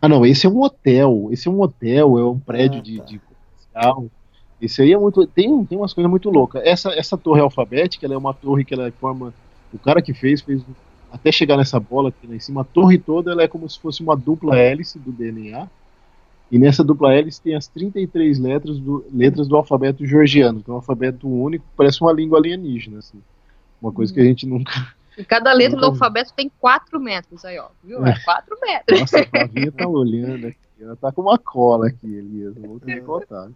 Ah, não, esse é um hotel. Esse é um hotel, é um prédio ah, tá. de, de comercial. Esse aí é muito. Tem, tem umas coisas muito loucas. Essa, essa torre alfabética, ela é uma torre que ela forma. O cara que fez, fez até chegar nessa bola aqui lá em cima. A torre toda ela é como se fosse uma dupla hélice do DNA. E nessa dupla hélice tem as 33 letras do, letras do alfabeto georgiano, que é um alfabeto único, parece uma língua alienígena. Assim. Uma coisa que a gente nunca. E cada letra do alfabeto tem 4 metros aí, ó. Viu? É 4 metros. Nossa, a Flavinha tá olhando aqui. Ela tá com uma cola aqui, Elias. Vou ter que contar.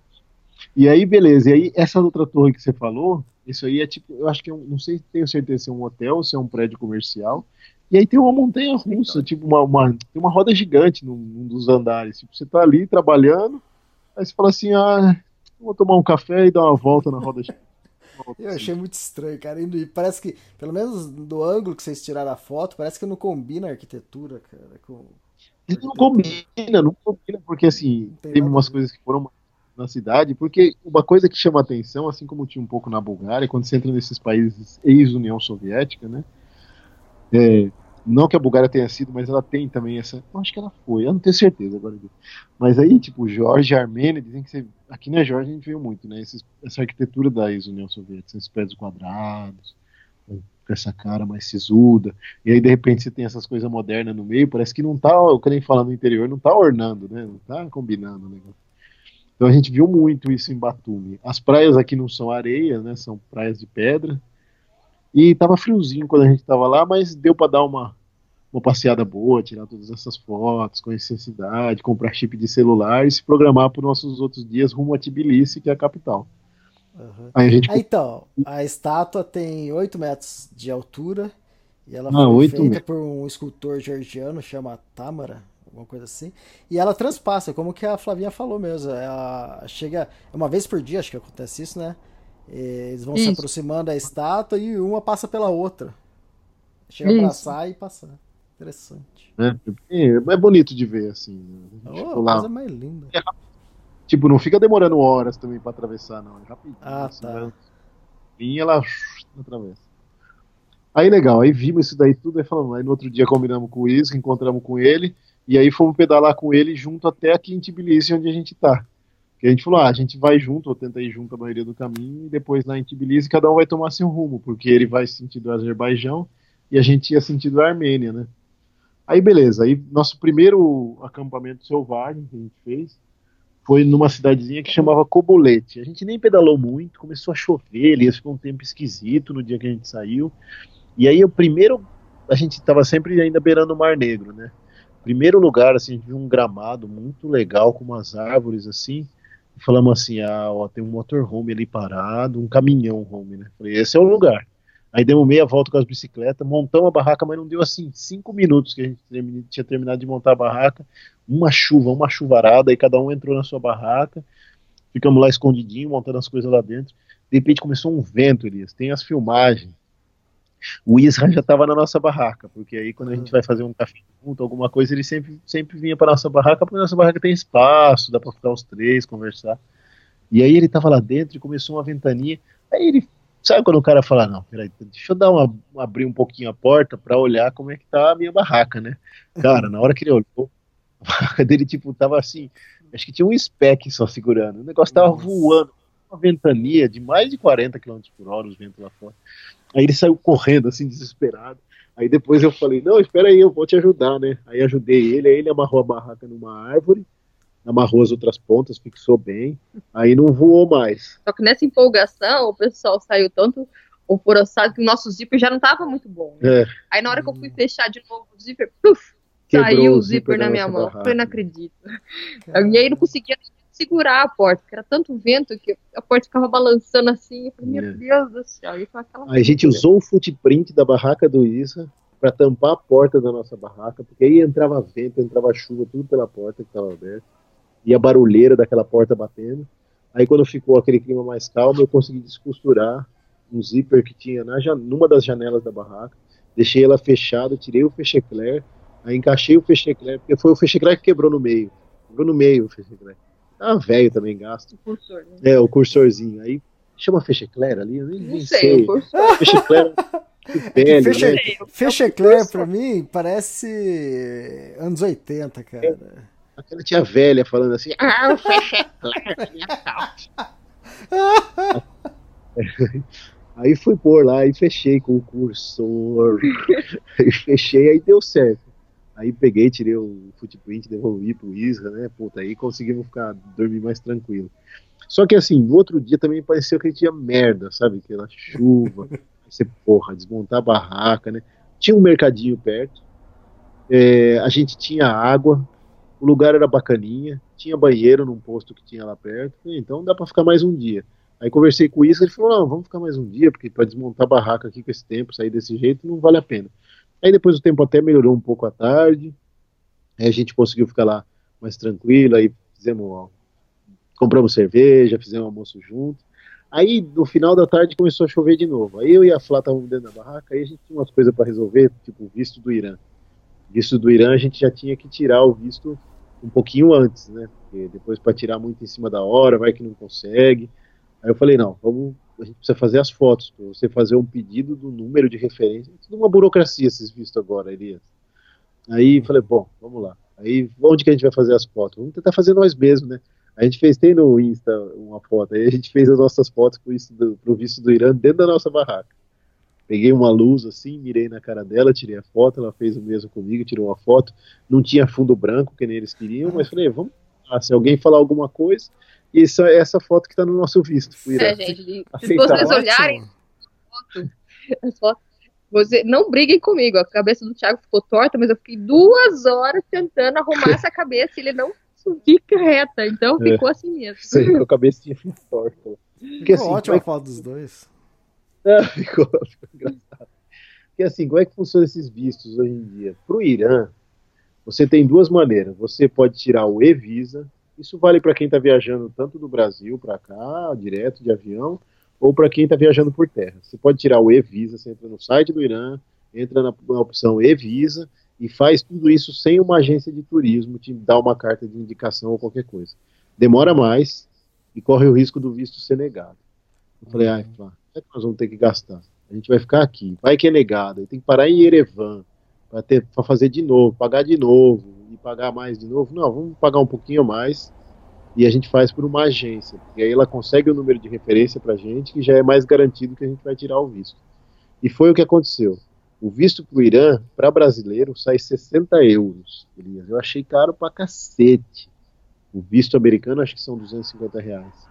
E aí, beleza. E aí, essa outra torre que você falou, isso aí é tipo, eu acho que é um, não sei, tenho certeza se é um hotel, se é um prédio comercial. E aí tem uma montanha russa, tipo uma, uma, tem uma roda gigante num, num, dos andares. Tipo, você tá ali trabalhando, aí você fala assim, ah, vou tomar um café e dar uma volta na roda gigante. Eu achei muito estranho, cara. E parece que, pelo menos do ângulo que vocês tiraram a foto, parece que não combina a arquitetura, cara. Com... Não combina, não combina, porque assim, tem teve umas coisas que foram na cidade, porque uma coisa que chama atenção, assim como tinha um pouco na Bulgária, quando você entra nesses países ex-União Soviética, né? É, não que a Bulgária tenha sido, mas ela tem também essa. Eu acho que ela foi, eu não tenho certeza agora. Mas aí, tipo, Jorge Armênia dizem que você. Aqui na Jorge a gente viu muito, né? Esses, essa arquitetura da ex-União Soviética, esses prédios quadrados, com essa cara mais sisuda. E aí, de repente, você tem essas coisas modernas no meio, parece que não tá, o que nem fala no interior, não tá ornando, né? Não tá combinando o negócio. Então a gente viu muito isso em Batumi. As praias aqui não são areia, né? São praias de pedra. E tava friozinho quando a gente tava lá, mas deu para dar uma, uma passeada boa, tirar todas essas fotos, conhecer a cidade, comprar chip de celular e se programar para os nossos outros dias rumo a Tbilisi, que é a capital. Uhum. Aí a gente... Ah, então, a estátua tem 8 metros de altura e ela ah, foi feita metros. por um escultor georgiano, chama Tamara, alguma coisa assim. E ela transpassa, como que a Flavinha falou mesmo. Ela chega uma vez por dia, acho que acontece isso, né? Eles vão isso. se aproximando da estátua e uma passa pela outra. Chega isso. a abraçar e passar. Interessante. É, é, é bonito de ver, assim. Né? Oh, a coisa mais linda. É, tipo, não fica demorando horas também pra atravessar, não. É rapidinho. Ah, assim, tá. Né? E ela atravessa. Aí legal, aí vimos isso daí tudo, aí falamos, aí no outro dia combinamos com o Isco, encontramos com ele, e aí fomos pedalar com ele junto até aqui em Tbilisi, onde a gente tá. Que a gente falou, ah, a gente vai junto, ou tenta ir junto a maioria do caminho, e depois lá em Tbilisi cada um vai tomar seu rumo, porque ele vai sentido Azerbaijão e a gente ia sentido a Armênia, né? Aí beleza, aí nosso primeiro acampamento selvagem que a gente fez foi numa cidadezinha que chamava Cobolete. A gente nem pedalou muito, começou a chover, ali ficou um tempo esquisito no dia que a gente saiu. E aí o primeiro, a gente estava sempre ainda beirando o Mar Negro, né? Primeiro lugar, assim, viu um gramado muito legal, com umas árvores assim. E falamos assim: ah, ó, tem um motorhome ali parado, um caminhão home, né? Falei, esse é o lugar. Aí demos meia volta com as bicicletas, montamos a barraca, mas não deu assim cinco minutos que a gente tinha terminado de montar a barraca. Uma chuva, uma chuvarada, aí cada um entrou na sua barraca. Ficamos lá escondidinho, montando as coisas lá dentro. De repente começou um vento, Elias. Tem as filmagens o Isra já estava na nossa barraca, porque aí quando a gente vai fazer um café junto, alguma coisa, ele sempre, sempre vinha para nossa barraca, porque a nossa barraca tem espaço, dá para ficar os três, conversar. E aí ele estava lá dentro e começou uma ventania. Aí ele, sabe quando o cara fala, não, peraí, deixa eu dar uma, abrir um pouquinho a porta para olhar como é que tá a minha barraca, né? Cara, na hora que ele olhou, a barraca dele, tipo, tava assim, acho que tinha um spec só segurando. O negócio tava Nossa. voando, uma ventania de mais de 40 km por hora, os ventos lá fora. Aí ele saiu correndo, assim, desesperado. Aí depois eu falei, não, espera aí, eu vou te ajudar, né? Aí ajudei ele, aí ele amarrou a barraca numa árvore, amarrou as outras pontas, fixou bem, aí não voou mais. Só que nessa empolgação, o pessoal saiu tanto alvoroçado que o nosso zíper já não estava muito bom. Né? É. Aí na hora que eu fui fechar de novo o zíper, puf, saiu o zíper, zíper na minha mão. Barraca. Eu não acredito. E aí não conseguia segurar a porta, porque era tanto vento que a porta ficava balançando assim. Eu falei, meu é. Deus do céu. Aquela a gente usou o footprint da barraca do Isa para tampar a porta da nossa barraca, porque aí entrava vento, entrava chuva, tudo pela porta que estava aberta, e a barulheira daquela porta batendo. Aí quando ficou aquele clima mais calmo, eu consegui descosturar um zíper que tinha na, numa das janelas da barraca, deixei ela fechada, tirei o fechecler, aí encaixei o fechecler, porque foi o fechecler que quebrou no meio. Quebrou no meio o fechecler. Ah, velho também gasto. O cursor, né? É, o cursorzinho. Aí chama fechecler ali? Eu nem, nem sei. sei. Fechecler. Pele, Feche, né? Fechecler pra mim parece anos 80, cara. É. Aquela tia velha falando assim, ah, o Fechecler, minha Aí fui pôr lá e fechei com o cursor. aí fechei, aí deu certo. Aí peguei, tirei o footprint, devolvi pro Isra, né? Puta, aí conseguimos ficar, dormir mais tranquilo. Só que assim, no outro dia também pareceu que tinha merda, sabe? Aquela chuva, você, porra, desmontar a barraca, né? Tinha um mercadinho perto, é, a gente tinha água, o lugar era bacaninha, tinha banheiro num posto que tinha lá perto, então dá para ficar mais um dia. Aí conversei com o Isra, ele falou, não, vamos ficar mais um dia, porque para desmontar a barraca aqui com esse tempo, sair desse jeito, não vale a pena. Aí depois o tempo até melhorou um pouco à tarde, aí a gente conseguiu ficar lá mais tranquilo, aí fizemos, compramos cerveja, fizemos almoço junto. Aí no final da tarde começou a chover de novo. Aí eu e a Flá estávamos dentro da barraca, aí a gente tinha umas coisas para resolver, tipo o visto do Irã. Visto do Irã a gente já tinha que tirar o visto um pouquinho antes, né? Porque depois para tirar muito em cima da hora, vai que não consegue. Aí eu falei, não, vamos a gente precisa fazer as fotos, para você fazer um pedido do número de referência. É tudo uma burocracia esses vistos agora, Elias. Aí falei, bom, vamos lá. Aí onde que a gente vai fazer as fotos? Vamos tentar fazer nós mesmos, né? A gente fez, tem no Insta uma foto, aí a gente fez as nossas fotos pro, do, pro visto do Irã dentro da nossa barraca. Peguei uma luz assim, mirei na cara dela, tirei a foto, ela fez o mesmo comigo, tirou uma foto. Não tinha fundo branco, que nem eles queriam, mas falei, vamos lá, se alguém falar alguma coisa, isso é essa foto que está no nosso visto. É, gente, se vocês olharem as fotos, você, não briguem comigo, a cabeça do Thiago ficou torta, mas eu fiquei duas horas tentando arrumar essa cabeça e ele não fica reta, então é. ficou assim mesmo. Sim, a cabeça tinha torta. Ficou assim, ótima é... a foto dos dois. É, ficou, ficou engraçado. Porque assim, como é que funcionam esses vistos hoje em dia? Para o Irã, você tem duas maneiras. Você pode tirar o e-visa, isso vale para quem está viajando tanto do Brasil para cá, direto de avião, ou para quem está viajando por terra. Você pode tirar o e-visa, você entra no site do Irã, entra na, na opção e-visa e faz tudo isso sem uma agência de turismo te dar uma carta de indicação ou qualquer coisa. Demora mais e corre o risco do visto ser negado. Eu falei, ai, ah, é que nós vamos ter que gastar? A gente vai ficar aqui, vai que é negado, tem que parar em Erevan para fazer de novo, pagar de novo, e pagar mais de novo. Não, vamos pagar um pouquinho mais e a gente faz por uma agência. E aí ela consegue o número de referência para a gente, que já é mais garantido que a gente vai tirar o visto. E foi o que aconteceu. O visto para o Irã, para brasileiro, sai 60 euros. Elias. Eu achei caro para cacete. O visto americano, acho que são 250 reais.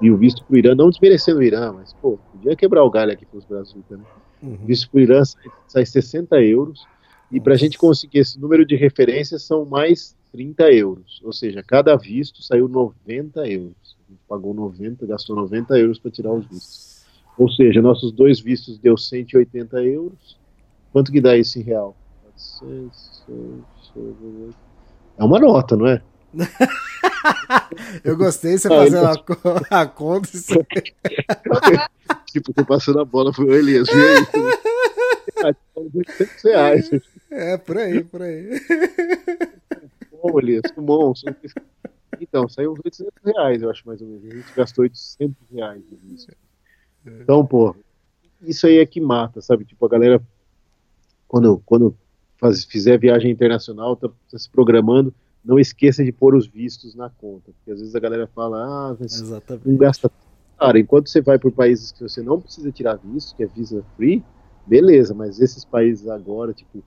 E o visto para o Irã, não desmerecendo o Irã, mas, pô, podia quebrar o galho aqui para os brasileiros. Né? Uhum. O visto para o Irã sai, sai 60 euros. E para a gente conseguir esse número de referências são mais 30 euros. Ou seja, cada visto saiu 90 euros. A gente pagou 90, gastou 90 euros para tirar os vistos. Ou seja, nossos dois vistos deu 180 euros. Quanto que dá isso em real? É uma nota, não é? Eu gostei de você fazer a, a conta. tipo, tô passando a bola pro Elias. Reais. É, por aí, por aí. Elias, bom. Então, saiu uns 800 reais, eu acho, mais ou menos. A gente gastou 800 reais nisso. Então, pô, isso aí é que mata, sabe? Tipo, a galera, quando, quando faz, fizer viagem internacional, tá, tá, se programando, não esqueça de pôr os vistos na conta. Porque às vezes a galera fala, ah, mas não gasta. Cara, enquanto você vai por países que você não precisa tirar visto, que é visa free, beleza, mas esses países agora, tipo,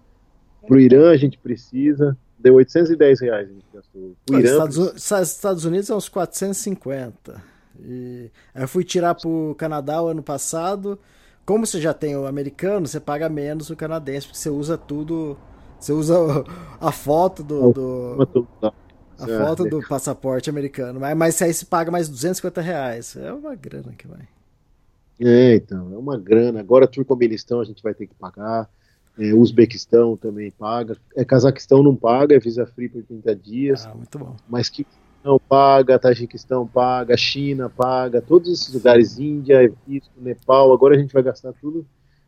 pro Irã a gente precisa, deu 810 reais a gente gastou. Pro Irã, Estados, Estados Unidos é uns 450. E aí eu fui tirar pro Canadá o ano passado. Como você já tem o americano, você paga menos o canadense, porque você usa tudo. Você usa a foto do. do a foto do passaporte americano. Mas, mas aí se paga mais 250 reais. É uma grana que vai. É, então, é uma grana. Agora Turcomenistão a gente vai ter que pagar. É, Uzbequistão também paga. É, Cazaquistão não paga, é visa free por 30 dias. Ah, muito bom. Mas que Uzbequistão paga, Tajiquistão paga, China paga, todos esses lugares, Índia, Egito, Nepal, agora a gente vai gastar tudo.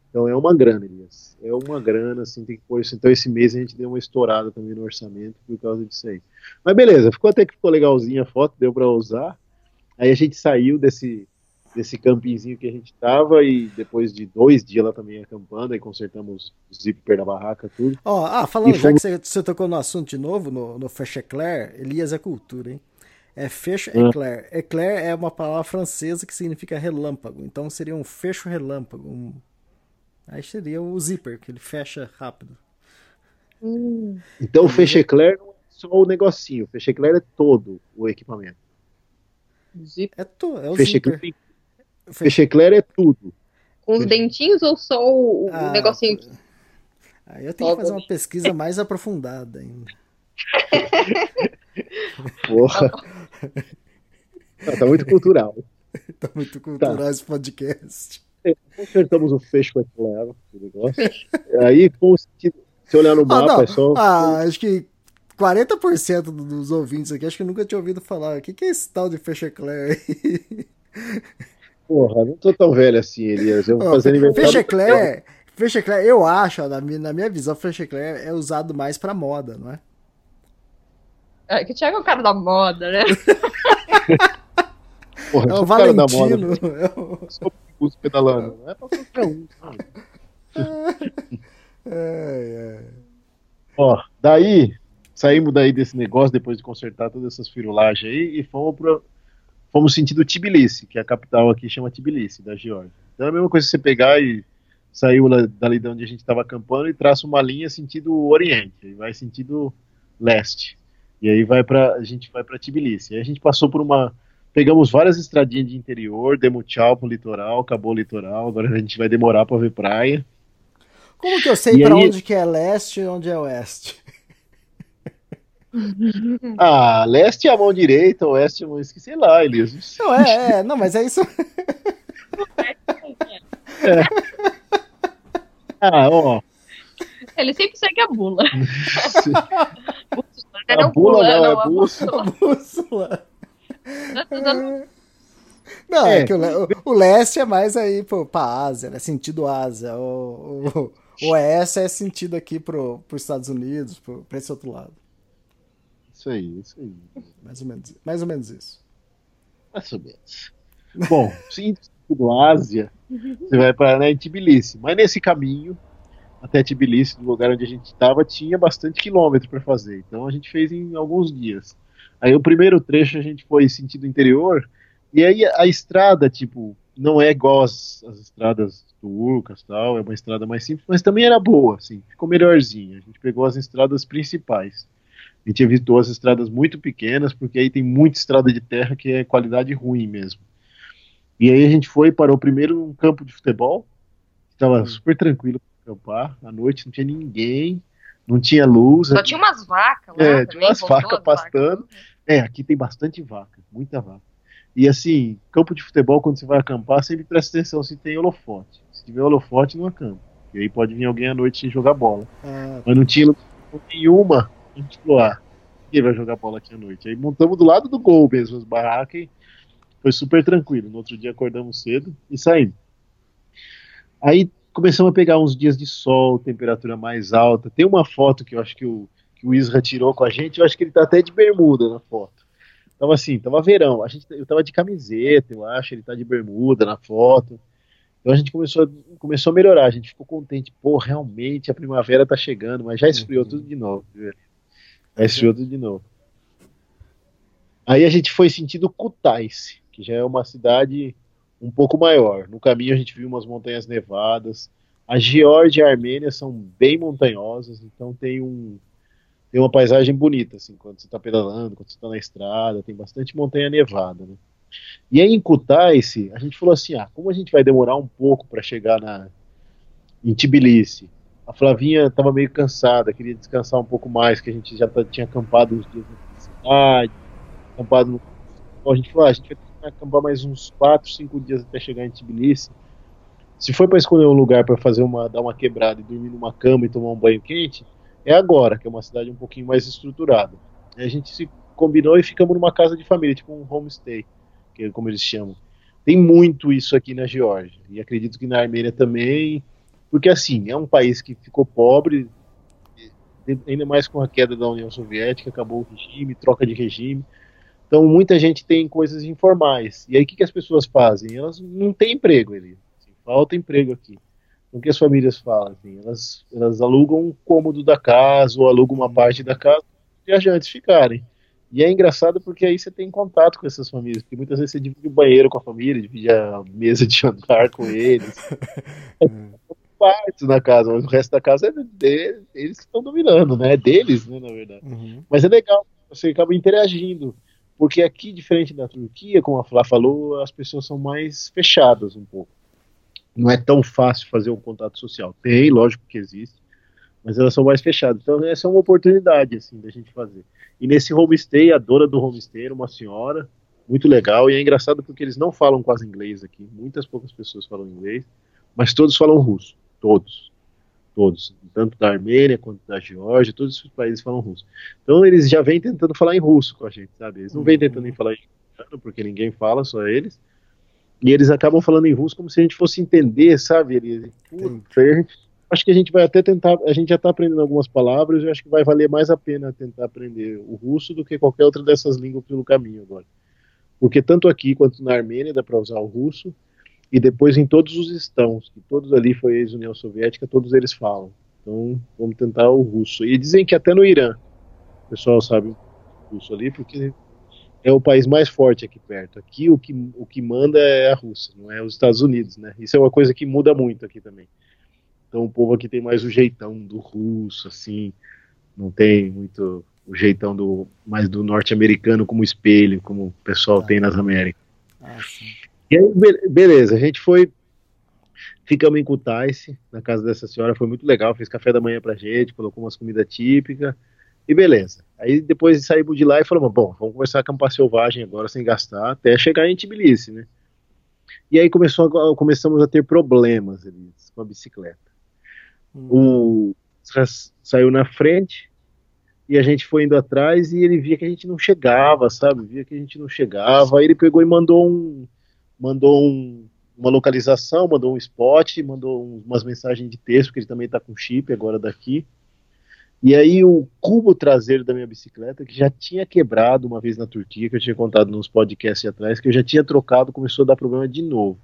Então é uma grana, Elias. É uma grana, assim, tem que pôr isso. Então esse mês a gente deu uma estourada também no orçamento por causa disso aí. Mas beleza, ficou até que ficou legalzinha a foto, deu para usar. Aí a gente saiu desse, desse campinzinho que a gente tava e depois de dois dias lá também acampando, aí consertamos o zíper da barraca, tudo. Ó, ah, falando, já que você, você, tocou no assunto de novo, no, no Feche Eclair, Elias é cultura, hein? É fecho ah. eclair. Eclair é uma palavra francesa que significa relâmpago. Então seria um fecho relâmpago. Um... Aí seria o zíper, que ele fecha rápido. Hum. Então o fecho eclair não é só o negocinho. O fecho eclair é todo o equipamento. É, to, é o fecho zíper. Eclair Feche eclair é tudo. Com os dentinhos ou só o, ah, negocinho? Aí eu tenho que fazer uma pesquisa mais aprofundada ainda. Porra. Não, tá muito cultural. tá muito cultural tá. esse podcast. É, consertamos o fecho eclair, o negócio. Aí, com se olhar no ah, mapa, ah, é só. Ah, acho que 40% dos ouvintes aqui acho que nunca tinha ouvido falar. O que, que é esse tal de fecho eclair aí? Porra, não tô tão velho assim, Elias. Eu vou fazer aniversário. Fechecler, Fechecler, eu acho, na minha, na minha visão, Fechecler é usado mais pra moda, não é? É, que Thiago é o cara da moda, né? Porra, é o Valentino. É o... Sou pedalando. Não é pra qualquer um. é, é. Ó, daí, saímos daí desse negócio depois de consertar todas essas firulagens aí e fomos pra fomos sentido Tbilisi, que é a capital aqui chama Tbilisi, da Geórgia. Então é a mesma coisa que você pegar e saiu dali de onde a gente estava acampando e traça uma linha sentido Oriente, e vai sentido Leste. E aí vai para a gente vai para Tbilisi. Aí a gente passou por uma pegamos várias estradinhas de interior, demos tchau pro litoral, acabou o litoral, agora a gente vai demorar para ver praia. Como que eu sei para aí... onde que é leste e onde é oeste? ah, leste é a mão direita, oeste é a mão esquerda, sei lá, Elias. Não, é, é, não, mas é isso. é. Ah, ó. Ele sempre segue a bula. a bula não, é bússola. bússola. Não, é, é que o, o, leste é mais aí pô, pra Ásia, né? Sentido Ásia. O, o, o oeste é sentido aqui pro, pros Estados Unidos, pro, pra esse outro lado. Isso aí, isso aí. Mais ou menos, mais ou menos isso. Mais ou menos. Bom, sim, do Ásia, você vai para né, Tbilisi. Mas nesse caminho até Tbilisi, do lugar onde a gente estava, tinha bastante quilômetro para fazer. Então a gente fez em alguns dias. Aí o primeiro trecho a gente foi sentido interior, e aí a estrada, tipo, não é igual as, as estradas turcas tal, é uma estrada mais simples, mas também era boa, assim, ficou melhorzinha. A gente pegou as estradas principais. A gente evitou as estradas muito pequenas, porque aí tem muita estrada de terra que é qualidade ruim mesmo. E aí a gente foi para o primeiro num campo de futebol, estava hum. super tranquilo para acampar, à noite não tinha ninguém, não tinha luz. Só tinha umas vacas lá É, tinha umas vacas pastando. Vacas. É, aqui tem bastante vaca, muita vaca. E assim, campo de futebol, quando você vai acampar, sempre presta atenção se tem holofote. Se tiver holofote, não acampa. E aí pode vir alguém à noite jogar bola. Ah, Mas não tinha nenhuma a gente falou, ah, quem vai jogar bola aqui à noite? Aí montamos do lado do gol mesmo, as barracas, e foi super tranquilo. No outro dia acordamos cedo e saímos. Aí começamos a pegar uns dias de sol, temperatura mais alta. Tem uma foto que eu acho que o, que o Isra tirou com a gente, eu acho que ele tá até de bermuda na foto. Tava assim, tava verão. A gente, eu tava de camiseta, eu acho, ele tá de bermuda na foto. Então a gente começou, começou a melhorar, a gente ficou contente. Pô, realmente a primavera tá chegando, mas já esfriou uhum. tudo de novo. Viu? Aí esse outro de novo. Aí a gente foi sentido Kutaisi, que já é uma cidade um pouco maior. No caminho a gente viu umas montanhas nevadas. A Geórgia e a Armênia são bem montanhosas, então tem um tem uma paisagem bonita assim quando você está pedalando, quando você está na estrada, tem bastante montanha nevada, né? E aí em Kutaisi, a gente falou assim, ah, como a gente vai demorar um pouco para chegar na em Tbilisi, a Flavinha estava meio cansada, queria descansar um pouco mais, que a gente já tá, tinha acampado uns dias na cidade, acampado no... Então a gente falou, ah, a gente vai acampar mais uns 4, 5 dias até chegar em Tbilisi. Se for para escolher um lugar para fazer uma, dar uma quebrada e dormir numa cama e tomar um banho quente, é agora, que é uma cidade um pouquinho mais estruturada. A gente se combinou e ficamos numa casa de família, tipo um homestay, que é como eles chamam. Tem muito isso aqui na Geórgia, e acredito que na Armênia também, porque assim, é um país que ficou pobre, ainda mais com a queda da União Soviética, acabou o regime, troca de regime. Então muita gente tem coisas informais. E aí o que, que as pessoas fazem? Elas não têm emprego ali. Assim, falta emprego aqui. O que as famílias fazem? Elas, elas alugam um cômodo da casa ou alugam uma parte da casa para os viajantes ficarem. E é engraçado porque aí você tem contato com essas famílias, porque muitas vezes você divide o banheiro com a família, divide a mesa de jantar com eles. É parte na casa, mas o resto da casa é eles que estão dominando, né? É deles, né, na verdade. Uhum. Mas é legal, você acaba interagindo. Porque aqui, diferente da Turquia, como a Flá falou, as pessoas são mais fechadas um pouco. Não é tão fácil fazer um contato social. Tem, lógico que existe, mas elas são mais fechadas. Então essa é uma oportunidade assim da gente fazer. E nesse homestay, a dona do homestay era uma senhora muito legal e é engraçado porque eles não falam quase inglês aqui. Muitas poucas pessoas falam inglês, mas todos falam russo, todos todos, tanto da Armênia quanto da Geórgia, todos os países falam russo. Então eles já vêm tentando falar em russo com a gente, sabe? Eles não vêm tentando falar em russo, porque ninguém fala, só eles. E eles acabam falando em russo como se a gente fosse entender, sabe? Eles, acho que a gente vai até tentar, a gente já está aprendendo algumas palavras, eu acho que vai valer mais a pena tentar aprender o russo do que qualquer outra dessas línguas pelo caminho agora. Porque tanto aqui quanto na Armênia dá para usar o russo, e depois em todos os estãos, que todos ali foi ex-União Soviética, todos eles falam. Então vamos tentar o russo. E dizem que até no Irã, o pessoal sabe o russo ali, porque é o país mais forte aqui perto. Aqui o que, o que manda é a Rússia, não é os Estados Unidos, né? Isso é uma coisa que muda muito aqui também. Então o povo aqui tem mais o jeitão do russo, assim, não tem muito o jeitão do mais do norte-americano como espelho, como o pessoal ah, tem nas Américas. Ah, e aí, beleza, a gente foi, ficamos em Kutaisi, na casa dessa senhora, foi muito legal, fez café da manhã pra gente, colocou umas comidas típicas, e beleza. Aí depois saímos de lá e falamos, bom, vamos começar a acampar selvagem agora, sem gastar, até chegar em Tbilisi, né? E aí começou a, começamos a ter problemas ali, com a bicicleta. Hum. O saiu na frente, e a gente foi indo atrás e ele via que a gente não chegava, sabe? Via que a gente não chegava. Aí ele pegou e mandou um, mandou um, uma localização, mandou um spot, mandou umas mensagens de texto, porque ele também está com chip agora daqui. E aí o cubo traseiro da minha bicicleta, que já tinha quebrado uma vez na Turquia, que eu tinha contado nos podcasts atrás, que eu já tinha trocado, começou a dar problema de novo.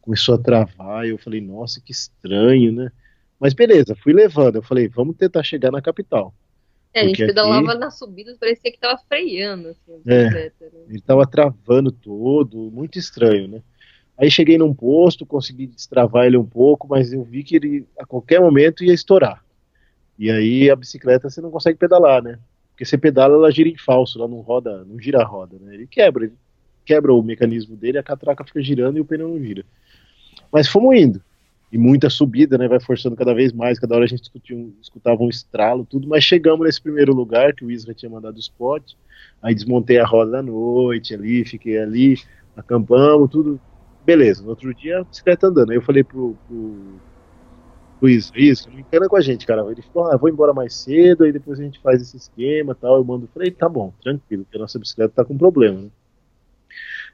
Começou a travar, e eu falei, nossa, que estranho, né? Mas beleza, fui levando. Eu falei, vamos tentar chegar na capital. É, a gente pedalava aqui... nas subidas, parecia que tava freando, assim, é, né? Ele tava travando todo, muito estranho, né? Aí cheguei num posto, consegui destravar ele um pouco, mas eu vi que ele a qualquer momento ia estourar. E aí a bicicleta você não consegue pedalar, né? Porque você pedala, ela gira em falso, ela não roda, não gira a roda, né? Ele quebra, ele quebra o mecanismo dele, a catraca fica girando e o pneu não gira. Mas fomos indo e muita subida, né? Vai forçando cada vez mais. Cada hora a gente um, escutava um estralo, tudo. Mas chegamos nesse primeiro lugar que o Isra tinha mandado o spot. Aí desmontei a roda da noite ali, fiquei ali, acampamos, tudo. Beleza. No outro dia a bicicleta andando. Aí eu falei pro, pro, pro Isra, isso, não encana com a gente, cara. Ele falou, ah, vou embora mais cedo, aí depois a gente faz esse esquema tal. Eu mando, falei, tá bom, tranquilo, porque a nossa bicicleta tá com problema, né?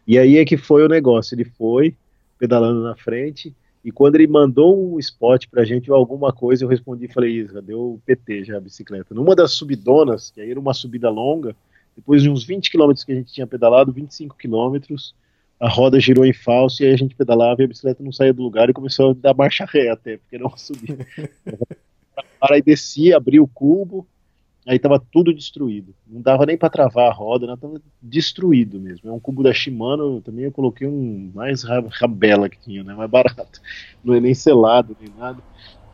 E aí é que foi o negócio. Ele foi pedalando na frente e quando ele mandou um spot pra gente ou alguma coisa, eu respondi e falei, Isra, deu PT já a bicicleta. Numa das subidonas, que aí era uma subida longa, depois de uns 20 quilômetros que a gente tinha pedalado, 25 quilômetros, a roda girou em falso e aí a gente pedalava e a bicicleta não saía do lugar e começou a dar marcha ré até, porque era uma subida. Para e descia, abria o cubo, Aí tava tudo destruído. Não dava nem para travar a roda, não, tava destruído mesmo. É um cubo da Shimano, também eu coloquei um mais rabela que tinha, né? Mais barato. Não é nem selado, nem nada.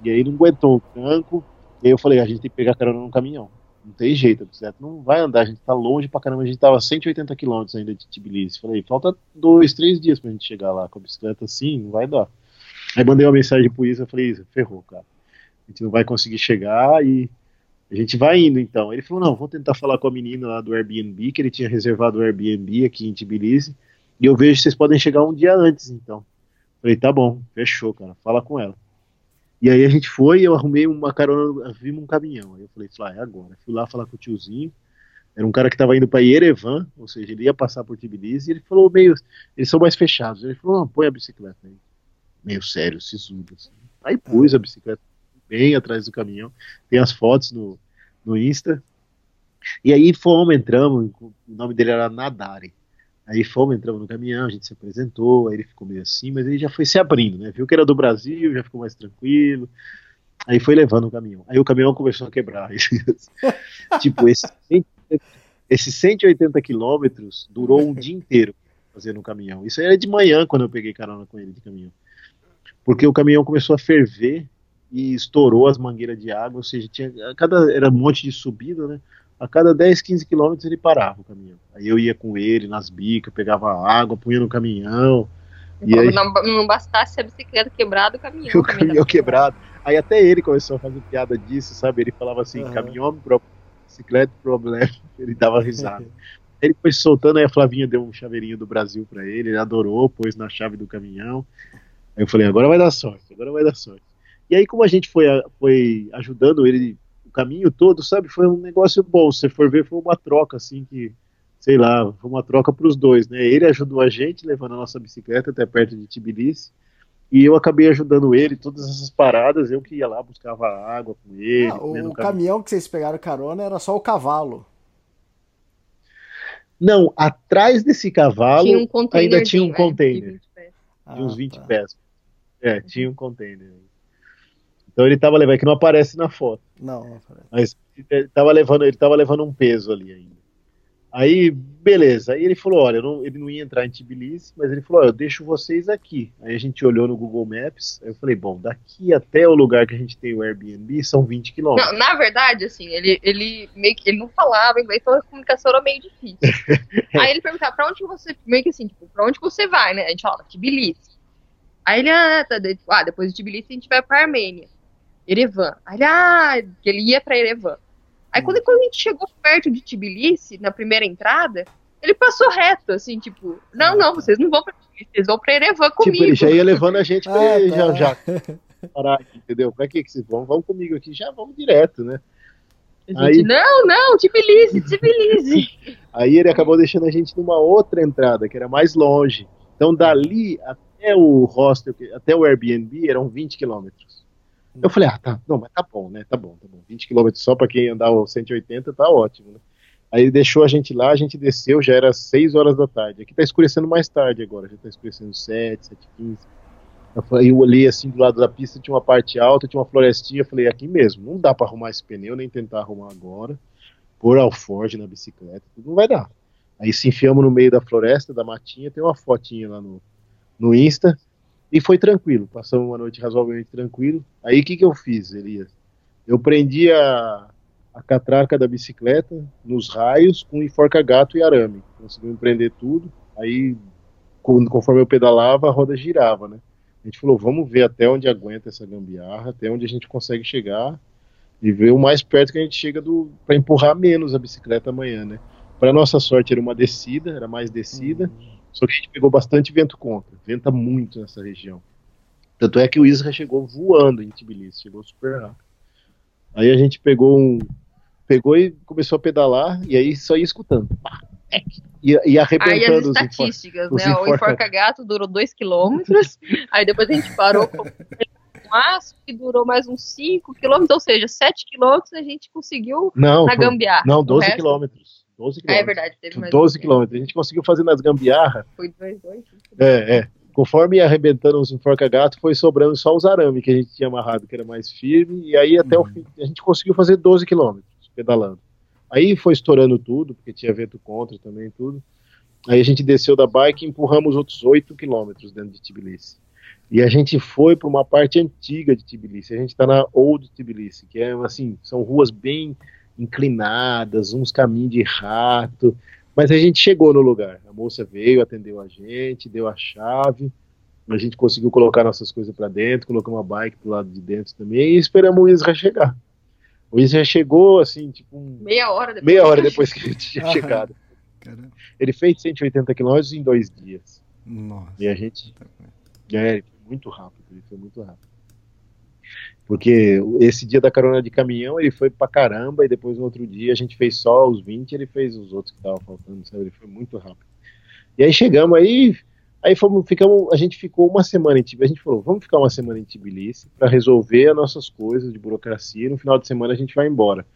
E aí não aguentou o tranco. E aí eu falei, a gente tem que pegar carona no caminhão. Não tem jeito, certo? Não vai andar, a gente tá longe pra caramba. A gente tava a 180 km ainda de Tbilisi. Falei, falta dois, três dias pra gente chegar lá com a bicicleta assim, não vai dar. Aí mandei uma mensagem pro Isa, falei, Isa, ferrou, cara. A gente não vai conseguir chegar e a gente vai indo então. Ele falou: não, vou tentar falar com a menina lá do Airbnb, que ele tinha reservado o Airbnb aqui em Tbilisi, e eu vejo que vocês podem chegar um dia antes então. Falei: tá bom, fechou, cara, fala com ela. E aí a gente foi, eu arrumei uma carona, vimos um caminhão. Aí eu falei: ah, é agora. Fui lá falar com o tiozinho. Era um cara que estava indo para Yerevan, ou seja, ele ia passar por Tbilisi, e ele falou meio. Eles são mais fechados. Ele falou: não, põe a bicicleta aí. Meio sério, sisudo. Assim. Aí pus a bicicleta bem atrás do caminhão. Tem as fotos no, no Insta. E aí fomos, entramos, o nome dele era Nadari. Aí fomos, entramos no caminhão, a gente se apresentou, aí ele ficou meio assim, mas ele já foi se abrindo, né? Viu que era do Brasil, já ficou mais tranquilo. Aí foi levando o caminhão. Aí o caminhão começou a quebrar. tipo, esse, esses 180 quilômetros durou um dia inteiro fazendo o caminhão. Isso era de manhã quando eu peguei carona com ele de caminhão. Porque o caminhão começou a ferver e estourou as mangueiras de água, ou seja, tinha, cada, era um monte de subida, né? a cada 10, 15 quilômetros ele parava o caminhão. Aí eu ia com ele nas bicas, pegava água, punha no caminhão. E aí... não, não, bastasse a bicicleta quebrada, o caminhão. O caminhão quebrado. Aí até ele começou a fazer piada disso, sabe? Ele falava assim: uhum. caminhão, pro... bicicleta, problema. Ele dava risada. ele foi soltando, aí a Flavinha deu um chaveirinho do Brasil para ele, ele adorou, pôs na chave do caminhão. Aí eu falei: agora vai dar sorte, agora vai dar sorte. E aí, como a gente foi, foi ajudando ele caminho todo, sabe? Foi um negócio bom. Se for ver, foi uma troca, assim, que, sei lá, foi uma troca para os dois, né? Ele ajudou a gente, levando a nossa bicicleta até perto de Tbilisi, e eu acabei ajudando ele, todas essas paradas, eu que ia lá, buscava água com ele. Ah, o, o caminhão que vocês pegaram carona era só o cavalo. Não, atrás desse cavalo tinha um ainda tinha um container. É, de, de uns 20 ah, tá. pés. É, tinha um container. Então ele tava levando, que não aparece na foto. Não, não aparece. Mas ele tava levando, ele tava levando um peso ali ainda. Aí, beleza. Aí ele falou: olha, não, ele não ia entrar em Tbilisi, mas ele falou: olha, eu deixo vocês aqui. Aí a gente olhou no Google Maps. Aí eu falei: bom, daqui até o lugar que a gente tem o Airbnb são 20 quilômetros. Na verdade, assim, ele, ele meio que ele não falava inglês, então a comunicação era meio difícil. aí ele perguntava: pra onde você. Meio que assim, tipo, pra onde você vai, né? A gente fala: Tbilisi. Aí ele, ah, tá, ah, depois de Tbilisi a gente vai pra Armênia. Erevan. Aí ele, ah, ele ia para Erevan. Aí quando, quando a gente chegou perto de Tbilisi, na primeira entrada, ele passou reto, assim, tipo, não, não, vocês não vão pra Tbilisi, vocês vão pra Erevan comigo. Tipo, ele já ia levando a gente pra ah, tá. já, já parar aqui, entendeu? Pra que que vocês vão? Vamos comigo aqui, já vamos direto, né? Gente, aí, não, não, Tbilisi, Tbilisi. aí ele acabou deixando a gente numa outra entrada, que era mais longe. Então dali até o hostel, até o Airbnb eram 20 quilômetros. Eu falei, ah, tá, não, mas tá bom, né? Tá bom, tá bom. 20 km só para quem andar 180 tá ótimo, né? Aí deixou a gente lá, a gente desceu, já era 6 horas da tarde. Aqui tá escurecendo mais tarde agora, já tá escurecendo 7, 7 15. Eu, falei, eu olhei assim do lado da pista, tinha uma parte alta, tinha uma florestinha. Eu falei, aqui mesmo, não dá para arrumar esse pneu, nem tentar arrumar agora. Pôr alforge na bicicleta, não vai dar. Aí se enfiamos no meio da floresta, da matinha, tem uma fotinha lá no, no Insta. E foi tranquilo, passamos uma noite razoavelmente tranquilo. Aí o que, que eu fiz, Elias? Eu prendi a, a catraca da bicicleta nos raios com enforca-gato e arame. Conseguimos prender tudo. Aí, conforme eu pedalava, a roda girava, né? A gente falou, vamos ver até onde aguenta essa gambiarra, até onde a gente consegue chegar e ver o mais perto que a gente chega para empurrar menos a bicicleta amanhã, né? Para nossa sorte era uma descida, era mais descida. Uhum. Só que a gente pegou bastante vento contra. Venta muito nessa região. Tanto é que o Isra chegou voando em Tbilisi, chegou super rápido. Aí a gente pegou um. Pegou e começou a pedalar, e aí só ia escutando. E, e arrebentando aí as estatísticas, os né? O enforca-gato durou 2 km, aí depois a gente parou com um aço que durou mais uns 5 km, ou seja, 7 km a gente conseguiu não, na gambiarra. Não, 12 quilômetros. 12 quilômetros. É verdade, teve mais 12 quilômetros. A gente conseguiu fazer nas gambiarra. Foi 2, 2. É, é. Conforme ia arrebentando os enforca-gato, foi sobrando só os arame que a gente tinha amarrado, que era mais firme, e aí até uhum. o fim, a gente conseguiu fazer 12 quilômetros pedalando. Aí foi estourando tudo, porque tinha vento contra também, tudo. Aí a gente desceu da bike e empurramos outros 8 quilômetros dentro de Tbilisi. E a gente foi para uma parte antiga de Tbilisi. A gente está na Old Tbilisi, que é assim, são ruas bem inclinadas, uns caminhos de rato. Mas a gente chegou no lugar. A moça veio, atendeu a gente, deu a chave. A gente conseguiu colocar nossas coisas para dentro, colocou uma bike do lado de dentro também e esperamos o Isra chegar. O Isra chegou assim, tipo. Um... Meia hora depois. Meia hora depois que a gente tinha chegado. Caramba. Ele fez 180 quilômetros em dois dias. Nossa. E a gente. É, ele foi muito rápido, ele foi muito rápido. Porque esse dia da carona de caminhão ele foi pra caramba, e depois no outro dia a gente fez só os 20, ele fez os outros que estavam faltando, sabe? Ele foi muito rápido. E aí chegamos aí, aí fomos, ficamos, a gente ficou uma semana em Tbilisi, a gente falou, vamos ficar uma semana em Tbilisi para resolver as nossas coisas de burocracia, e no final de semana a gente vai embora.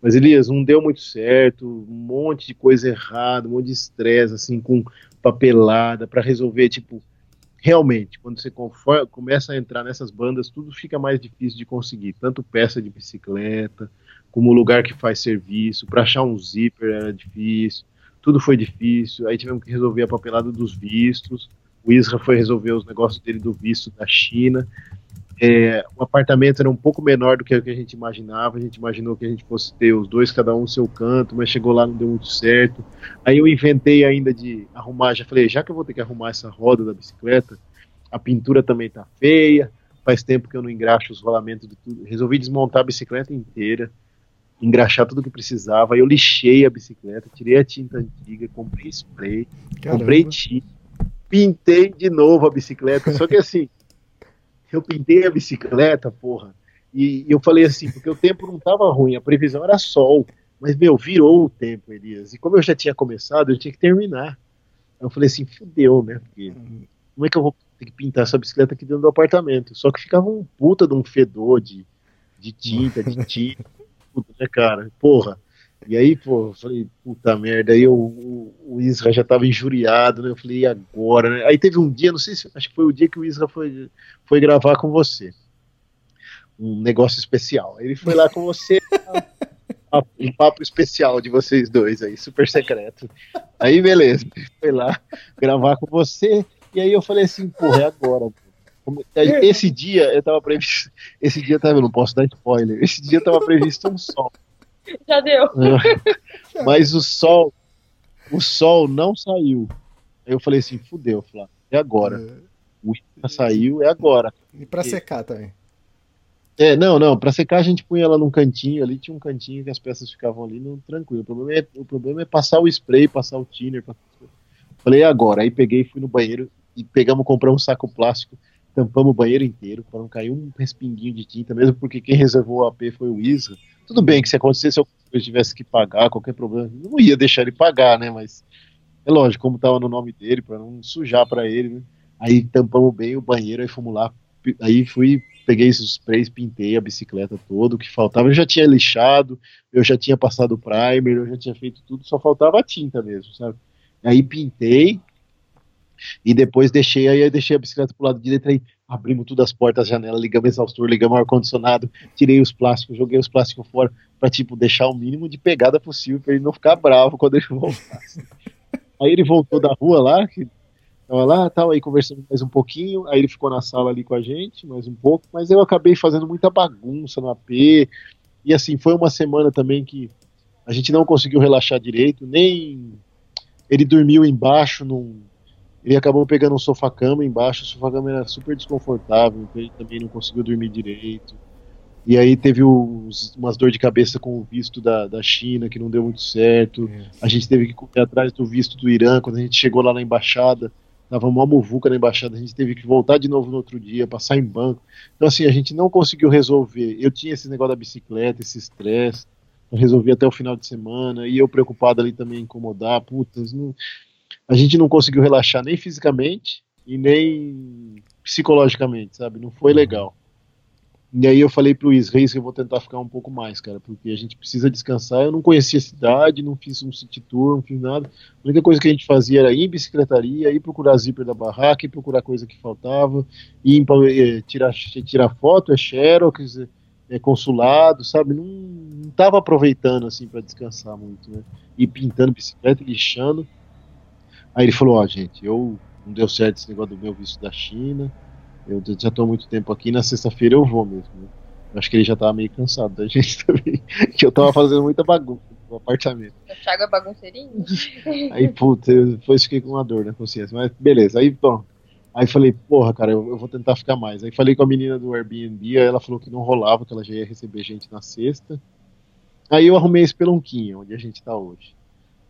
Mas Elias, não deu muito certo, um monte de coisa errada, um monte de estresse, assim, com papelada para resolver, tipo, realmente, quando você começa a entrar nessas bandas, tudo fica mais difícil de conseguir, tanto peça de bicicleta, como lugar que faz serviço, para achar um zíper era difícil, tudo foi difícil, aí tivemos que resolver a papelada dos vistos, o Isra foi resolver os negócios dele do visto da China, é, o apartamento era um pouco menor do que o que a gente imaginava. A gente imaginou que a gente fosse ter os dois, cada um seu canto, mas chegou lá não deu muito certo. Aí eu inventei ainda de arrumar, já falei, já que eu vou ter que arrumar essa roda da bicicleta, a pintura também tá feia. Faz tempo que eu não engraxo os rolamentos de tudo. Resolvi desmontar a bicicleta inteira, engraxar tudo que precisava. Aí eu lixei a bicicleta, tirei a tinta antiga, comprei spray, Caramba. comprei tinta, pintei de novo a bicicleta. Só que assim eu pintei a bicicleta, porra. E, eu falei assim, porque o tempo não estava ruim, a previsão era sol. Mas, meu, virou o tempo, Elias. E como eu já tinha começado, eu tinha que terminar. Eu falei assim, fudeu, né? Porque como é que eu vou ter que pintar essa bicicleta aqui dentro do apartamento? Só que ficava um puta de um fedor de, de tinta, de tinta, puta, né, cara? Porra. E aí, pô, eu falei, puta merda, aí eu, o, o Isra já tava injuriado, né? Eu falei, e agora, né? Aí teve um dia, não sei se, acho que foi o dia que o Isra foi, foi gravar com você. Um negócio especial. Ele foi lá com você, um papo especial de vocês dois aí, super secreto. Aí, beleza, foi lá gravar com você, e aí eu falei assim, porra, é agora, esse dia eu tava previsto. Esse dia tava, eu não posso dar spoiler. Esse dia tava previsto um sol. Já deu. Mas o sol, o sol não saiu. Aí eu falei assim, fudeu, Flávio. É agora. É. O Isra saiu, é agora. E pra secar também. É, não, não, pra secar a gente punha ela num cantinho ali, tinha um cantinho que as peças ficavam ali no, tranquilo. O problema, é, o problema é passar o spray, passar o thinner. Passar... Falei, é agora. Aí peguei, fui no banheiro e pegamos, compramos um saco plástico, tampamos o banheiro inteiro para não cair um respinguinho de tinta, mesmo porque quem reservou o AP foi o Isra. Tudo bem que se acontecesse eu tivesse que pagar qualquer problema, não ia deixar ele pagar, né? Mas é lógico, como tava no nome dele, para não sujar para ele, né? Aí tampamos bem o banheiro, aí fomos lá, aí fui, peguei esses sprays, pintei a bicicleta toda, o que faltava eu já tinha lixado, eu já tinha passado o primer, eu já tinha feito tudo, só faltava a tinta mesmo, sabe? Aí pintei, e depois deixei, aí deixei a bicicleta pro lado direito, aí abrimos todas as portas, as janelas, ligamos exaustor, ligamos ar-condicionado, tirei os plásticos, joguei os plásticos fora, pra, tipo, deixar o mínimo de pegada possível, pra ele não ficar bravo quando ele voltasse. aí ele voltou da rua lá, que tava lá, tal, aí conversando mais um pouquinho, aí ele ficou na sala ali com a gente, mais um pouco, mas eu acabei fazendo muita bagunça no AP, e assim, foi uma semana também que a gente não conseguiu relaxar direito, nem ele dormiu embaixo num ele acabou pegando um sofá-cama embaixo, o sofá-cama era super desconfortável, então ele também não conseguiu dormir direito. E aí teve uns, umas dor de cabeça com o visto da, da China, que não deu muito certo. É. A gente teve que correr atrás do visto do Irã, quando a gente chegou lá na embaixada, tava uma muvuca na embaixada, a gente teve que voltar de novo no outro dia, passar em banco. Então assim, a gente não conseguiu resolver. Eu tinha esse negócio da bicicleta, esse estresse, eu resolvi até o final de semana, e eu preocupado ali também incomodar, putz, não a gente não conseguiu relaxar nem fisicamente e nem psicologicamente, sabe? Não foi legal. E aí eu falei pro Israel que eu vou tentar ficar um pouco mais, cara, porque a gente precisa descansar. Eu não conhecia a cidade, não fiz um city tour, não fiz nada. A única coisa que a gente fazia era ir em bicicletaria, ir procurar zíper da barraca, ir procurar coisa que faltava, ir eh, tirar, tirar foto, é xerox, é consulado, sabe? Não, não tava aproveitando assim para descansar muito, né? E pintando bicicleta, lixando. Aí ele falou, ó, oh, gente, eu não deu certo esse negócio do meu visto da China, eu já estou há muito tempo aqui, na sexta-feira eu vou mesmo. Né? Eu acho que ele já estava meio cansado da gente também, que eu estava fazendo muita bagunça no apartamento. O Thiago é bagunceirinho? Aí, puta, eu depois fiquei com uma dor na consciência, mas beleza, aí, bom, Aí falei, porra, cara, eu, eu, vou tentar ficar mais. Aí falei com a menina do Airbnb, aí ela falou que não rolava, que ela já ia receber gente na sexta. Aí eu arrumei esse pelonquinho, onde a gente tá hoje.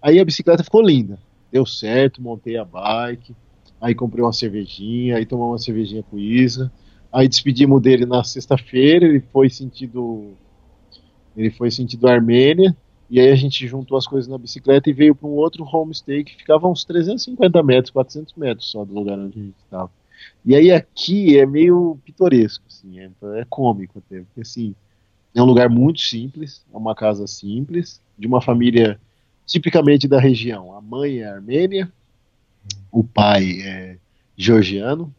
Aí a bicicleta ficou linda deu certo, montei a bike, aí comprei uma cervejinha, aí tomamos uma cervejinha com o Isa, Aí despedimos dele na sexta-feira, ele foi sentido ele foi sentido Armênia, e aí a gente juntou as coisas na bicicleta e veio para um outro homestay que ficava uns 350 metros, 400 metros só do lugar onde a gente estava. E aí aqui é meio pitoresco, assim, é, é cômico até, porque assim, é um lugar muito simples, é uma casa simples, de uma família tipicamente da região. A mãe é armênia, o pai é georgiano,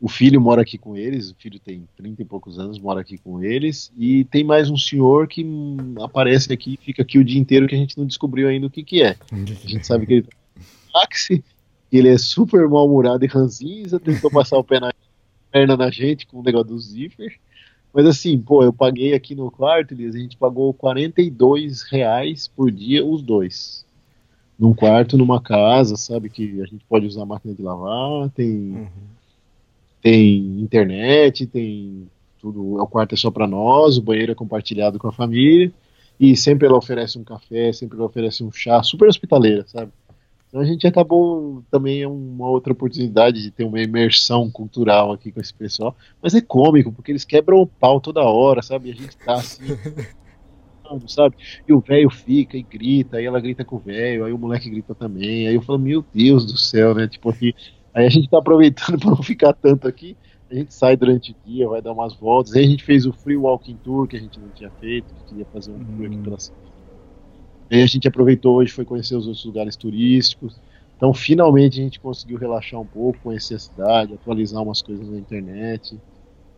o filho mora aqui com eles, o filho tem 30 e poucos anos, mora aqui com eles, e tem mais um senhor que aparece aqui, fica aqui o dia inteiro que a gente não descobriu ainda o que que é. A gente sabe que ele tá táxi, ele é super mal-humorado e ranzinza, tentou passar o pé na perna na gente com o negócio do zíper, mas assim, pô, eu paguei aqui no quarto, a gente pagou 42 reais por dia os dois. Num quarto, numa casa, sabe, que a gente pode usar máquina de lavar, tem... Uhum tem internet, tem tudo. O quarto é só para nós, o banheiro é compartilhado com a família. E sempre ela oferece um café, sempre ela oferece um chá, super hospitaleira, sabe? Então a gente acabou também é uma outra oportunidade de ter uma imersão cultural aqui com esse pessoal. Mas é cômico, porque eles quebram o pau toda hora, sabe? E a gente tá assim. sabe? E o velho fica e grita, aí ela grita com o velho, aí o moleque grita também. Aí eu falo, meu Deus do céu, né? Tipo aqui, Aí a gente está aproveitando para não ficar tanto aqui. A gente sai durante o dia, vai dar umas voltas. Aí a gente fez o Free Walking Tour, que a gente não tinha feito, que queria fazer um tour aqui pela cidade. Aí a gente aproveitou hoje, foi conhecer os outros lugares turísticos. Então, finalmente, a gente conseguiu relaxar um pouco, conhecer a cidade, atualizar umas coisas na internet.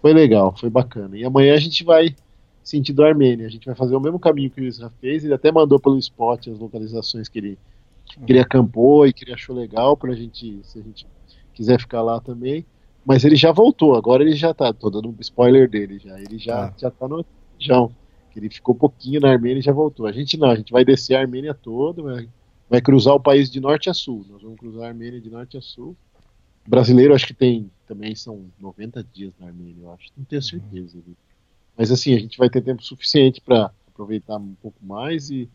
Foi legal, foi bacana. E amanhã a gente vai sentido Armênia. A gente vai fazer o mesmo caminho que o Israel fez. Ele até mandou pelo spot as localizações que ele, que ele acampou e que ele achou legal para a gente, se a gente quiser ficar lá também. Mas ele já voltou, agora ele já tá, tô dando um spoiler dele já. Ele já, ah. já tá no região. Ele ficou pouquinho na Armênia e já voltou. A gente não, a gente vai descer a Armênia toda, vai, vai cruzar o país de norte a sul. Nós vamos cruzar a Armênia de norte a sul. O brasileiro acho que tem também são 90 dias na Armênia, eu acho. Não tenho certeza. Uhum. Mas assim, a gente vai ter tempo suficiente para aproveitar um pouco mais e,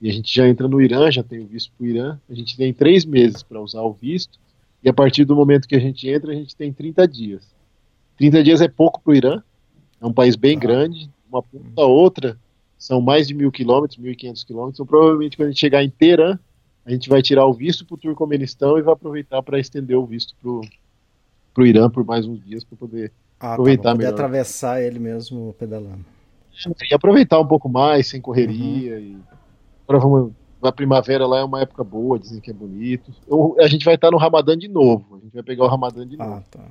e, a gente já entra no Irã, já tem o visto para o Irã. A gente tem três meses para usar o visto e a partir do momento que a gente entra, a gente tem 30 dias. 30 dias é pouco para o Irã, é um país bem ah. grande, uma ponta a outra são mais de mil quilômetros, 1.500 quilômetros. Então, provavelmente, quando a gente chegar em Teherã, a gente vai tirar o visto para o Turcomenistão e vai aproveitar para estender o visto para o Irã por mais uns dias para poder ah, tá, aproveitar tá, melhor. atravessar ele mesmo pedalando. E aproveitar um pouco mais, sem correria. Uhum. E... Agora vamos a primavera lá é uma época boa, dizem que é bonito. Eu, a gente vai estar no Ramadã de novo. A gente vai pegar o Ramadã de ah, novo. Ah, tá.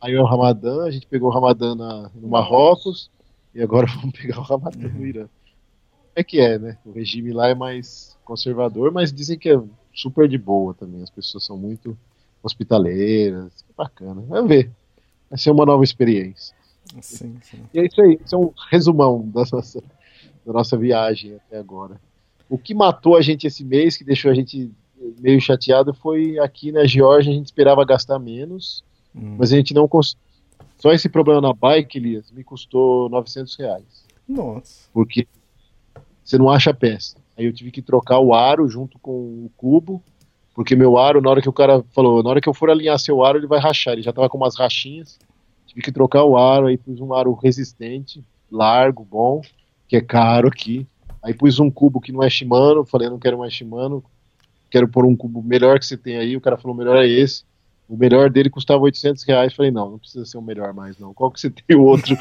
Aí é o Ramadã, a gente pegou o Ramadã na, no Marrocos e agora vamos pegar o Ramadã no Irã. É que é, né? O regime lá é mais conservador, mas dizem que é super de boa também. As pessoas são muito hospitaleiras. Bacana. Vamos ver. Vai ser uma nova experiência. Sim, sim. E é isso aí. Isso é um resumão da nossa, da nossa viagem até agora. O que matou a gente esse mês, que deixou a gente meio chateado, foi aqui na Geórgia a gente esperava gastar menos, hum. mas a gente não conseguiu. Só esse problema na bike, Elias, me custou 900 reais. Nossa. Porque você não acha peça. Aí eu tive que trocar o aro junto com o cubo, porque meu aro, na hora que o cara falou, na hora que eu for alinhar seu aro, ele vai rachar. Ele já tava com umas rachinhas. Tive que trocar o aro, aí pus um aro resistente, largo, bom, que é caro aqui. Aí pus um cubo que não é Shimano, falei, não quero mais Shimano, quero pôr um cubo melhor que você tem aí. O cara falou, melhor é esse. O melhor dele custava 800 reais. Falei, não, não precisa ser o melhor mais, não. Qual que você tem o outro?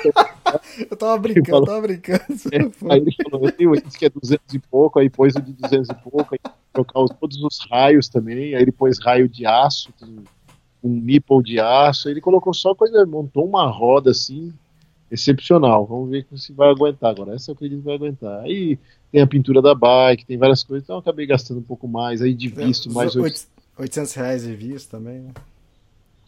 eu tava brincando, falou, tava brincando. É, aí ele falou, eu tenho esse que é 200 e pouco, aí pôs o de 200 e pouco, aí trocar os, todos os raios também, aí ele pôs raio de aço, um nipple de aço, aí ele colocou só coisa, montou uma roda assim, excepcional. Vamos ver se vai aguentar agora. Essa eu acredito que vai aguentar. Aí tem a pintura da bike, tem várias coisas, então eu acabei gastando um pouco mais. Aí de visto, é, mais 800 reais de visto também, né?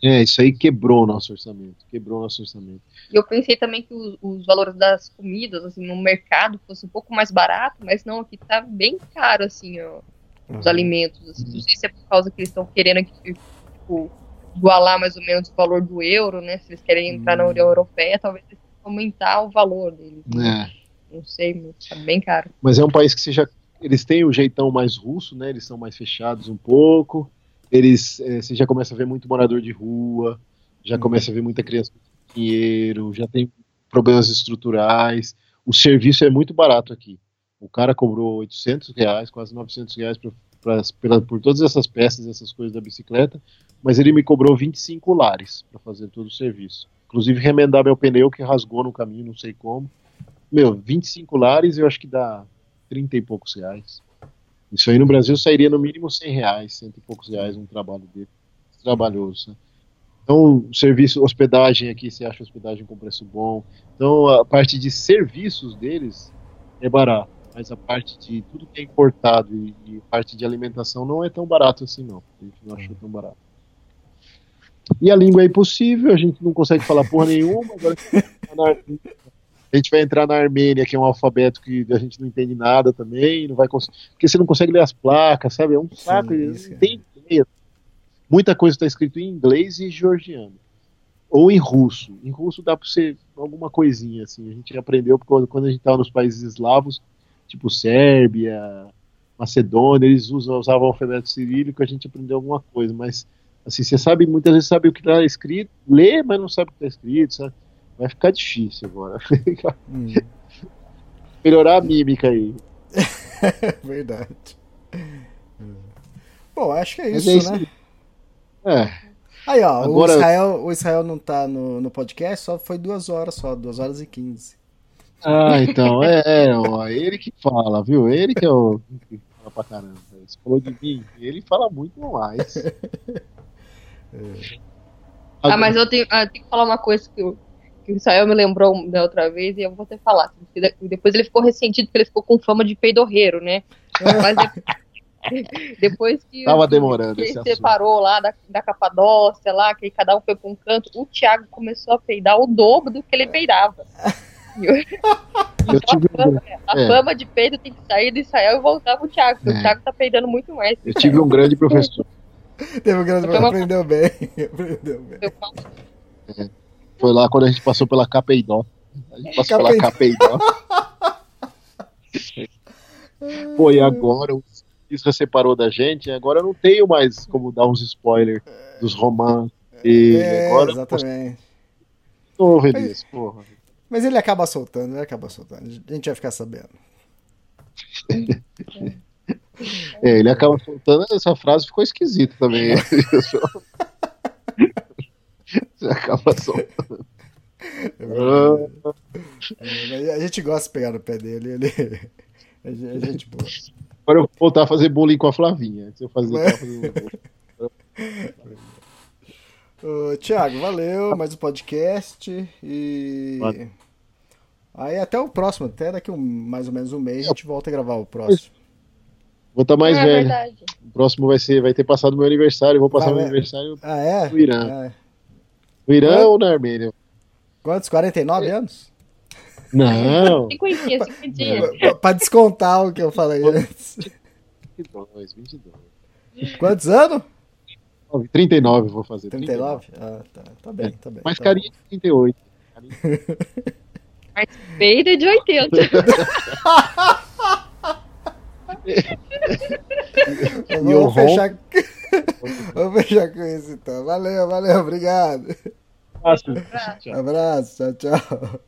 É, isso aí quebrou o nosso orçamento. Quebrou o nosso orçamento. E eu pensei também que os, os, valores das comidas, assim, no mercado fosse um pouco mais barato, mas não, aqui tá bem caro, assim, ó, os uhum. alimentos. Assim. Não sei se é por causa que eles estão querendo que, tipo, igualar mais ou menos o valor do euro, né? Se eles querem entrar na União Europeia, talvez eles aumentar o valor deles. Né? É. Não sei, tá bem caro. Mas é um país que seja, eles têm o jeitão mais russo, né? Eles são mais fechados um pouco. Eles, é, você já começa a ver muito morador de rua, já começa a ver muita criança com dinheiro, já tem problemas estruturais. O serviço é muito barato aqui. O cara cobrou 800 reais, quase 900 reais pra, pra, pela, por todas essas peças, essas coisas da bicicleta, mas ele me cobrou 25 lares para fazer todo o serviço. Inclusive remendar meu pneu que rasgou no caminho, não sei como. Meu, 25 lares eu acho que dá 30 e poucos reais. Isso aí no Brasil sairia no mínimo 100 reais, cento e poucos reais um trabalho dele. Trabalhoso. Né? Então, serviço, hospedagem aqui, você acha hospedagem com preço bom. Então, a parte de serviços deles é barato, mas a parte de tudo que é importado e, e parte de alimentação não é tão barato assim, não. A gente não achou tão barato. E a língua é impossível, a gente não consegue falar porra nenhuma. Agora a gente vai entrar na Armênia, que é um alfabeto que a gente não entende nada também, não vai conseguir, porque você não consegue ler as placas, sabe? É um saco, não tem Muita coisa está escrito em inglês e georgiano. Ou em russo. Em russo dá para ser alguma coisinha, assim. A gente aprendeu quando, quando a gente estava nos países eslavos, tipo Sérvia, Macedônia, eles usam, usavam o alfabeto cirílico, a gente aprendeu alguma coisa, mas assim, você sabe, muitas vezes sabe o que está escrito, lê, mas não sabe o que está escrito, sabe? Vai ficar difícil agora. Hum. Melhorar a mímica aí. Verdade. Bom, acho que é isso, é isso né? É. Aí, ó, Agora... o, Israel, o Israel não tá no, no podcast, só foi duas horas só, duas horas e quinze. Ah, então, é, é ó, ele que fala, viu? Ele que é o que fala pra caramba. Você falou de mim, ele fala muito mais. é. Ah, mas eu tenho, ah, eu tenho, que falar uma coisa que, eu, que o Israel me lembrou da outra vez e eu vou ter falar. Depois ele ficou ressentido porque ele ficou com fama de peidorreiro, né? Mas depois, que, Tava demorando que ele separou lá da, da Capadócia, lá, que cada um foi para um canto, o Thiago começou a peidar o dobro do que ele peidava. Eu tive a, fama, a é. fama de peido tem que sair do Israel e voltar pro Thiago, porque é. o Thiago tá peidando muito mais. Eu tive um grande professor. Teve um grande professor, aprendeu bem. Aprendeu bem. É. Foi lá quando a gente passou pela Capeidó. A gente passou Capeidó. pela Capeidó. Pô, e agora os Isra separou da gente, agora eu não tenho mais como dar uns spoilers dos romances. É, agora, exatamente. Novo, Elias, porra. Mas ele acaba soltando, ele acaba soltando. A gente vai ficar sabendo. é, ele acaba soltando, essa frase ficou esquisita também. Você acaba soltando. É a gente gosta de pegar no pé dele, ele. A gente boa. Agora eu vou voltar a fazer bullying com a Flavinha. Se eu fazer. Ô, Tiago, valeu. Mais um podcast. E. Aí até o próximo, até daqui um, mais ou menos um mês a gente volta a gravar o próximo. Vou estar tá mais é, velho. Verdade. O próximo vai ser, vai ter passado meu aniversário. Vou passar meu aniversário ah, é? Irã. É. No Irã ou na Armênia? Quantos? 49 é. anos? Não. Cinquentinha, cinquentinha. Pra descontar o que eu falei antes. 22, 22. Quantos anos? 39 vou fazer. 39? 39. Ah, tá. Tá bem, tá bem. Mais tá carinha de 38. Mais peida de 80. vamos, fechar... vamos fechar com isso então. Valeu, valeu, obrigado. Abraço. Tchau. Abraço, tchau, tchau.